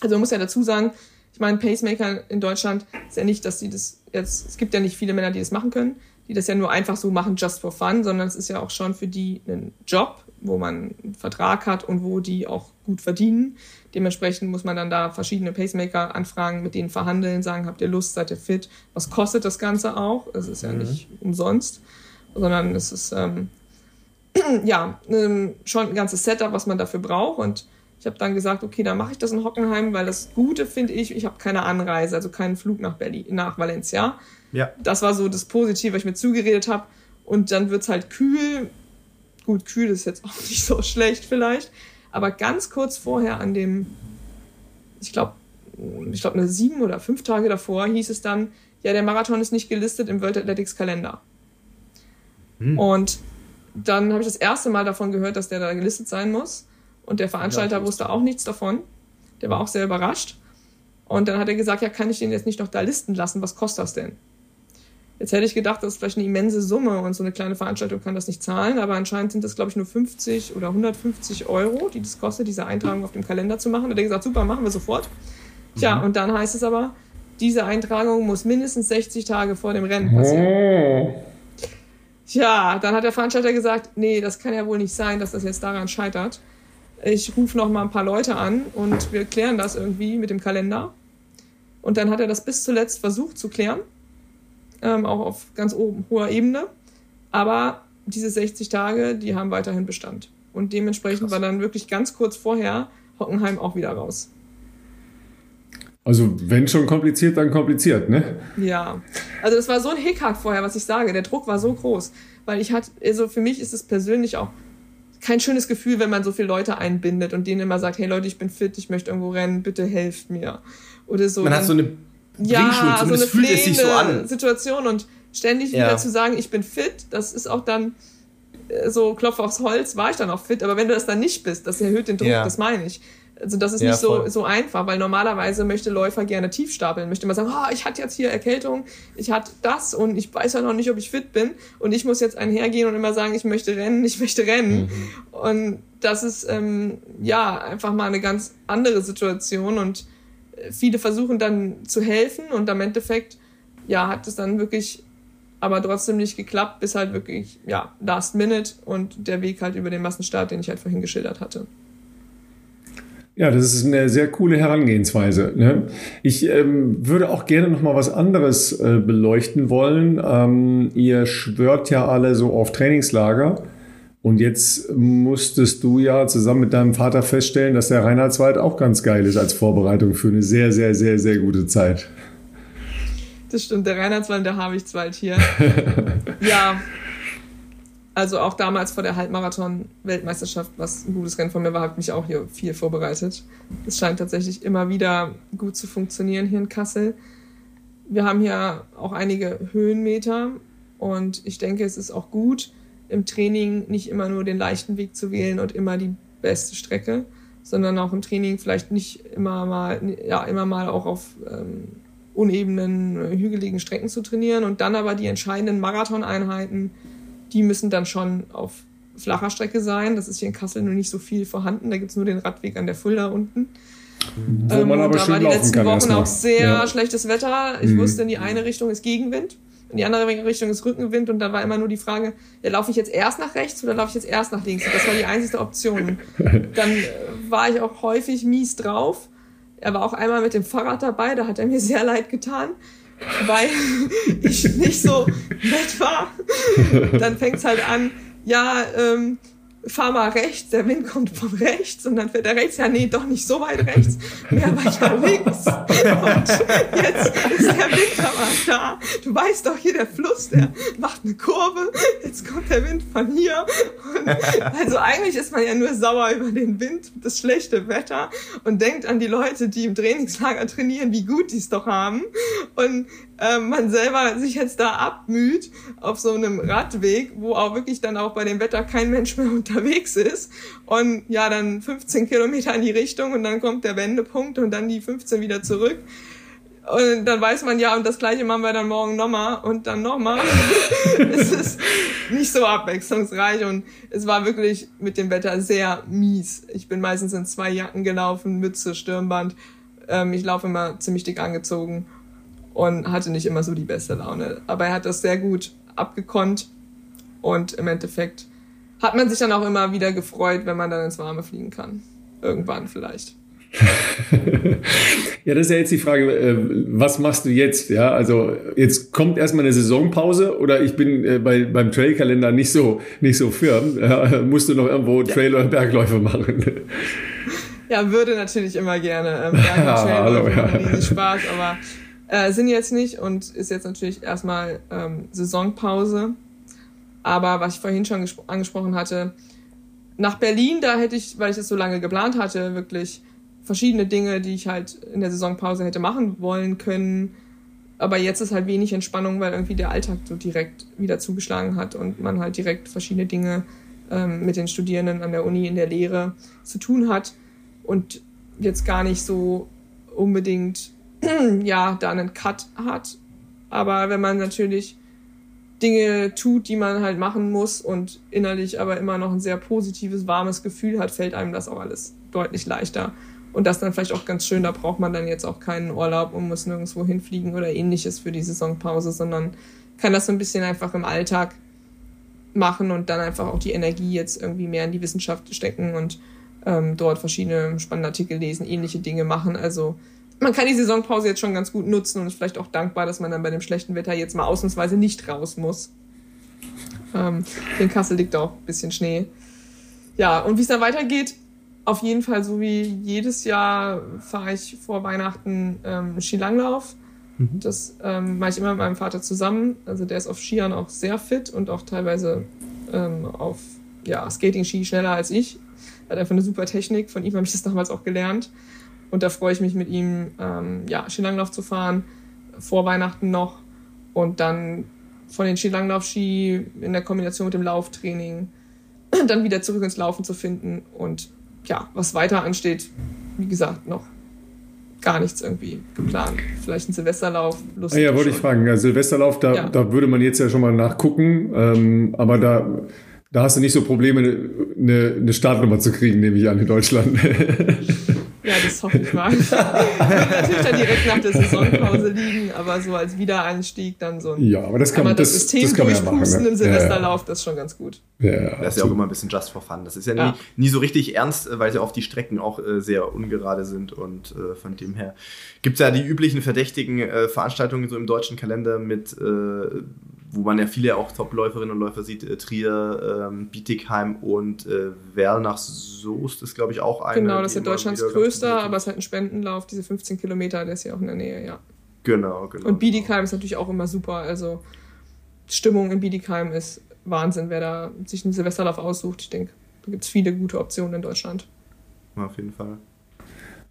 Also man muss ja dazu sagen, ich meine, Pacemaker in Deutschland ist ja nicht, dass sie das jetzt, es gibt ja nicht viele Männer, die das machen können, die das ja nur einfach so machen, just for fun, sondern es ist ja auch schon für die ein Job, wo man einen Vertrag hat und wo die auch gut verdienen. Dementsprechend muss man dann da verschiedene Pacemaker anfragen, mit denen verhandeln, sagen, habt ihr Lust, seid ihr fit? Was kostet das Ganze auch? Es ist ja mhm. nicht umsonst, sondern es ist ähm, [CLEARS THROAT] ja ähm, schon ein ganzes Setup, was man dafür braucht. Und ich habe dann gesagt, okay, dann mache ich das in Hockenheim, weil das Gute finde ich, ich habe keine Anreise, also keinen Flug nach Berlin, nach Valencia. Ja. Das war so das Positive, was ich mir zugeredet habe. Und dann wird es halt kühl. Gut, kühl ist jetzt auch [LAUGHS] nicht so schlecht vielleicht. Aber ganz kurz vorher an dem, ich glaube, ich glaube, eine sieben oder fünf Tage davor hieß es dann, ja, der Marathon ist nicht gelistet im World Athletics Kalender. Hm. Und dann habe ich das erste Mal davon gehört, dass der da gelistet sein muss. Und der Veranstalter ja, wusste auch nichts davon. Der war auch sehr überrascht. Und dann hat er gesagt, ja, kann ich den jetzt nicht noch da listen lassen? Was kostet das denn? Jetzt hätte ich gedacht, das ist vielleicht eine immense Summe und so eine kleine Veranstaltung kann das nicht zahlen, aber anscheinend sind das, glaube ich, nur 50 oder 150 Euro, die das kostet, diese Eintragung auf dem Kalender zu machen. Da hat er gesagt, super, machen wir sofort. Tja, mhm. und dann heißt es aber, diese Eintragung muss mindestens 60 Tage vor dem Rennen passieren. Oh. Tja, dann hat der Veranstalter gesagt, nee, das kann ja wohl nicht sein, dass das jetzt daran scheitert. ich rufe noch mal ein paar Leute an und wir klären das irgendwie mit dem Kalender. Und dann hat er das bis zuletzt versucht zu klären, ähm, auch auf ganz oben, hoher Ebene. Aber diese 60 Tage, die haben weiterhin Bestand. Und dementsprechend Krass. war dann wirklich ganz kurz vorher Hockenheim auch wieder raus.
Also wenn schon kompliziert, dann kompliziert, ne?
Ja. Also das war so ein Hickhack vorher, was ich sage. Der Druck war so groß. Weil ich hatte, also für mich ist es persönlich auch kein schönes Gefühl, wenn man so viele Leute einbindet und denen immer sagt, hey Leute, ich bin fit, ich möchte irgendwo rennen, bitte helft mir. Oder so.
Man hat so eine
ja, so eine fühlt es sich so an. Situation und ständig ja. wieder zu sagen, ich bin fit, das ist auch dann äh, so Klopf aufs Holz, war ich dann auch fit, aber wenn du das dann nicht bist, das erhöht den Druck, ja. das meine ich. Also das ist ja, nicht so, so einfach, weil normalerweise möchte Läufer gerne tief stapeln, möchte immer sagen, oh, ich hatte jetzt hier Erkältung, ich hatte das und ich weiß ja noch nicht, ob ich fit bin und ich muss jetzt einhergehen und immer sagen, ich möchte rennen, ich möchte rennen. Mhm. Und das ist ähm, ja einfach mal eine ganz andere Situation und viele versuchen dann zu helfen und am Endeffekt ja hat es dann wirklich aber trotzdem nicht geklappt, bis halt wirklich ja Last Minute und der Weg halt über den Massenstart, den ich halt vorhin geschildert hatte.
Ja, das ist eine sehr coole Herangehensweise. Ne? Ich ähm, würde auch gerne noch mal was anderes äh, beleuchten wollen. Ähm, ihr schwört ja alle so auf Trainingslager. Und jetzt musstest du ja zusammen mit deinem Vater feststellen, dass der Reinhardswald auch ganz geil ist als Vorbereitung für eine sehr, sehr, sehr, sehr gute Zeit.
Das stimmt, der Reinhardswald, der Havichtswald hier. [LAUGHS] ja, also auch damals vor der Halbmarathon-Weltmeisterschaft, was ein gutes Rennen von mir war, habe ich mich auch hier viel vorbereitet. Es scheint tatsächlich immer wieder gut zu funktionieren hier in Kassel. Wir haben hier auch einige Höhenmeter und ich denke, es ist auch gut, im Training nicht immer nur den leichten Weg zu wählen und immer die beste Strecke, sondern auch im Training vielleicht nicht immer mal, ja, immer mal auch auf ähm, unebenen, hügeligen Strecken zu trainieren und dann aber die entscheidenden Marathoneinheiten die müssen dann schon auf flacher Strecke sein. Das ist hier in Kassel nur nicht so viel vorhanden. Da gibt es nur den Radweg an der Fulda unten. Wo ähm, man aber da war die letzten Wochen auch sehr ja. schlechtes Wetter. Ich mhm. wusste, in die eine Richtung ist Gegenwind, in die andere Richtung ist Rückenwind und da war immer nur die Frage, ja, laufe ich jetzt erst nach rechts oder laufe ich jetzt erst nach links? Und das war die einzige Option. Dann äh, war ich auch häufig mies drauf. Er war auch einmal mit dem Fahrrad dabei, da hat er mir sehr leid getan weil [LAUGHS] ich nicht so nett war. Dann fängt es halt an, ja, ähm, fahr mal rechts, der Wind kommt von rechts und dann fährt er rechts, ja nee, doch nicht so weit rechts, mehr weiter links. Und jetzt ist der Wind aber da. Du weißt doch hier, der Fluss, der macht eine Kurve, jetzt kommt der Wind von hier. Und also eigentlich ist man ja nur sauer über den Wind, das schlechte Wetter und denkt an die Leute, die im Trainingslager trainieren, wie gut die es doch haben. Und äh, man selber sich jetzt da abmüht auf so einem Radweg, wo auch wirklich dann auch bei dem Wetter kein Mensch mehr [LAUGHS] unterwegs ist und ja, dann 15 Kilometer in die Richtung und dann kommt der Wendepunkt und dann die 15 wieder zurück. Und dann weiß man ja, und das gleiche machen wir dann morgen nochmal und dann nochmal. [LAUGHS] es ist nicht so abwechslungsreich und es war wirklich mit dem Wetter sehr mies. Ich bin meistens in zwei Jacken gelaufen, Mütze, Stirnband. Ähm, ich laufe immer ziemlich dick angezogen und hatte nicht immer so die beste Laune. Aber er hat das sehr gut abgekonnt und im Endeffekt hat man sich dann auch immer wieder gefreut, wenn man dann ins Warme fliegen kann. Irgendwann vielleicht. [LAUGHS]
ja, das ist ja jetzt die Frage, äh, was machst du jetzt? Ja, also jetzt kommt erstmal eine Saisonpause oder ich bin äh, bei, beim Trailkalender nicht so, nicht so firm. Ja, [LAUGHS] musst du noch irgendwo Trail- oder Bergläufe machen?
Ja, würde natürlich immer gerne. Ähm, Berg- [LAUGHS] und Trailläufe ja, ja. Spaß, aber äh, sind jetzt nicht und ist jetzt natürlich erstmal ähm, Saisonpause. Aber was ich vorhin schon angesprochen hatte, nach Berlin, da hätte ich, weil ich es so lange geplant hatte, wirklich verschiedene Dinge, die ich halt in der Saisonpause hätte machen wollen können. Aber jetzt ist halt wenig Entspannung, weil irgendwie der Alltag so direkt wieder zugeschlagen hat und man halt direkt verschiedene Dinge ähm, mit den Studierenden an der Uni in der Lehre zu tun hat und jetzt gar nicht so unbedingt [CLEARS THROAT] ja, da einen Cut hat. Aber wenn man natürlich Dinge tut, die man halt machen muss und innerlich aber immer noch ein sehr positives, warmes Gefühl hat, fällt einem das auch alles deutlich leichter. Und das dann vielleicht auch ganz schön, da braucht man dann jetzt auch keinen Urlaub und muss nirgendwo hinfliegen oder ähnliches für die Saisonpause, sondern kann das so ein bisschen einfach im Alltag machen und dann einfach auch die Energie jetzt irgendwie mehr in die Wissenschaft stecken und ähm, dort verschiedene spannende Artikel lesen, ähnliche Dinge machen. Also man kann die Saisonpause jetzt schon ganz gut nutzen und ist vielleicht auch dankbar, dass man dann bei dem schlechten Wetter jetzt mal ausnahmsweise nicht raus muss. Ähm, in Kassel liegt auch ein bisschen Schnee. Ja, und wie es dann weitergeht, auf jeden Fall so wie jedes Jahr fahre ich vor Weihnachten ähm, Skilanglauf. Mhm. Das ähm, mache ich immer mit meinem Vater zusammen. Also der ist auf Skiern auch sehr fit und auch teilweise ähm, auf ja, Skating-Ski schneller als ich. Er hat einfach eine super Technik. Von ihm habe ich das damals auch gelernt. Und da freue ich mich mit ihm, ähm, ja, Skilanglauf zu fahren, vor Weihnachten noch. Und dann von den Skilanglauf-Ski in der Kombination mit dem Lauftraining [CLEARS THROAT] dann wieder zurück ins Laufen zu finden. Und ja, was weiter ansteht, wie gesagt, noch gar nichts irgendwie geplant. Vielleicht ein Silvesterlauf.
Lustig ah ja, wollte ich fragen. Ja, Silvesterlauf, da, ja. da würde man jetzt ja schon mal nachgucken. Ähm, aber da, da hast du nicht so Probleme, eine, eine Startnummer zu kriegen, nehme ich an, in Deutschland. [LAUGHS]
Ja, das hoffe ich mal. Natürlich dann direkt nach der Saisonpause liegen, aber so als Wiedereinstieg dann so ein
ja, aber das kann, man das,
System das kann man ja machen, ne? im Silvesterlauf, ja. das ist schon ganz gut.
Ja, das ist ja auch immer ein bisschen just for fun. Das ist ja, ja. Nie, nie, so richtig ernst, weil ja oft die Strecken auch äh, sehr ungerade sind und äh, von dem her gibt es ja die üblichen verdächtigen äh, Veranstaltungen so im deutschen Kalender mit äh, wo man ja viele auch Top-Läuferinnen und Läufer sieht, äh, Trier, ähm, Bietigheim und äh, Werl nach Soest ist, glaube ich, auch eine.
Genau, das ist ja Deutschlands größter, aber es ist halt ein Spendenlauf, diese 15 Kilometer, der ist ja auch in der Nähe, ja.
Genau, genau.
Und Bietigheim genau. ist natürlich auch immer super, also Stimmung in Bietigheim ist Wahnsinn, wer da sich einen Silvesterlauf aussucht. Ich denke, da gibt es viele gute Optionen in Deutschland.
Auf jeden Fall.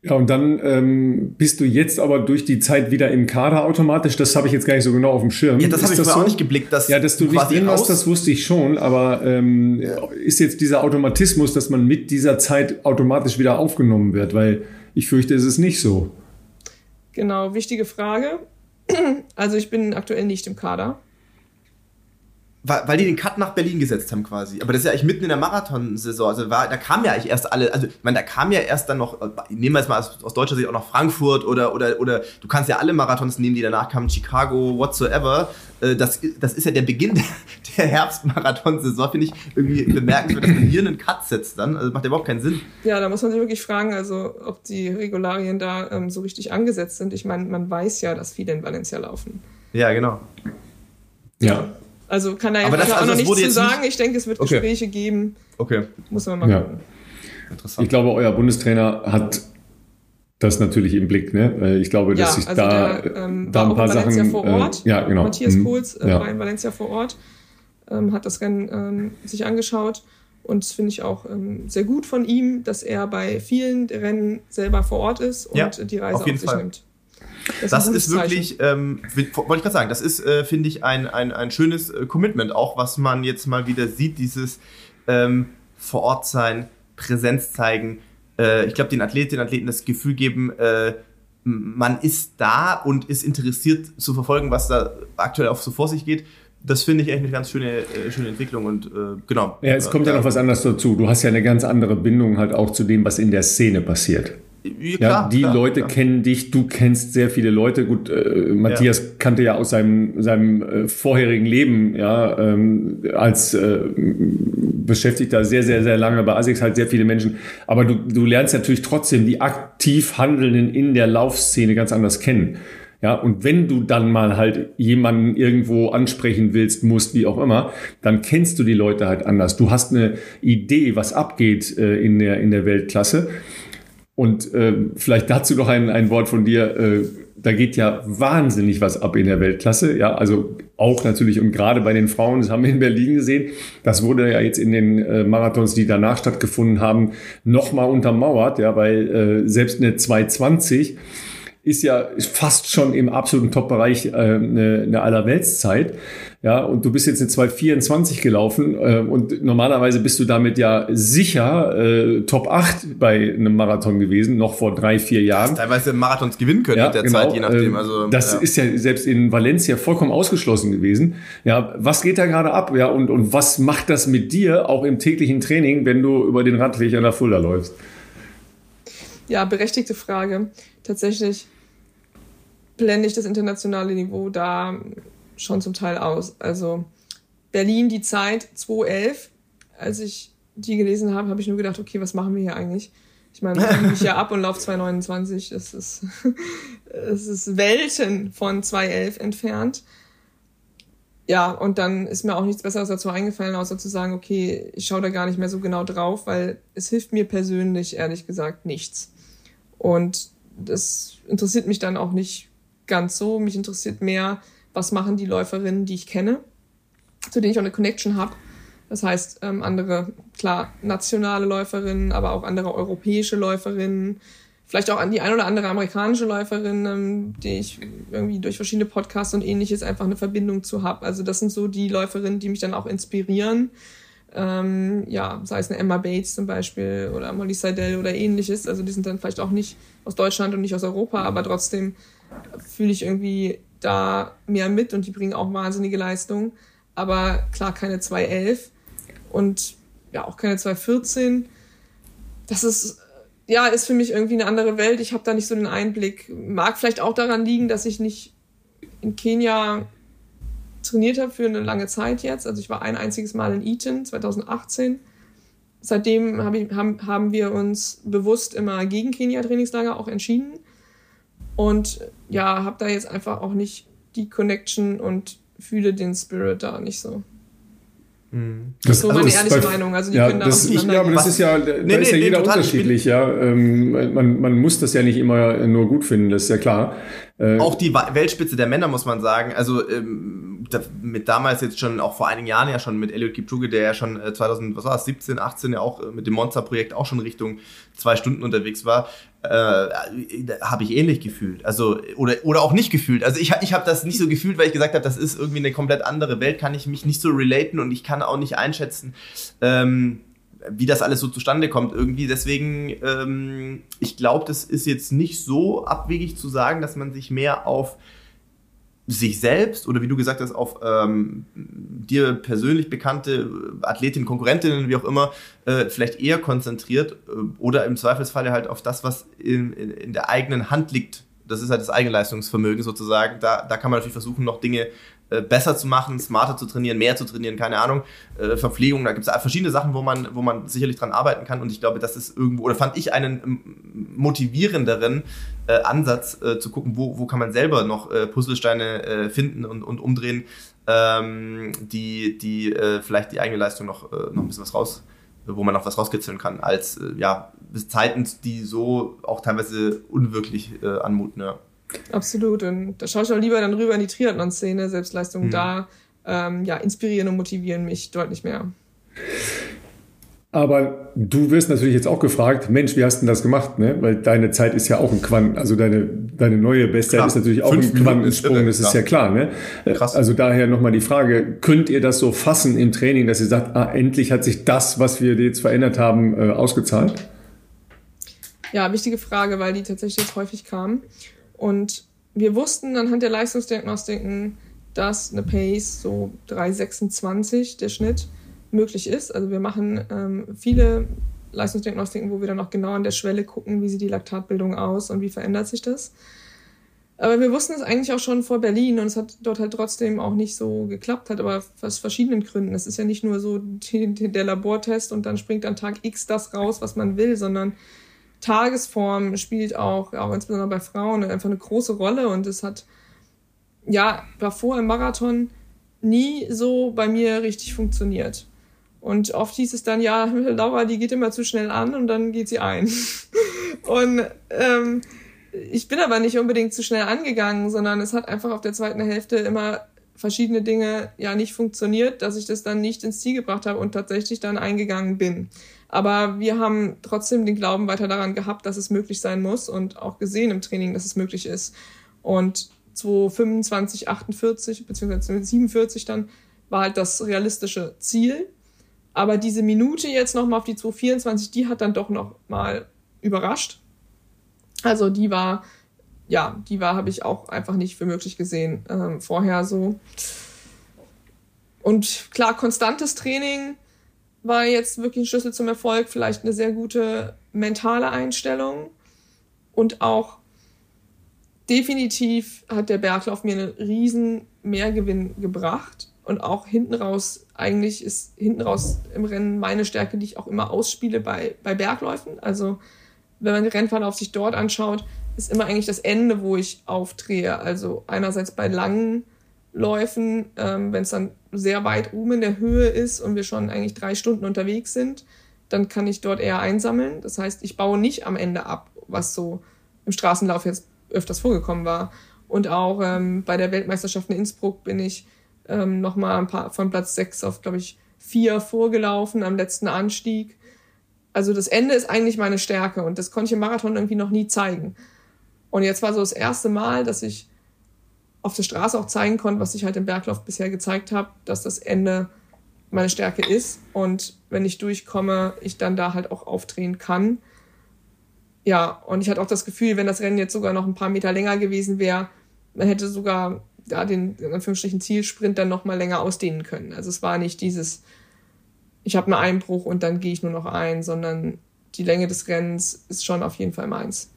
Ja, und dann ähm, bist du jetzt aber durch die Zeit wieder im Kader automatisch. Das habe ich jetzt gar nicht so genau auf dem Schirm.
Ja, das habe ich vorher so? auch nicht geblickt. Dass
ja, dass du nicht drin warst, das wusste ich schon. Aber ähm, ist jetzt dieser Automatismus, dass man mit dieser Zeit automatisch wieder aufgenommen wird? Weil ich fürchte, es ist nicht so.
Genau, wichtige Frage. [CLEARS THROAT] Also ich bin aktuell nicht im Kader
weil die den Cut nach Berlin gesetzt haben quasi. Aber das ist ja eigentlich mitten in der Marathonsaison. Also war, da kam ja eigentlich erst alle, also ich meine, da kam ja erst dann noch, nehmen wir jetzt mal aus, aus, deutscher Sicht auch noch Frankfurt oder, oder, oder du kannst ja alle Marathons nehmen, die danach kamen, Chicago, whatsoever. Äh, das, das ist ja der Beginn [LAUGHS] der Herbstmarathonsaison, finde ich irgendwie bemerkenswert, dass man hier einen Cut setzt dann. Also macht ja überhaupt keinen Sinn.
Ja, da muss man sich wirklich fragen, also ob die Regularien da ähm, so richtig angesetzt sind. Ich meine, man weiß ja, dass viele in Valencia laufen.
Ja, genau.
Ja. Also kann da jetzt das, auch also noch nichts zu sagen. Nicht... Ich denke, es wird okay. Gespräche geben.
Okay.
Muss man mal ja. gucken.
Interessant. Ich glaube, euer Bundestrainer hat das natürlich im Blick. Ne? Ich glaube, dass ja, sich also da, der, ähm, da ein paar Sachen.
Vor Ort.
Äh, ja, genau.
Matthias mhm. Kohls äh, ja. war in Valencia vor Ort, ähm, hat das Rennen ähm, sich angeschaut. Und das finde ich auch ähm, sehr gut von ihm, dass er bei vielen Rennen selber vor Ort ist und ja, die Reise auf, auf sich Fall. nimmt.
Das, das ist, wirklich, ähm, wollte ich gerade sagen, das ist, äh, finde ich, ein, ein, ein schönes äh, Commitment, auch was man jetzt mal wieder sieht, dieses ähm, vor Ort sein, Präsenz zeigen. Äh, ich glaube, den Athletinnen und Athleten das Gefühl geben, äh, man ist da und ist interessiert zu verfolgen, was da aktuell auch so vor sich geht. Das finde ich echt eine ganz schöne, äh, schöne Entwicklung und äh, genau.
Ja, es kommt ja noch was anderes dazu. Du hast ja eine ganz andere Bindung halt auch zu dem, was in der Szene passiert. Ja, klar, die klar, Leute klar. kennen dich, du kennst sehr viele Leute. Gut, äh, Matthias ja. kannte ja aus seinem, seinem äh, vorherigen Leben, ja, ähm, als äh, Beschäftigter sehr, sehr, sehr lange bei ASICS halt sehr viele Menschen. Aber du, du lernst natürlich trotzdem die aktiv Handelnden in der Laufszene ganz anders kennen. Ja, und wenn du dann mal halt jemanden irgendwo ansprechen willst, musst, wie auch immer, dann kennst du die Leute halt anders. Du hast eine Idee, was abgeht äh, in, der, in der Weltklasse. Und äh, vielleicht dazu noch ein, ein Wort von dir. Äh, da geht ja wahnsinnig was ab in der Weltklasse. Ja, also auch natürlich und gerade bei den Frauen, das haben wir in Berlin gesehen. Das wurde ja jetzt in den äh, Marathons, die danach stattgefunden haben, nochmal untermauert. Ja, weil äh, selbst eine 220 ist ja fast schon im absoluten Top-Bereich äh, eine, eine Allerweltszeit. Ja, und du bist jetzt in 224 gelaufen äh, und normalerweise bist du damit ja sicher äh, Top 8 bei einem Marathon gewesen, noch vor drei, vier Jahren.
Teilweise Marathons gewinnen können ja, mit der genau, Zeit, je nachdem.
Ähm,
also,
das ja. ist ja selbst in Valencia vollkommen ausgeschlossen gewesen. Ja, was geht da gerade ab? Ja, und, und was macht das mit dir auch im täglichen Training, wenn du über den Radweg an der Fulda läufst?
Ja, berechtigte Frage. Tatsächlich blende ich das internationale Niveau da schon zum Teil aus. Also Berlin die Zeit 2011, als ich die gelesen habe, habe ich nur gedacht, okay, was machen wir hier eigentlich? Ich meine, ich mich ja [LAUGHS] ab und laufe 2,29. Das ist, [LAUGHS] es ist Welten von 2,11 entfernt. Ja, und dann ist mir auch nichts Besseres dazu eingefallen, außer zu sagen, okay, ich schaue da gar nicht mehr so genau drauf, weil es hilft mir persönlich, ehrlich gesagt, nichts. Und das interessiert mich dann auch nicht ganz so. Mich interessiert mehr, was machen die Läuferinnen, die ich kenne, zu denen ich auch eine Connection habe. Das heißt, ähm, andere, klar, nationale Läuferinnen, aber auch andere europäische Läuferinnen, vielleicht auch an die ein oder andere amerikanische Läuferin, ähm, die ich irgendwie durch verschiedene Podcasts und ähnliches einfach eine Verbindung zu habe. Also das sind so die Läuferinnen, die mich dann auch inspirieren. Ähm, ja, sei es eine Emma Bates zum Beispiel oder Molly Seidel oder ähnliches. Also die sind dann vielleicht auch nicht aus Deutschland und nicht aus Europa, aber trotzdem fühle ich irgendwie da mehr mit und die bringen auch wahnsinnige Leistung. Aber klar, keine 211 und ja, auch keine 214. Das ist, ja, ist für mich irgendwie eine andere Welt. Ich habe da nicht so den Einblick. Mag vielleicht auch daran liegen, dass ich nicht in Kenia trainiert habe für eine lange Zeit jetzt. Also ich war ein einziges Mal in Eton 2018. Seitdem hab ich, haben, haben wir uns bewusst immer gegen Kenia-Trainingslager auch entschieden. Und ja, habe da jetzt einfach auch nicht die Connection und fühle den Spirit da nicht so.
Mhm. Das ist so also meine ehrliche bei, Meinung. Also die ja, können da das, ich, ja, aber das ist ja, da nee, ist nee, ja jeder nee, unterschiedlich, ja. Ähm, man, man muss das ja nicht immer nur gut finden, das ist ja klar.
Äh, auch die Weltspitze der Männer, muss man sagen. Also ähm, mit damals jetzt schon, auch vor einigen Jahren ja schon mit Elliot Kipchoge, der ja schon 2000, äh, was war es, 17, 18 ja auch äh, mit dem Monster-Projekt auch schon Richtung zwei Stunden unterwegs war, äh, habe ich ähnlich gefühlt. Also, oder, oder auch nicht gefühlt. Also ich, ich habe das nicht so gefühlt, weil ich gesagt habe, das ist irgendwie eine komplett andere Welt, kann ich mich nicht so relaten und ich kann auch nicht einschätzen. Ähm, wie das alles so zustande kommt irgendwie. Deswegen, ähm, ich glaube, das ist jetzt nicht so abwegig zu sagen, dass man sich mehr auf sich selbst oder wie du gesagt hast, auf ähm, dir persönlich bekannte Athletinnen, Konkurrentinnen, wie auch immer, äh, vielleicht eher konzentriert äh, oder im Zweifelsfalle halt auf das, was in, in, in der eigenen Hand liegt. Das ist halt das Eigenleistungsvermögen sozusagen. Da, da kann man natürlich versuchen, noch Dinge äh, besser zu machen, smarter zu trainieren, mehr zu trainieren, keine Ahnung, äh, Verpflegung, da gibt es verschiedene Sachen, wo man, wo man sicherlich dran arbeiten kann und ich glaube, das ist irgendwo, oder fand ich einen ähm, motivierenderen äh, Ansatz äh, zu gucken, wo, wo kann man selber noch äh, Puzzlesteine finden und, und umdrehen, ähm, die, die vielleicht die eigene Leistung noch, noch ein bisschen was raus, wo man noch was rauskitzeln kann, als ja, Zeiten, die so auch teilweise unwirklich anmuten, ja.
Absolut. Und da schaue ich auch lieber dann rüber in die Triathlon-Szene. Selbstleistung mhm. da ähm, ja, inspirieren und motivieren mich deutlich mehr.
Aber du wirst natürlich jetzt auch gefragt, Mensch, wie hast du denn das gemacht? Ne? Weil deine Zeit ist ja auch ein Quant, also deine, deine neue Bestzeit klar. ist natürlich auch Fünf ein Quantensprung, das ist ja klar. Ne? Krass. Also daher nochmal die Frage, könnt ihr das so fassen im Training, dass ihr sagt, ah, endlich hat sich das, was wir jetzt verändert haben, äh, ausgezahlt?
Ja, wichtige Frage, weil die tatsächlich jetzt häufig kam. Und wir wussten anhand der Leistungsdiagnostiken, dass eine Pace so 3,26 der Schnitt möglich ist. Also wir machen ähm, viele Leistungsdiagnostiken, wo wir dann auch genau an der Schwelle gucken, wie sieht die Laktatbildung aus und wie verändert sich das. Aber wir wussten es eigentlich auch schon vor Berlin und es hat dort halt trotzdem auch nicht so geklappt, hat aber aus verschiedenen Gründen. Es ist ja nicht nur so die, der Labortest und dann springt an Tag X das raus, was man will, sondern Tagesform spielt auch, auch insbesondere bei Frauen, einfach eine große Rolle und es hat, ja, davor im Marathon nie so bei mir richtig funktioniert. Und oft hieß es dann, ja, [LAUGHS] Laura, die geht immer zu schnell an und dann geht sie ein. [LAUGHS] und ähm, ich bin aber nicht unbedingt zu schnell angegangen, sondern es hat einfach auf der zweiten Hälfte immer verschiedene Dinge ja nicht funktioniert, dass ich das dann nicht ins Ziel gebracht habe und tatsächlich dann eingegangen bin. Aber wir haben trotzdem den Glauben weiter daran gehabt, dass es möglich sein muss und auch gesehen im Training, dass es möglich ist. Und 225, 48 beziehungsweise 47 dann war halt das realistische Ziel. Aber diese Minute jetzt nochmal auf die 224, die hat dann doch noch mal überrascht. Also die war, ja, die war, habe ich auch einfach nicht für möglich gesehen ähm, vorher so. Und klar, konstantes Training, war jetzt wirklich ein Schlüssel zum Erfolg, vielleicht eine sehr gute mentale Einstellung und auch definitiv hat der Berglauf mir einen riesen Mehrgewinn gebracht. Und auch hinten raus, eigentlich ist hinten raus im Rennen meine Stärke, die ich auch immer ausspiele bei, bei Bergläufen. Also wenn man den Rennverlauf sich dort anschaut, ist immer eigentlich das Ende, wo ich aufdrehe. Also einerseits bei langen Läufen, ähm, wenn es dann sehr weit oben in der Höhe ist und wir schon eigentlich drei Stunden unterwegs sind, dann kann ich dort eher einsammeln. Das heißt, ich baue nicht am Ende ab, was so im Straßenlauf jetzt öfters vorgekommen war. Und auch ähm, bei der Weltmeisterschaft in Innsbruck bin ich ähm, nochmal ein paar von Platz 6 auf, glaube ich, 4 vorgelaufen am letzten Anstieg. Also das Ende ist eigentlich meine Stärke und das konnte ich im Marathon irgendwie noch nie zeigen. Und jetzt war so das erste Mal, dass ich auf der Straße auch zeigen konnte, was ich halt im Berglauf bisher gezeigt habe, dass das Ende meine Stärke ist und wenn ich durchkomme, ich dann da halt auch aufdrehen kann. Ja, und ich hatte auch das Gefühl, wenn das Rennen jetzt sogar noch ein paar Meter länger gewesen wäre, man hätte sogar da den in Zielsprint dann noch mal länger ausdehnen können. Also es war nicht dieses, ich habe einen Einbruch und dann gehe ich nur noch ein, sondern die Länge des Rennens ist schon auf jeden Fall meins.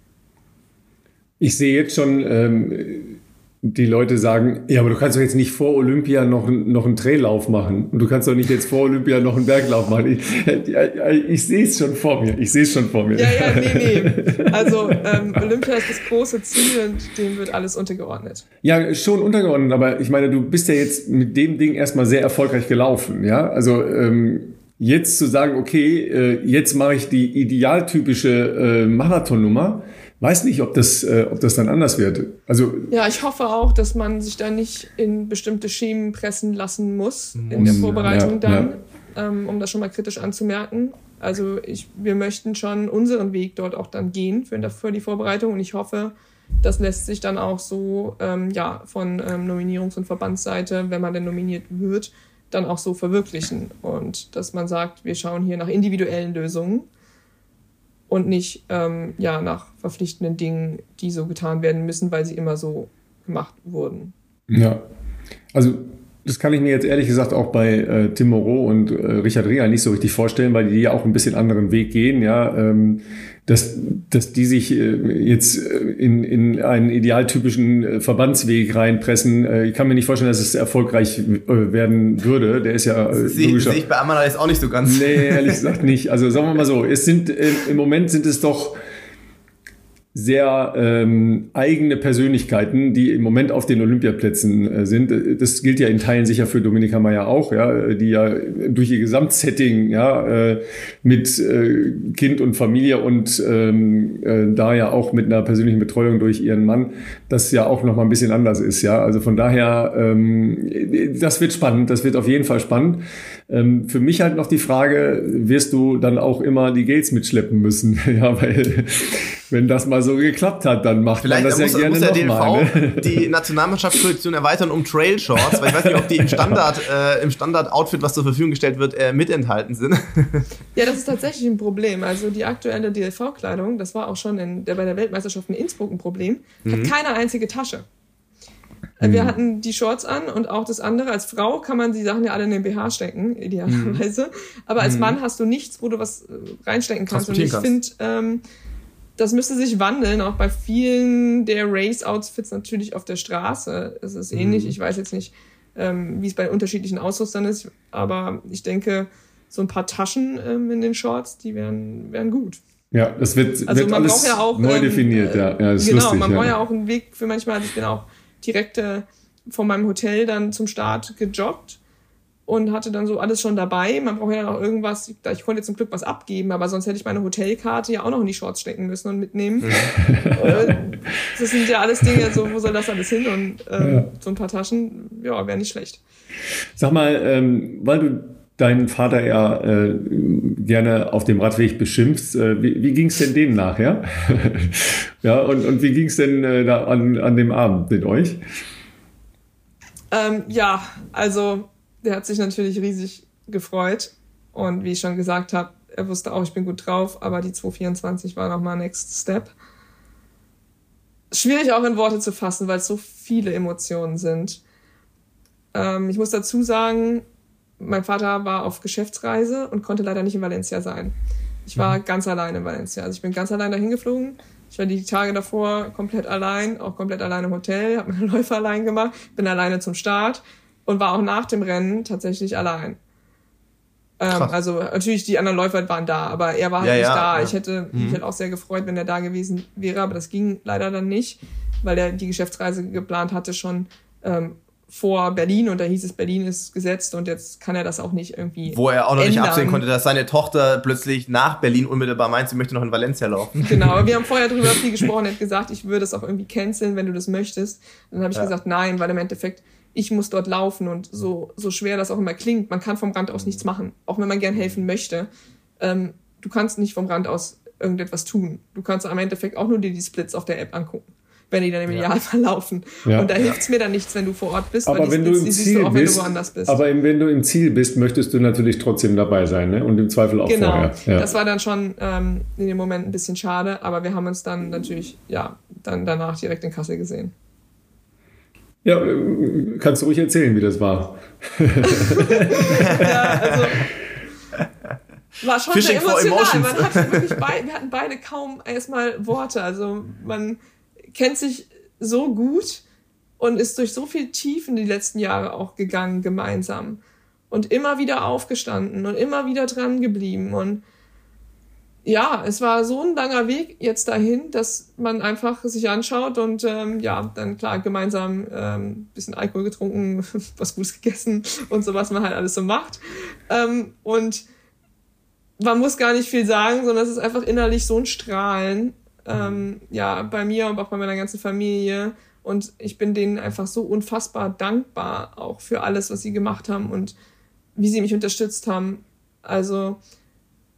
Ich sehe jetzt schon ähm, die Leute sagen, ja, aber du kannst doch jetzt nicht vor Olympia noch, noch einen Traillauf machen. Und du kannst doch nicht jetzt vor Olympia noch einen Berglauf machen. Ich, ich, ich sehe es schon vor mir. Ich sehe es schon vor mir.
Ja, ja, nee, nee. [LAUGHS] Also ähm, Olympia ist das große Ziel und dem wird alles untergeordnet.
Ja, schon untergeordnet. Aber ich meine, du bist ja jetzt mit dem Ding erstmal sehr erfolgreich gelaufen. Ja, also ähm, jetzt zu sagen, okay, äh, jetzt mache ich die idealtypische äh, Marathonnummer weiß nicht, ob das, äh, ob das dann anders wird. Also
ja, ich hoffe auch, dass man sich da nicht in bestimmte Schemen pressen lassen muss in der Vorbereitung ja, dann, ja. Ähm, um das schon mal kritisch anzumerken. Also ich, wir möchten schon unseren Weg dort auch dann gehen für, für die Vorbereitung und ich hoffe, das lässt sich dann auch so ähm, ja, von ähm, Nominierungs- und Verbandsseite, wenn man denn nominiert wird, dann auch so verwirklichen. Und dass man sagt, wir schauen hier nach individuellen Lösungen und nicht ähm, ja, nach verpflichtenden Dingen, die so getan werden müssen, weil sie immer so gemacht wurden.
Ja, also das kann ich mir jetzt ehrlich gesagt auch bei äh, Tim Moreau und äh, Richard Reher nicht so richtig vorstellen, weil die ja auch ein bisschen anderen Weg gehen. Ja, ähm, dass, dass die sich äh, jetzt äh, in, in einen idealtypischen äh, Verbandsweg reinpressen. Äh, ich kann mir nicht vorstellen, dass es erfolgreich werden würde. Der ist ja
äh, Sehe seh ich bei Amanda jetzt auch nicht so ganz.
Nee, ehrlich gesagt nicht. Also sagen wir mal so, es sind im Moment sind es doch sehr ähm, eigene Persönlichkeiten, die im Moment auf den Olympiaplätzen äh, sind. Das gilt ja in Teilen sicher für Dominika Meyer auch, ja, die ja durch ihr Gesamtsetting ja äh, mit äh, Kind und Familie und ähm, äh, da ja auch mit einer persönlichen Betreuung durch ihren Mann, das ja auch noch mal ein bisschen anders ist, ja. Also von daher, ähm, das wird spannend, das wird auf jeden Fall spannend. Ähm, für mich halt noch die Frage, wirst du dann auch immer die Gates mitschleppen müssen? [LAUGHS] ja, weil wenn das mal so geklappt hat, dann macht Vielleicht man das muss, ja gerne muss der DLV mal,
ne? [LAUGHS] die Nationalmannschaftsproduktion erweitern um Trail Shorts, weil ich weiß nicht, ob die im [LAUGHS] Standard äh, im Standard Outfit, was zur Verfügung gestellt wird, äh, mit enthalten sind.
ja, das ist tatsächlich ein Problem. Also die aktuelle DLV Kleidung, das war auch schon in, der, bei der Weltmeisterschaft in Innsbruck ein Problem, mhm. hat keine einzige Tasche. Mhm. Wir hatten die Shorts an und auch das andere. Als Frau kann man die Sachen ja alle in den BH stecken, idealerweise. Mhm. Aber als mhm. Mann hast du nichts, wo du was äh, reinstecken kannst. Und ich finde, ähm, das müsste sich wandeln, auch bei vielen der Race-Outfits natürlich auf der Straße. Es ist ähnlich. Mhm. Ich weiß jetzt nicht, ähm, wie es bei unterschiedlichen Ausrüstern ist, aber ich denke, so ein paar Taschen ähm, in den Shorts, die wären, wären gut.
Ja, das wird, also wird alles ja auch, neu ähm, definiert. Ja, ja
genau, lustig, man ja. braucht ja auch einen Weg für manchmal. Also ich bin auch direkt äh, von meinem Hotel dann zum Start gejoggt und hatte dann so alles schon dabei. Man braucht ja dann auch irgendwas, ich konnte jetzt zum Glück was abgeben, aber sonst hätte ich meine Hotelkarte ja auch noch in die Shorts stecken müssen und mitnehmen. [LAUGHS] Äh, das sind ja alles Dinge, so, wo soll das alles hin? Und äh, ja. so ein paar Taschen, ja, wäre nicht schlecht.
Sag mal, ähm, weil du deinen Vater ja äh, gerne auf dem Radweg beschimpfst. Äh, wie wie ging es denn dem nachher? [LAUGHS] ja, und, und wie ging es denn äh, da an, an dem Abend mit euch?
Ähm, ja, also der hat sich natürlich riesig gefreut. Und wie ich schon gesagt habe, er wusste auch, ich bin gut drauf, aber die 224 war nochmal Next Step. Schwierig auch in Worte zu fassen, weil es so viele Emotionen sind. Ähm, ich muss dazu sagen, mein Vater war auf Geschäftsreise und konnte leider nicht in Valencia sein. Ich war mhm. ganz allein in Valencia. Also ich bin ganz allein dahin geflogen. Ich war die Tage davor komplett allein, auch komplett allein im Hotel, habe meine [LAUGHS] Läufe allein gemacht, bin alleine zum Start und war auch nach dem Rennen tatsächlich allein. Ähm, also natürlich die anderen Läufer waren da, aber er war halt ja, nicht ja, da. Ja. Ich hätte mhm. mich halt auch sehr gefreut, wenn er da gewesen wäre, aber das ging leider dann nicht, weil er die Geschäftsreise geplant hatte schon ähm, vor Berlin und da hieß es, Berlin ist gesetzt und jetzt kann er das auch nicht irgendwie.
Wo er auch noch ändern. nicht absehen konnte, dass seine Tochter plötzlich nach Berlin unmittelbar meint, sie möchte noch in Valencia laufen.
Genau, wir haben vorher darüber [LAUGHS] viel gesprochen. Er hat gesagt, ich würde es auch irgendwie canceln, wenn du das möchtest. Und dann habe ich ja. gesagt, nein, weil im Endeffekt ich muss dort laufen und so, so schwer das auch immer klingt, man kann vom Rand aus nichts machen, auch wenn man gern helfen möchte. Ähm, du kannst nicht vom Rand aus irgendetwas tun. Du kannst am Endeffekt auch nur dir die Splits auf der App angucken wenn die dann im Idealfall ja. [LAUGHS] laufen. Ja. Und da hilft es mir dann nichts, wenn du vor Ort bist,
aber wenn du im Ziel auch, bist, woanders bist. Aber wenn du im Ziel bist, möchtest du natürlich trotzdem dabei sein ne? und im Zweifel auch genau. vorher.
Ja. Das war dann schon ähm, in dem Moment ein bisschen schade, aber wir haben uns dann natürlich ja dann danach direkt in Kassel gesehen.
Ja, kannst du ruhig erzählen, wie das war. ja, also
war schon Fishing sehr emotional. Man hat wirklich beid, wir hatten beide kaum erstmal Worte. Also man kennt sich so gut und ist durch so viel Tiefen die letzten Jahre auch gegangen gemeinsam und immer wieder aufgestanden und immer wieder dran geblieben und ja, es war so ein langer Weg jetzt dahin, dass man einfach sich anschaut und ähm, ja, dann klar gemeinsam ähm, bisschen Alkohol getrunken, [LAUGHS] was Gutes gegessen und so, was man halt alles so macht. Ähm, und man muss gar nicht viel sagen, sondern es ist einfach innerlich so ein Strahlen, ähm, ja, bei mir und auch bei meiner ganzen Familie. Und ich bin denen einfach so unfassbar dankbar, auch für alles, was sie gemacht haben und wie sie mich unterstützt haben. Also,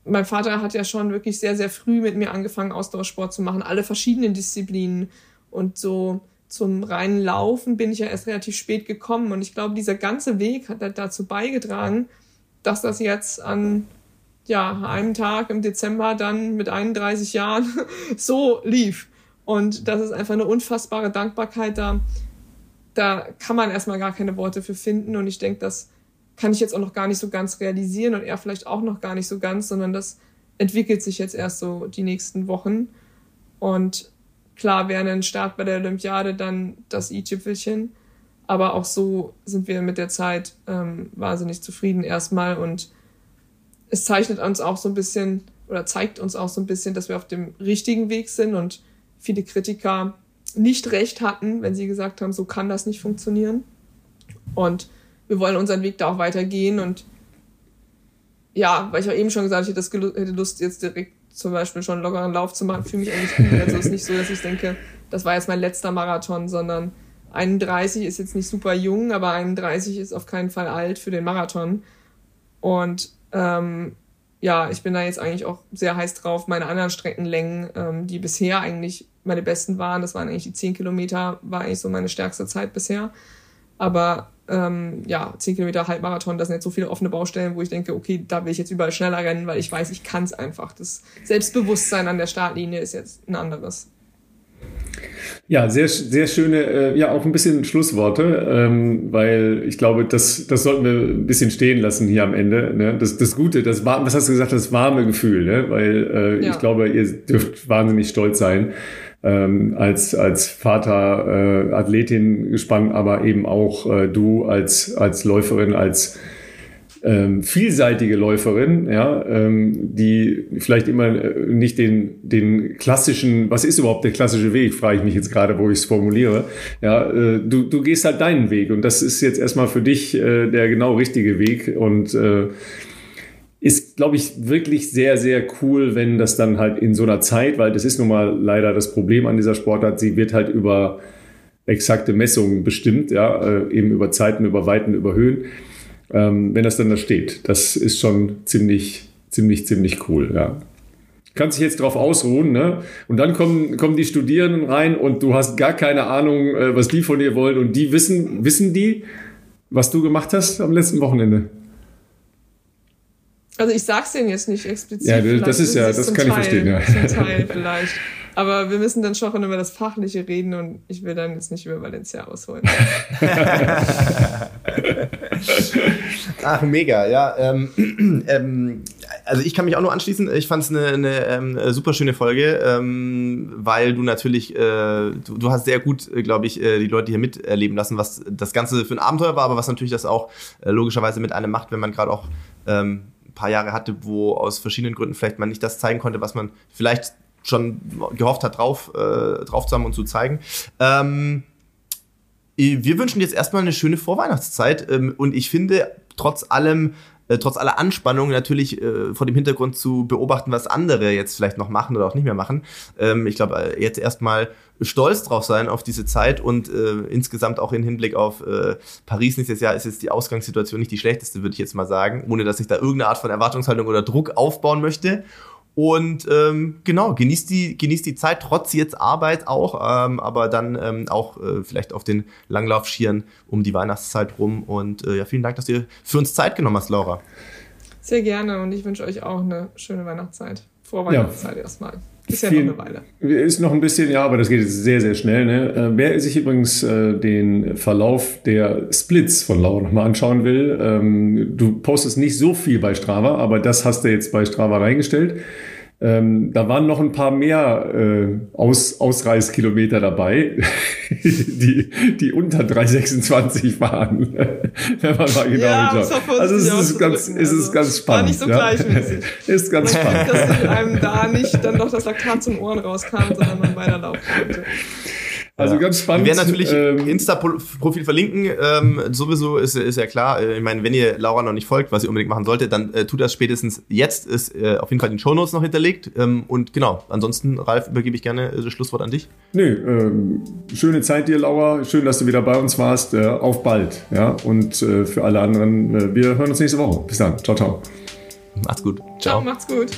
mein Vater hat ja schon wirklich sehr, sehr früh mit mir angefangen, Ausdauersport zu machen, alle verschiedenen Disziplinen. Und so zum reinen Laufen bin ich ja erst relativ spät gekommen. Und ich glaube, dieser ganze Weg hat dazu beigetragen, dass das jetzt an ja, einem Tag im Dezember dann mit 31 Jahren [LAUGHS] so lief. Und das ist einfach eine unfassbare Dankbarkeit da. Da kann man erstmal gar keine Worte für finden. Und ich denke, das kann ich jetzt auch noch gar nicht so ganz realisieren und er vielleicht auch noch gar nicht so ganz, sondern das entwickelt sich jetzt erst so die nächsten Wochen. Und klar wäre ein Start bei der Olympiade dann das i-Tüpfelchen. Aber auch so sind wir mit der Zeit ähm, wahnsinnig zufrieden erstmal. Und es zeichnet uns auch so ein bisschen oder zeigt uns auch so ein bisschen, dass wir auf dem richtigen Weg sind und viele Kritiker nicht recht hatten, wenn sie gesagt haben, so kann das nicht funktionieren. Und wir wollen unseren Weg da auch weitergehen und ja, weil ich auch eben schon gesagt habe, ich hätte Lust, jetzt direkt zum Beispiel schon einen lockeren Lauf zu machen, fühle mich eigentlich gut. Also es ist nicht so, dass ich denke, das war jetzt mein letzter Marathon, sondern 31 ist jetzt nicht super jung, aber 31 ist auf keinen Fall alt für den Marathon. Und ähm, ja, ich bin da jetzt eigentlich auch sehr heiß drauf. Meine anderen Streckenlängen, ähm, die bisher eigentlich meine besten waren, das waren eigentlich die 10 Kilometer, war eigentlich so meine stärkste Zeit bisher. Aber ähm, ja, 10 Kilometer Halbmarathon, das sind jetzt so viele offene Baustellen, wo ich denke, okay, da will ich jetzt überall schneller rennen, weil ich weiß, ich kann es einfach. Das Selbstbewusstsein an der Startlinie ist jetzt ein anderes.
Ja, sehr, sehr schöne, äh, ja, auch ein bisschen Schlussworte, ähm, weil ich glaube, das, das sollten wir ein bisschen stehen lassen hier am Ende. Ne? Das, das Gute, das war, was hast du gesagt, das warme Gefühl, ne? weil äh, ja. ich glaube, ihr dürft wahnsinnig stolz sein, ähm, als, als Vater, äh, Athletin gespannt, aber eben auch äh, du als, als Läuferin, als ähm, vielseitige Läuferin, ja, ähm, die vielleicht immer äh, nicht den, den klassischen, was ist überhaupt der klassische Weg, frage ich mich jetzt gerade, wo ich es formuliere. Ja, äh, du, du gehst halt deinen Weg und das ist jetzt erstmal für dich äh, der genau richtige Weg und äh, ist, glaube ich, wirklich sehr, sehr cool, wenn das dann halt in so einer Zeit, weil das ist nun mal leider das Problem an dieser Sportart, sie wird halt über exakte Messungen bestimmt, ja, äh, eben über Zeiten, über Weiten, über Höhen. Ähm, wenn das dann da steht, das ist schon ziemlich, ziemlich, ziemlich cool, ja. Kannst dich jetzt drauf ausruhen, ne? Und dann kommen, kommen die Studierenden rein und du hast gar keine Ahnung, äh, was die von dir wollen und die wissen, wissen die, was du gemacht hast am letzten Wochenende?
Also ich sag's denen jetzt nicht explizit.
Ja, das ist ja, das kann Teil, ich verstehen, ja.
Zum Teil vielleicht. Aber wir müssen dann schon über das Fachliche reden und ich will dann jetzt nicht über Valencia ausholen. [LAUGHS]
Ach, mega, ja. Ähm, [CLEARS THROAT] ähm, also ich kann mich auch nur anschließen. Ich fand es eine, eine ähm, super schöne Folge, ähm, weil du natürlich, äh, du, du, hast sehr gut, äh, glaube ich, äh, die Leute hier miterleben lassen, was das Ganze für ein Abenteuer war, aber was natürlich das auch äh, logischerweise mit einem macht, wenn man gerade auch ähm, ein paar Jahre hatte, wo aus verschiedenen Gründen vielleicht man nicht das zeigen konnte, was man vielleicht schon gehofft hat, drauf, äh, drauf zu haben und zu zeigen. Ähm, wir wünschen jetzt erstmal eine schöne Vorweihnachtszeit ähm, und ich finde, trotz allem äh, trotz aller Anspannung natürlich äh, vor dem Hintergrund zu beobachten, was andere jetzt vielleicht noch machen oder auch nicht mehr machen. Ähm, ich glaube, äh, jetzt erstmal stolz drauf sein auf diese Zeit und äh, insgesamt auch im Hinblick auf äh, Paris nächstes Jahr ist jetzt die Ausgangssituation nicht die schlechteste, würde ich jetzt mal sagen, ohne dass ich da irgendeine Art von Erwartungshaltung oder Druck aufbauen möchte. Und ähm, genau, genießt die, genießt die Zeit, trotz jetzt Arbeit auch, ähm, aber dann ähm, auch äh, vielleicht auf den Langlaufschieren um die Weihnachtszeit rum. Und äh, ja, vielen Dank, dass du für uns Zeit genommen hast, Laura.
Sehr gerne und ich wünsche euch auch eine schöne Weihnachtszeit. Vor Weihnachtszeit ja. erstmal.
Ist ja noch eine Weile. Ist noch ein bisschen, ja, aber das geht jetzt sehr, sehr schnell. Ne? Äh, wer sich übrigens äh, den Verlauf der Splits von Laura nochmal anschauen will, ähm, du postest nicht so viel bei Strava, aber das hast du jetzt bei Strava reingestellt. Ähm, da waren noch ein paar mehr äh, Aus, Ausreißkilometer dabei, [LAUGHS] die, die unter 326 waren. [LAUGHS] Wenn man mal genau ja, schaut. Also es ist, ganz, es ist also, ganz spannend. War nicht so ja? gleichmäßig. [LAUGHS] ist ganz spannend.
Dass einem da nicht dann doch das Laktat zum Ohren rauskam, sondern man weiterlaufen konnte.
Also ja. ganz spannend. Wir werden natürlich ähm, Insta-Profil verlinken. Ähm, sowieso ist, ist ja klar. Äh, ich meine, wenn ihr Laura noch nicht folgt, was ihr unbedingt machen solltet, dann äh, tut das spätestens jetzt. Ist äh, auf jeden Fall in den Shownotes noch hinterlegt. Ähm, und genau, ansonsten, Ralf, übergebe ich gerne äh, das Schlusswort an dich.
Nö, ähm, schöne Zeit dir, Laura. Schön, dass du wieder bei uns warst. Äh, auf bald. Ja, und äh, für alle anderen, wir hören uns nächste Woche. Bis dann. Ciao, ciao.
Macht's gut.
Ciao, ciao macht's gut.